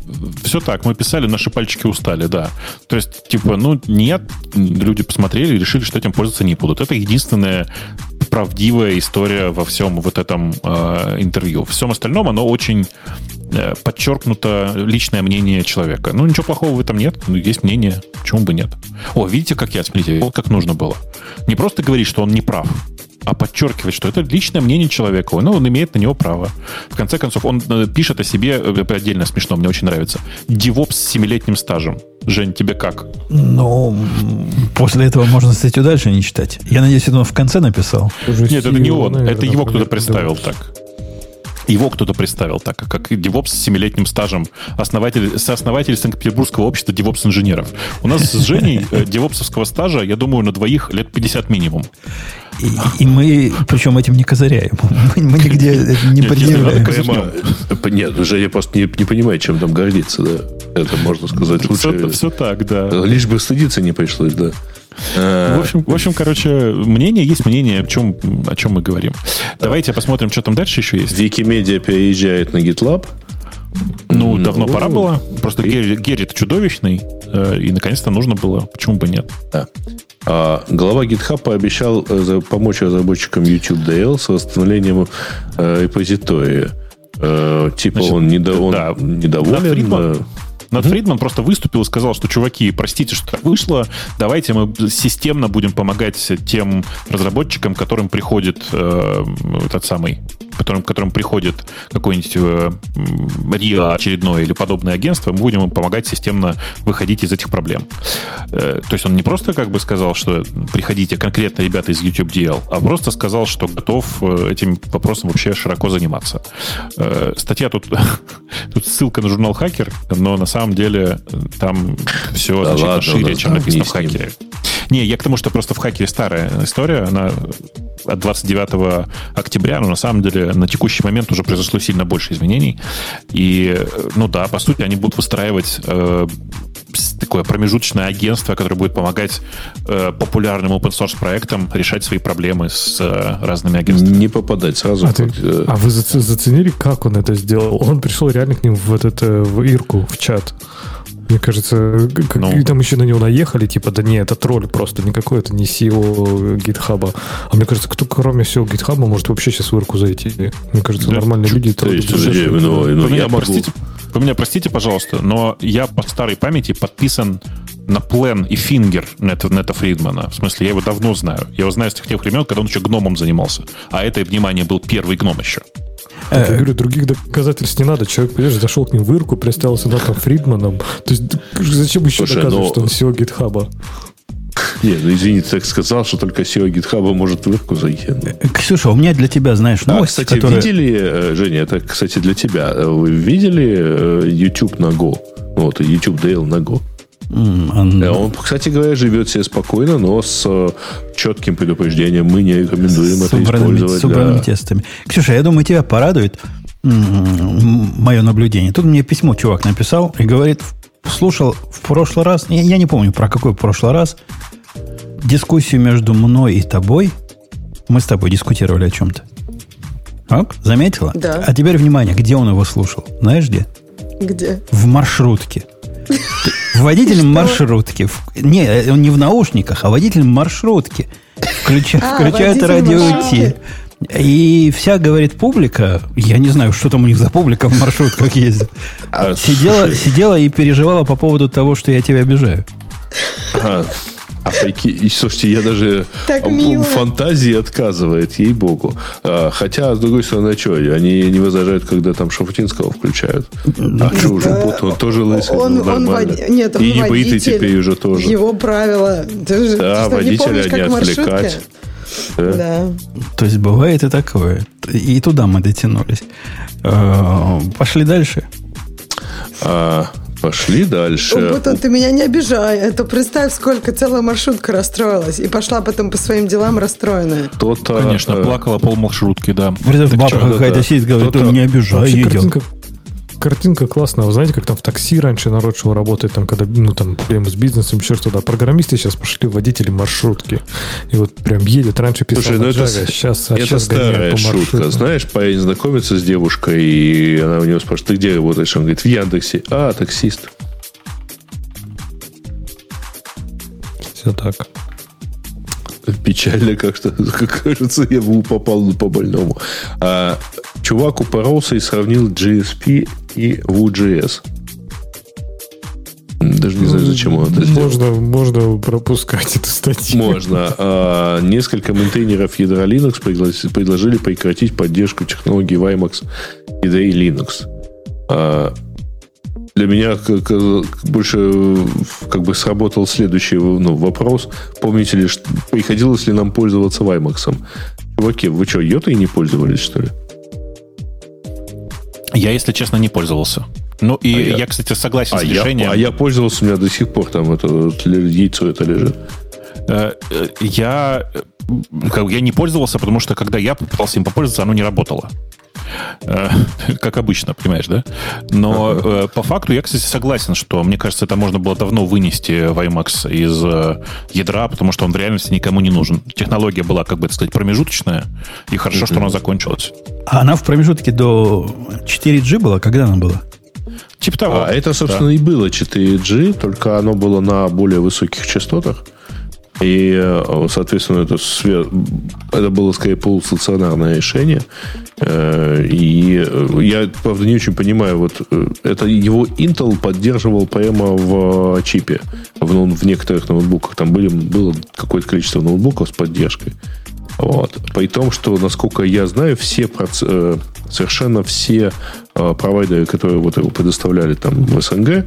Все так, мы писали, наши пальчики устали, да. То есть, типа, ну, нет, люди посмотрели и решили, что этим пользоваться не будут. Это единственная правдивая история во всем вот этом э, интервью. Всем остальном оно очень э, подчеркнуто личное мнение человека. Ну, ничего плохого в этом нет, ну, есть мнение, почему бы нет. О, видите, как я, смотрите, вот как нужно было. Не просто говорить, что он не прав, а подчеркивать, что это личное мнение человека. Ну, он имеет на него право. В конце концов, он э, пишет о себе, э, отдельно смешно, мне очень нравится, девопс с семилетним стажем. Жень, тебе как? Ну, после этого можно статью дальше не читать. Я надеюсь, это он в конце написал. Уже Нет, это не он. наверное, это его кто-то представил давать. так. Его кто-то представил так, как DevOps с семилетним стажем, основатель, сооснователь Санкт-Петербургского общества DevOps-инженеров. У нас с Женей э, девопсовского стажа, я думаю, на двоих лет 50 минимум. И, и мы, причем этим не козыряем. Мы, мы нигде это не Нет, надо, Прямо, э, нет, Женя просто не, не понимает, чем там гордиться, да. Это можно сказать лучше. Все, так, да. Лишь бы стыдиться не пришлось, да. В общем, в общем, короче, мнение есть мнение, о чем, о чем мы говорим. Давайте посмотрим, что там дальше еще есть. Викимедиа переезжает на GitLab. Ну, Ну, давно пора было. Просто и- Герри, Герри чудовищный, э, и наконец-то нужно было. Почему бы нет? Да. А глава GitHub пообещал э, помочь разработчикам YouTube DL с восстановлением э, репозитория. Э, типа Значит, он, недо- он да. недоволен. Над Фридман просто выступил и сказал, что, чуваки, простите, что так вышло, давайте мы системно будем помогать тем разработчикам, которым приходит э, этот самый, которым, которым приходит какой-нибудь э, RIA очередное или подобное агентство, мы будем им помогать системно выходить из этих проблем. Э, то есть он не просто как бы сказал, что приходите конкретно ребята из YouTube DL, а просто сказал, что готов э, этим вопросом вообще широко заниматься. Статья тут, тут ссылка на журнал Хакер, но на самом деле там все Да значительно ладно, шире, чем написано в. Хакере. Не, я к тому, что просто в Хакере старая история, она от 29 октября, но на самом деле на текущий момент уже произошло сильно больше изменений. И, ну да, по сути, они будут выстраивать э, такое промежуточное агентство, которое будет помогать э, популярным open source проектам решать свои проблемы с э, разными агентствами. Не попадать сразу. А, ты- э, а вы зац- заценили, как он это сделал? Он пришел реально к ним в этот э, в Ирку, в чат. Мне кажется, как- Ну. там еще на него наехали, типа, да не, это тролль просто, никакой это не SEO гитхаба. А мне кажется, кто кроме SEO гитхаба может вообще сейчас в Ирку зайти? Мне кажется, Да, нормальные люди... есть, троллят. подожди, ну, ну, Вы меня могу... простите, вы меня простите, пожалуйста, но я по старой памяти подписан на плен и фингер Нета, Нета Фридмана. В смысле, я его давно знаю. Я его знаю с тех тех времен, когда он еще гномом занимался. А это, внимание, был первый гном еще. Я Э, говорю, других доказательств не надо. Человек, понимаешь, зашел к ним в Ирку, представился Натом Фридманом. То есть зачем еще Слушай, доказывать, ну- что он SEO гитхаба? Не, ну извини, ты так сказал, что только SEO GitHub может в Ирку зайти. э, Ксюша, у меня для тебя, знаешь, А, новость, кстати, которая... видели, э, Женя, это, кстати, для тебя. Э, Вы видели э, YouTube на Go? Ну, Вот, YouTube Dale на Go. Он- Э, Он, кстати говоря, живет себе спокойно, но с э, четким предупреждением. Мы не рекомендуем с это использовать. с убранными для- тестами. Ксюша, я думаю, тебя порадует мое наблюдение. Тут мне письмо чувак написал и говорит, слушал в прошлый раз, я, я не помню про какой прошлый раз, дискуссию между мной и тобой. Мы с тобой дискутировали о чем-то. Ок, заметила? Да. А теперь внимание, где он его слушал? Знаешь где? Где? В маршрутке. Водителем маршрутки. Не, он не в наушниках, а водителем маршрутки. Включа- А, включает радио. Ти. И вся, говорит, публика, я не знаю, что там у них за публика в маршрутках ездит, А, сидела, сидела и переживала по поводу того, что я тебя обижаю. А, а прики- и, слушайте, я даже Так а, мило. фантазии отказывает, ей-богу. А, хотя, с другой стороны, что, они не возражают, когда там Шафутинского включают. А что уже, вот он тоже лысый, Он, ну, он Нет, он И не водитель. теперь уже тоже. Его правила. Ты же Да, не водителя помнишь, не отвлекать. Да. Да. То есть бывает и такое. И туда мы дотянулись. Э, Пошли дальше. А, пошли дальше. Умпутун, ты меня не обижай. Это представь, сколько целая маршрутка расстроилась. И пошла потом по своим делам расстроенная. Кто-то, Конечно, э, плакала пол маршрутки, да. Бабка какая-то да. сидит, говорит, «Ты не обижай ее. Картинка, классная. Вы знаете, как там в такси раньше народ шел работать, там, когда, ну, там, проблемы с бизнесом, еще что-то. А программисты сейчас пошли водители маршрутки. И вот прям едет. Раньше писал Слушай, ну это, Java, сейчас, а это сейчас старая по шутка. Знаешь, парень знакомится с девушкой, и она у него спрашивает, ты где работаешь? Он говорит, в Яндексе. А, таксист. Все так. Печально как-то. Как кажется, я попал по больному. А, чувак упоролся и сравнил GSP и Vue.js. Даже не знаю, зачем он это сделал. Можно, можно пропускать эту статью. Можно. А, несколько мейнтейнеров ядра Linux предложили прекратить поддержку технологий WiMAX ядра Linux. А, для меня как- больше как бы сработал следующий ну, вопрос. Помните ли, приходилось ли нам пользоваться WiMAX? Чуваки, вы что, йотой не пользовались, что ли? Я, если честно, не пользовался. Ну и А я, я- кстати, согласен А с я, решением. а я пользовался, у меня до сих пор там это яйцо это лежит. Э, э, я, э, как я не пользовался, потому что когда я попытался им попользоваться, оно не работало. Э, Как обычно, понимаешь, да? Но э, по факту я, кстати, согласен, что мне кажется, это можно было давно вынести WiMAX из э, ядра, потому что он в реальности никому не нужен. Технология была, как бы так сказать, промежуточная, и хорошо, что она закончилась. А она в промежутке до 4G была? Когда она была? Типа того. А это, собственно, и было 4G, только оно было на более высоких частотах. И, э, соответственно, это, это было скорее полустационарное решение. Э, И э, я, правда, не очень понимаю, вот это его Intel поддерживал прямо в чипе, в, ноут- в некоторых ноутбуках. Там были, было какое-то количество ноутбуков с поддержкой. Вот. При том, что, насколько я знаю, все проц- э, совершенно все э, провайдеры, которые вот его предоставляли там в СНГ,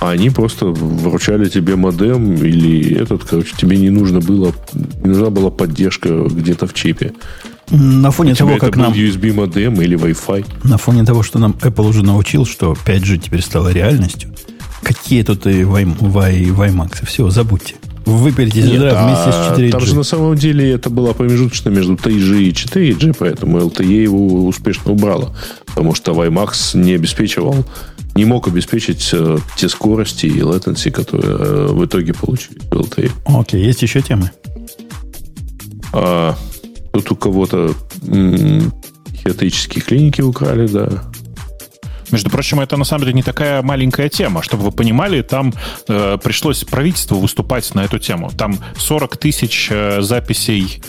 они просто вручали тебе модем или этот, короче, тебе не нужно было, не нужна была поддержка где-то в чипе. На фоне того, как нам... USB модем или Wi-Fi. На фоне того, что нам Apple уже научил, что 5G теперь стало реальностью, какие тут и Вай- Вай- WiMAX, все, забудьте. Выпилите из ядра вместе а с 4G. Там же на самом деле это была промежуточная между 3G и 4G, поэтому LTE его успешно убрала. Потому что WiMAX не обеспечивал не мог обеспечить э, те скорости и latency, которые э, в итоге получили LTE. Окей, есть еще темы? А, тут у кого-то психиатрические клиники украли, да. Между прочим, это на самом деле не такая маленькая тема. Чтобы вы понимали, там э, пришлось правительству выступать на эту тему. Там 40 тысяч э, записей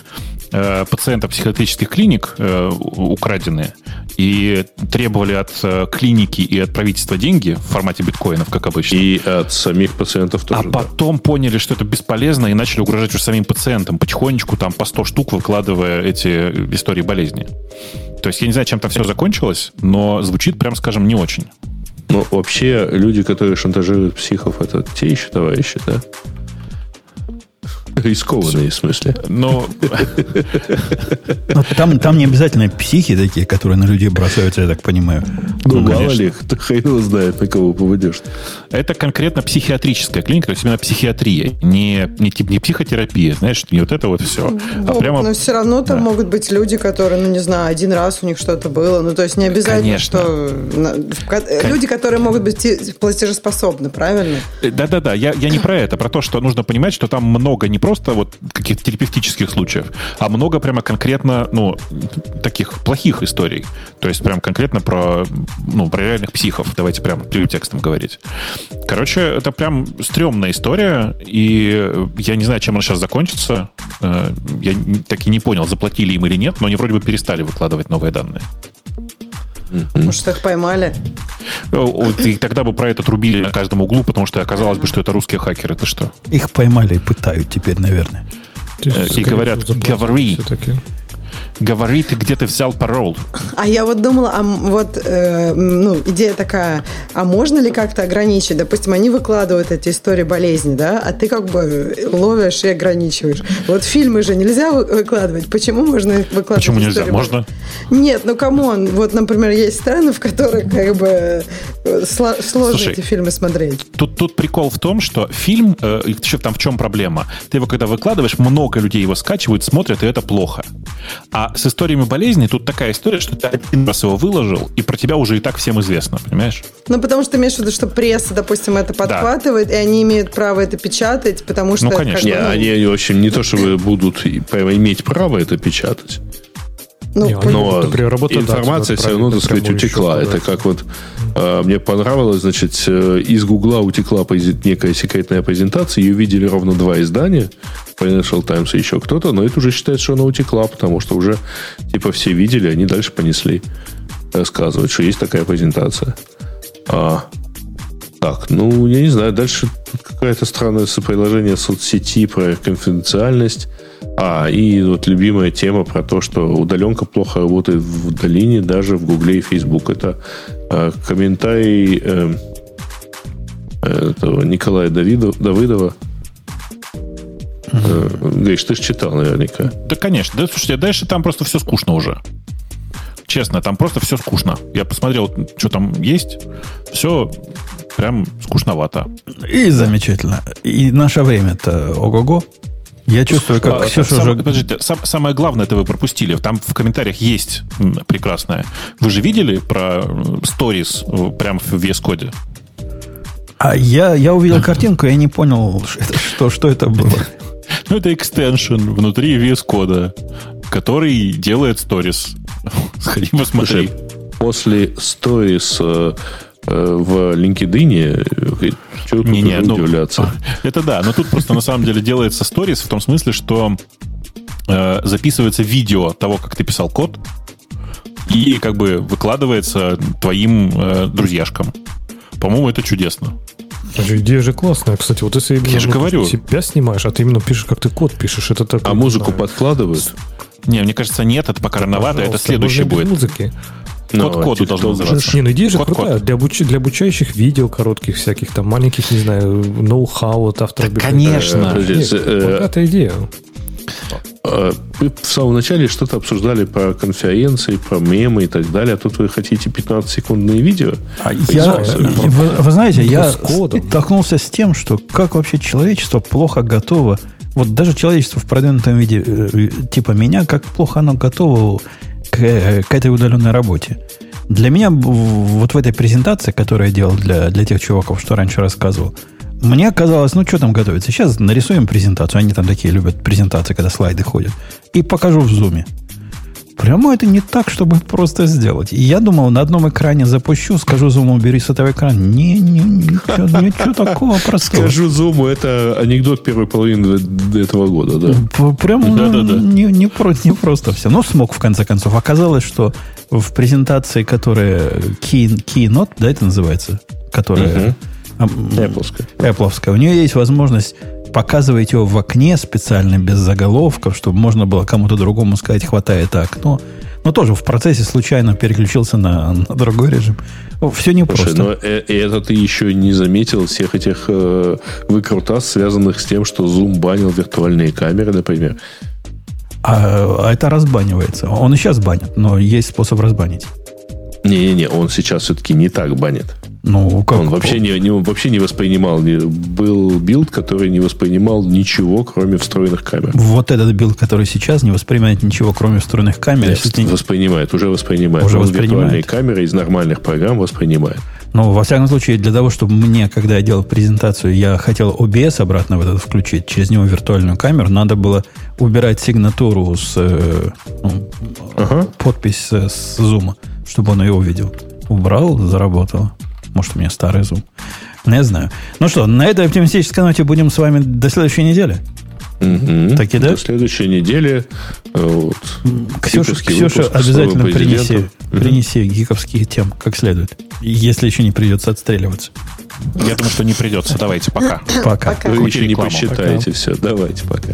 э, пациентов психиатрических клиник э, украдены и требовали от э, клиники и от правительства деньги в формате биткоинов, как обычно. И от самих пациентов тоже. А да. потом поняли, что это бесполезно, и начали угрожать уже самим пациентам, потихонечку там по 100 штук выкладывая эти истории болезни. То есть я не знаю, чем там все закончилось, но звучит, прям скажем, не очень. Ну, вообще, люди, которые шантажируют психов, это те еще товарищи, да? Рискованные, в смысле. Но Ну, там, там не обязательно психи такие, которые на людей бросаются, я так понимаю. Ну, мало конечно. ли, кто хрен его знает, на кого попадешь. это конкретно психиатрическая клиника, то есть именно психиатрия, не, не, тип- не психотерапия, знаешь, не вот это вот все, а Вов, прямо... Но все равно там Да. могут быть люди, которые, ну не знаю, один раз у них что-то было. Ну, то есть не обязательно, Конечно. что на- в ко- люди, которые могут быть те- платежеспособны, правильно? Э, Да-да-да, я, я не про это, про то, что нужно понимать, что там много не просто вот каких-то терапевтических случаев, а много прямо конкретно, ну, таких плохих историй. То есть прям конкретно про, ну, про реальных психов. Давайте прям текстом говорить. Короче, это прям стрёмная история, и я не знаю, чем она сейчас закончится. Э, Я так и не понял, заплатили им или нет, но они вроде бы перестали выкладывать новые данные. Может, их поймали? Э, И тогда бы про это трубили на каждом углу, потому что оказалось бы, что это русские хакеры. Это что? Их поймали и пытают теперь, наверное. Э, и говорят, говори. всё-таки. Говори, ты где ты взял пароль. А я вот думала, а вот, э, ну, идея такая, а можно ли как-то ограничить? Допустим, они выкладывают эти истории болезни, да, а ты как бы ловишь и ограничиваешь. Вот фильмы же нельзя вы- выкладывать. Почему можно выкладывать? Почему нельзя? Можно? Нет, ну come on. Вот, например, есть страны, в которых как бы э, сло- сложно Слушай, эти фильмы смотреть. Тут, тут прикол в том, что фильм, э, там в чем проблема? Ты его когда выкладываешь, много людей его скачивают, смотрят, и это плохо. А с историями болезни тут такая история, что ты один раз его выложил, и про тебя уже и так всем известно, понимаешь? Ну, потому что ты имеешь в виду, что пресса, допустим, это подхватывает, и они имеют право это печатать, потому что... Ну, конечно. как ну, они, в общем, не то, чтобы будут иметь право это печатать, ну, Не, но например, информация все равно, так сказать, еще утекла. подать. Это как вот э, мне понравилось, значит, э, из Гугла утекла пози- некая секретная презентация, ее видели ровно два издания, Financial Times и еще кто-то, но это уже считается, что она утекла, потому что уже типа все видели, они дальше понесли рассказывать, что есть такая презентация. А, так, ну, я не знаю, дальше какая-то странное приложение соцсети про конфиденциальность. А, и вот любимая тема про то, что удаленка плохо работает в удалении даже в Гугле и Фейсбук. Это э, комментарий э, этого Николая Давидов, Давыдова. Э, Гриш, ты же читал наверняка. Да, конечно. Да, слушайте, дальше там просто все скучно уже. Честно, там просто все скучно. Я посмотрел, что там есть. Все прям скучновато. И замечательно. И наше время-то ого-го. Я чувствую, как А, Ксюша сам- уже... Подождите, сам- самое главное это вы пропустили. Там в комментариях есть прекрасное. Вы же видели про сторис прямо в VS Code? А я, я увидел картинку, я не понял, что, что это было. Ну, это экстеншн внутри VS Code, который делает сторис. Сходи посмотри. Слушай, после сторис э, э, в LinkedIn, э, чего тут Не-не, уже ну, удивляться? Это да, но тут просто на самом деле делается сторис в том смысле, что э, записывается видео того, как ты писал код, и как бы выкладывается твоим э, друзьяшкам. По-моему, это чудесно. Же Идея же классная, кстати. Вот если именно же вот говорю. себя снимаешь, а ты именно пишешь, как ты код пишешь, это так. А музыку подкладывают? Не, мне кажется, нет, это пока рановато, это следующее будет. музыки. Код Ну, коду должно же- называться. Не, ну идея же Код, крутая. код. Для, обуч- для обучающих видео коротких всяких, там, маленьких, не знаю, ноу-хау от автора. Да, конечно. Э, богатая идея. э, Вы в самом начале что-то обсуждали про конференции, про мемы и так далее, а тут вы хотите 15-секундные видео? А я, Поясни. вы, вы знаете, я с кодом. столкнулся с тем, что как вообще человечество плохо готово, вот даже человечество в продвинутом виде, э, типа меня, как плохо оно готово к, э, к этой удаленной работе. Для меня вот в этой презентации, которую я делал для, для тех чуваков, что раньше рассказывал, мне казалось, ну что там готовится? Сейчас нарисуем презентацию. Они там такие любят презентации, когда слайды ходят. И покажу в зуме. Прямо это не так, чтобы просто сделать. И я думал, на одном экране запущу, скажу зуму, убери с этого экрана. Не, не, ничего, ничего такого простого. Скажу зуму, это анекдот первой половины этого года, да? Прямо да, да, да. Не, не, не просто все. Но смог, в конце концов. Оказалось, что в презентации, которая Key, Keynote, да, это называется? Которая... Угу Apple. Apple. У нее есть возможность показывать его в окне специально, без заголовков, чтобы можно было кому-то другому сказать, хватает окно. Но тоже в процессе случайно переключился на, на другой режим. Все непросто. Слушай, но э, это ты еще не заметил всех этих э, выкрутас, связанных с тем, что Zoom банил виртуальные камеры, например. А, а это разбанивается. Он и сейчас банит, но есть способ разбанить. Не-не-не, он сейчас все-таки не так банит. Ну, как? Он вообще не, не, вообще не воспринимал. Не, был билд, который не воспринимал ничего, кроме встроенных камер. Вот этот билд, который сейчас не воспринимает ничего, кроме встроенных камер. Нет, не... воспринимает, уже воспринимает. Уже Он воспринимает. виртуальные камеры из нормальных программ воспринимает. Ну, во всяком случае, для того, чтобы мне, когда я делал презентацию, я хотел OBS обратно в этот включить, через него виртуальную камеру, надо было убирать сигнатуру с э, ну, ага. подпись с, с зума, чтобы он ее увидел. Убрал, заработало. Может, у меня старый зум. Не знаю. Ну что, на этой оптимистической ноте будем с вами до следующей недели. Угу. Так и да? До следующей недели э, вот, Ксюша, Ксюша обязательно принеси, угу. принеси гиковские тем, как следует. Если еще не придется отстреливаться. Я думаю, что не придется. Давайте, пока. Пока. пока. Вы еще не посчитаете пока. все. Давайте, пока.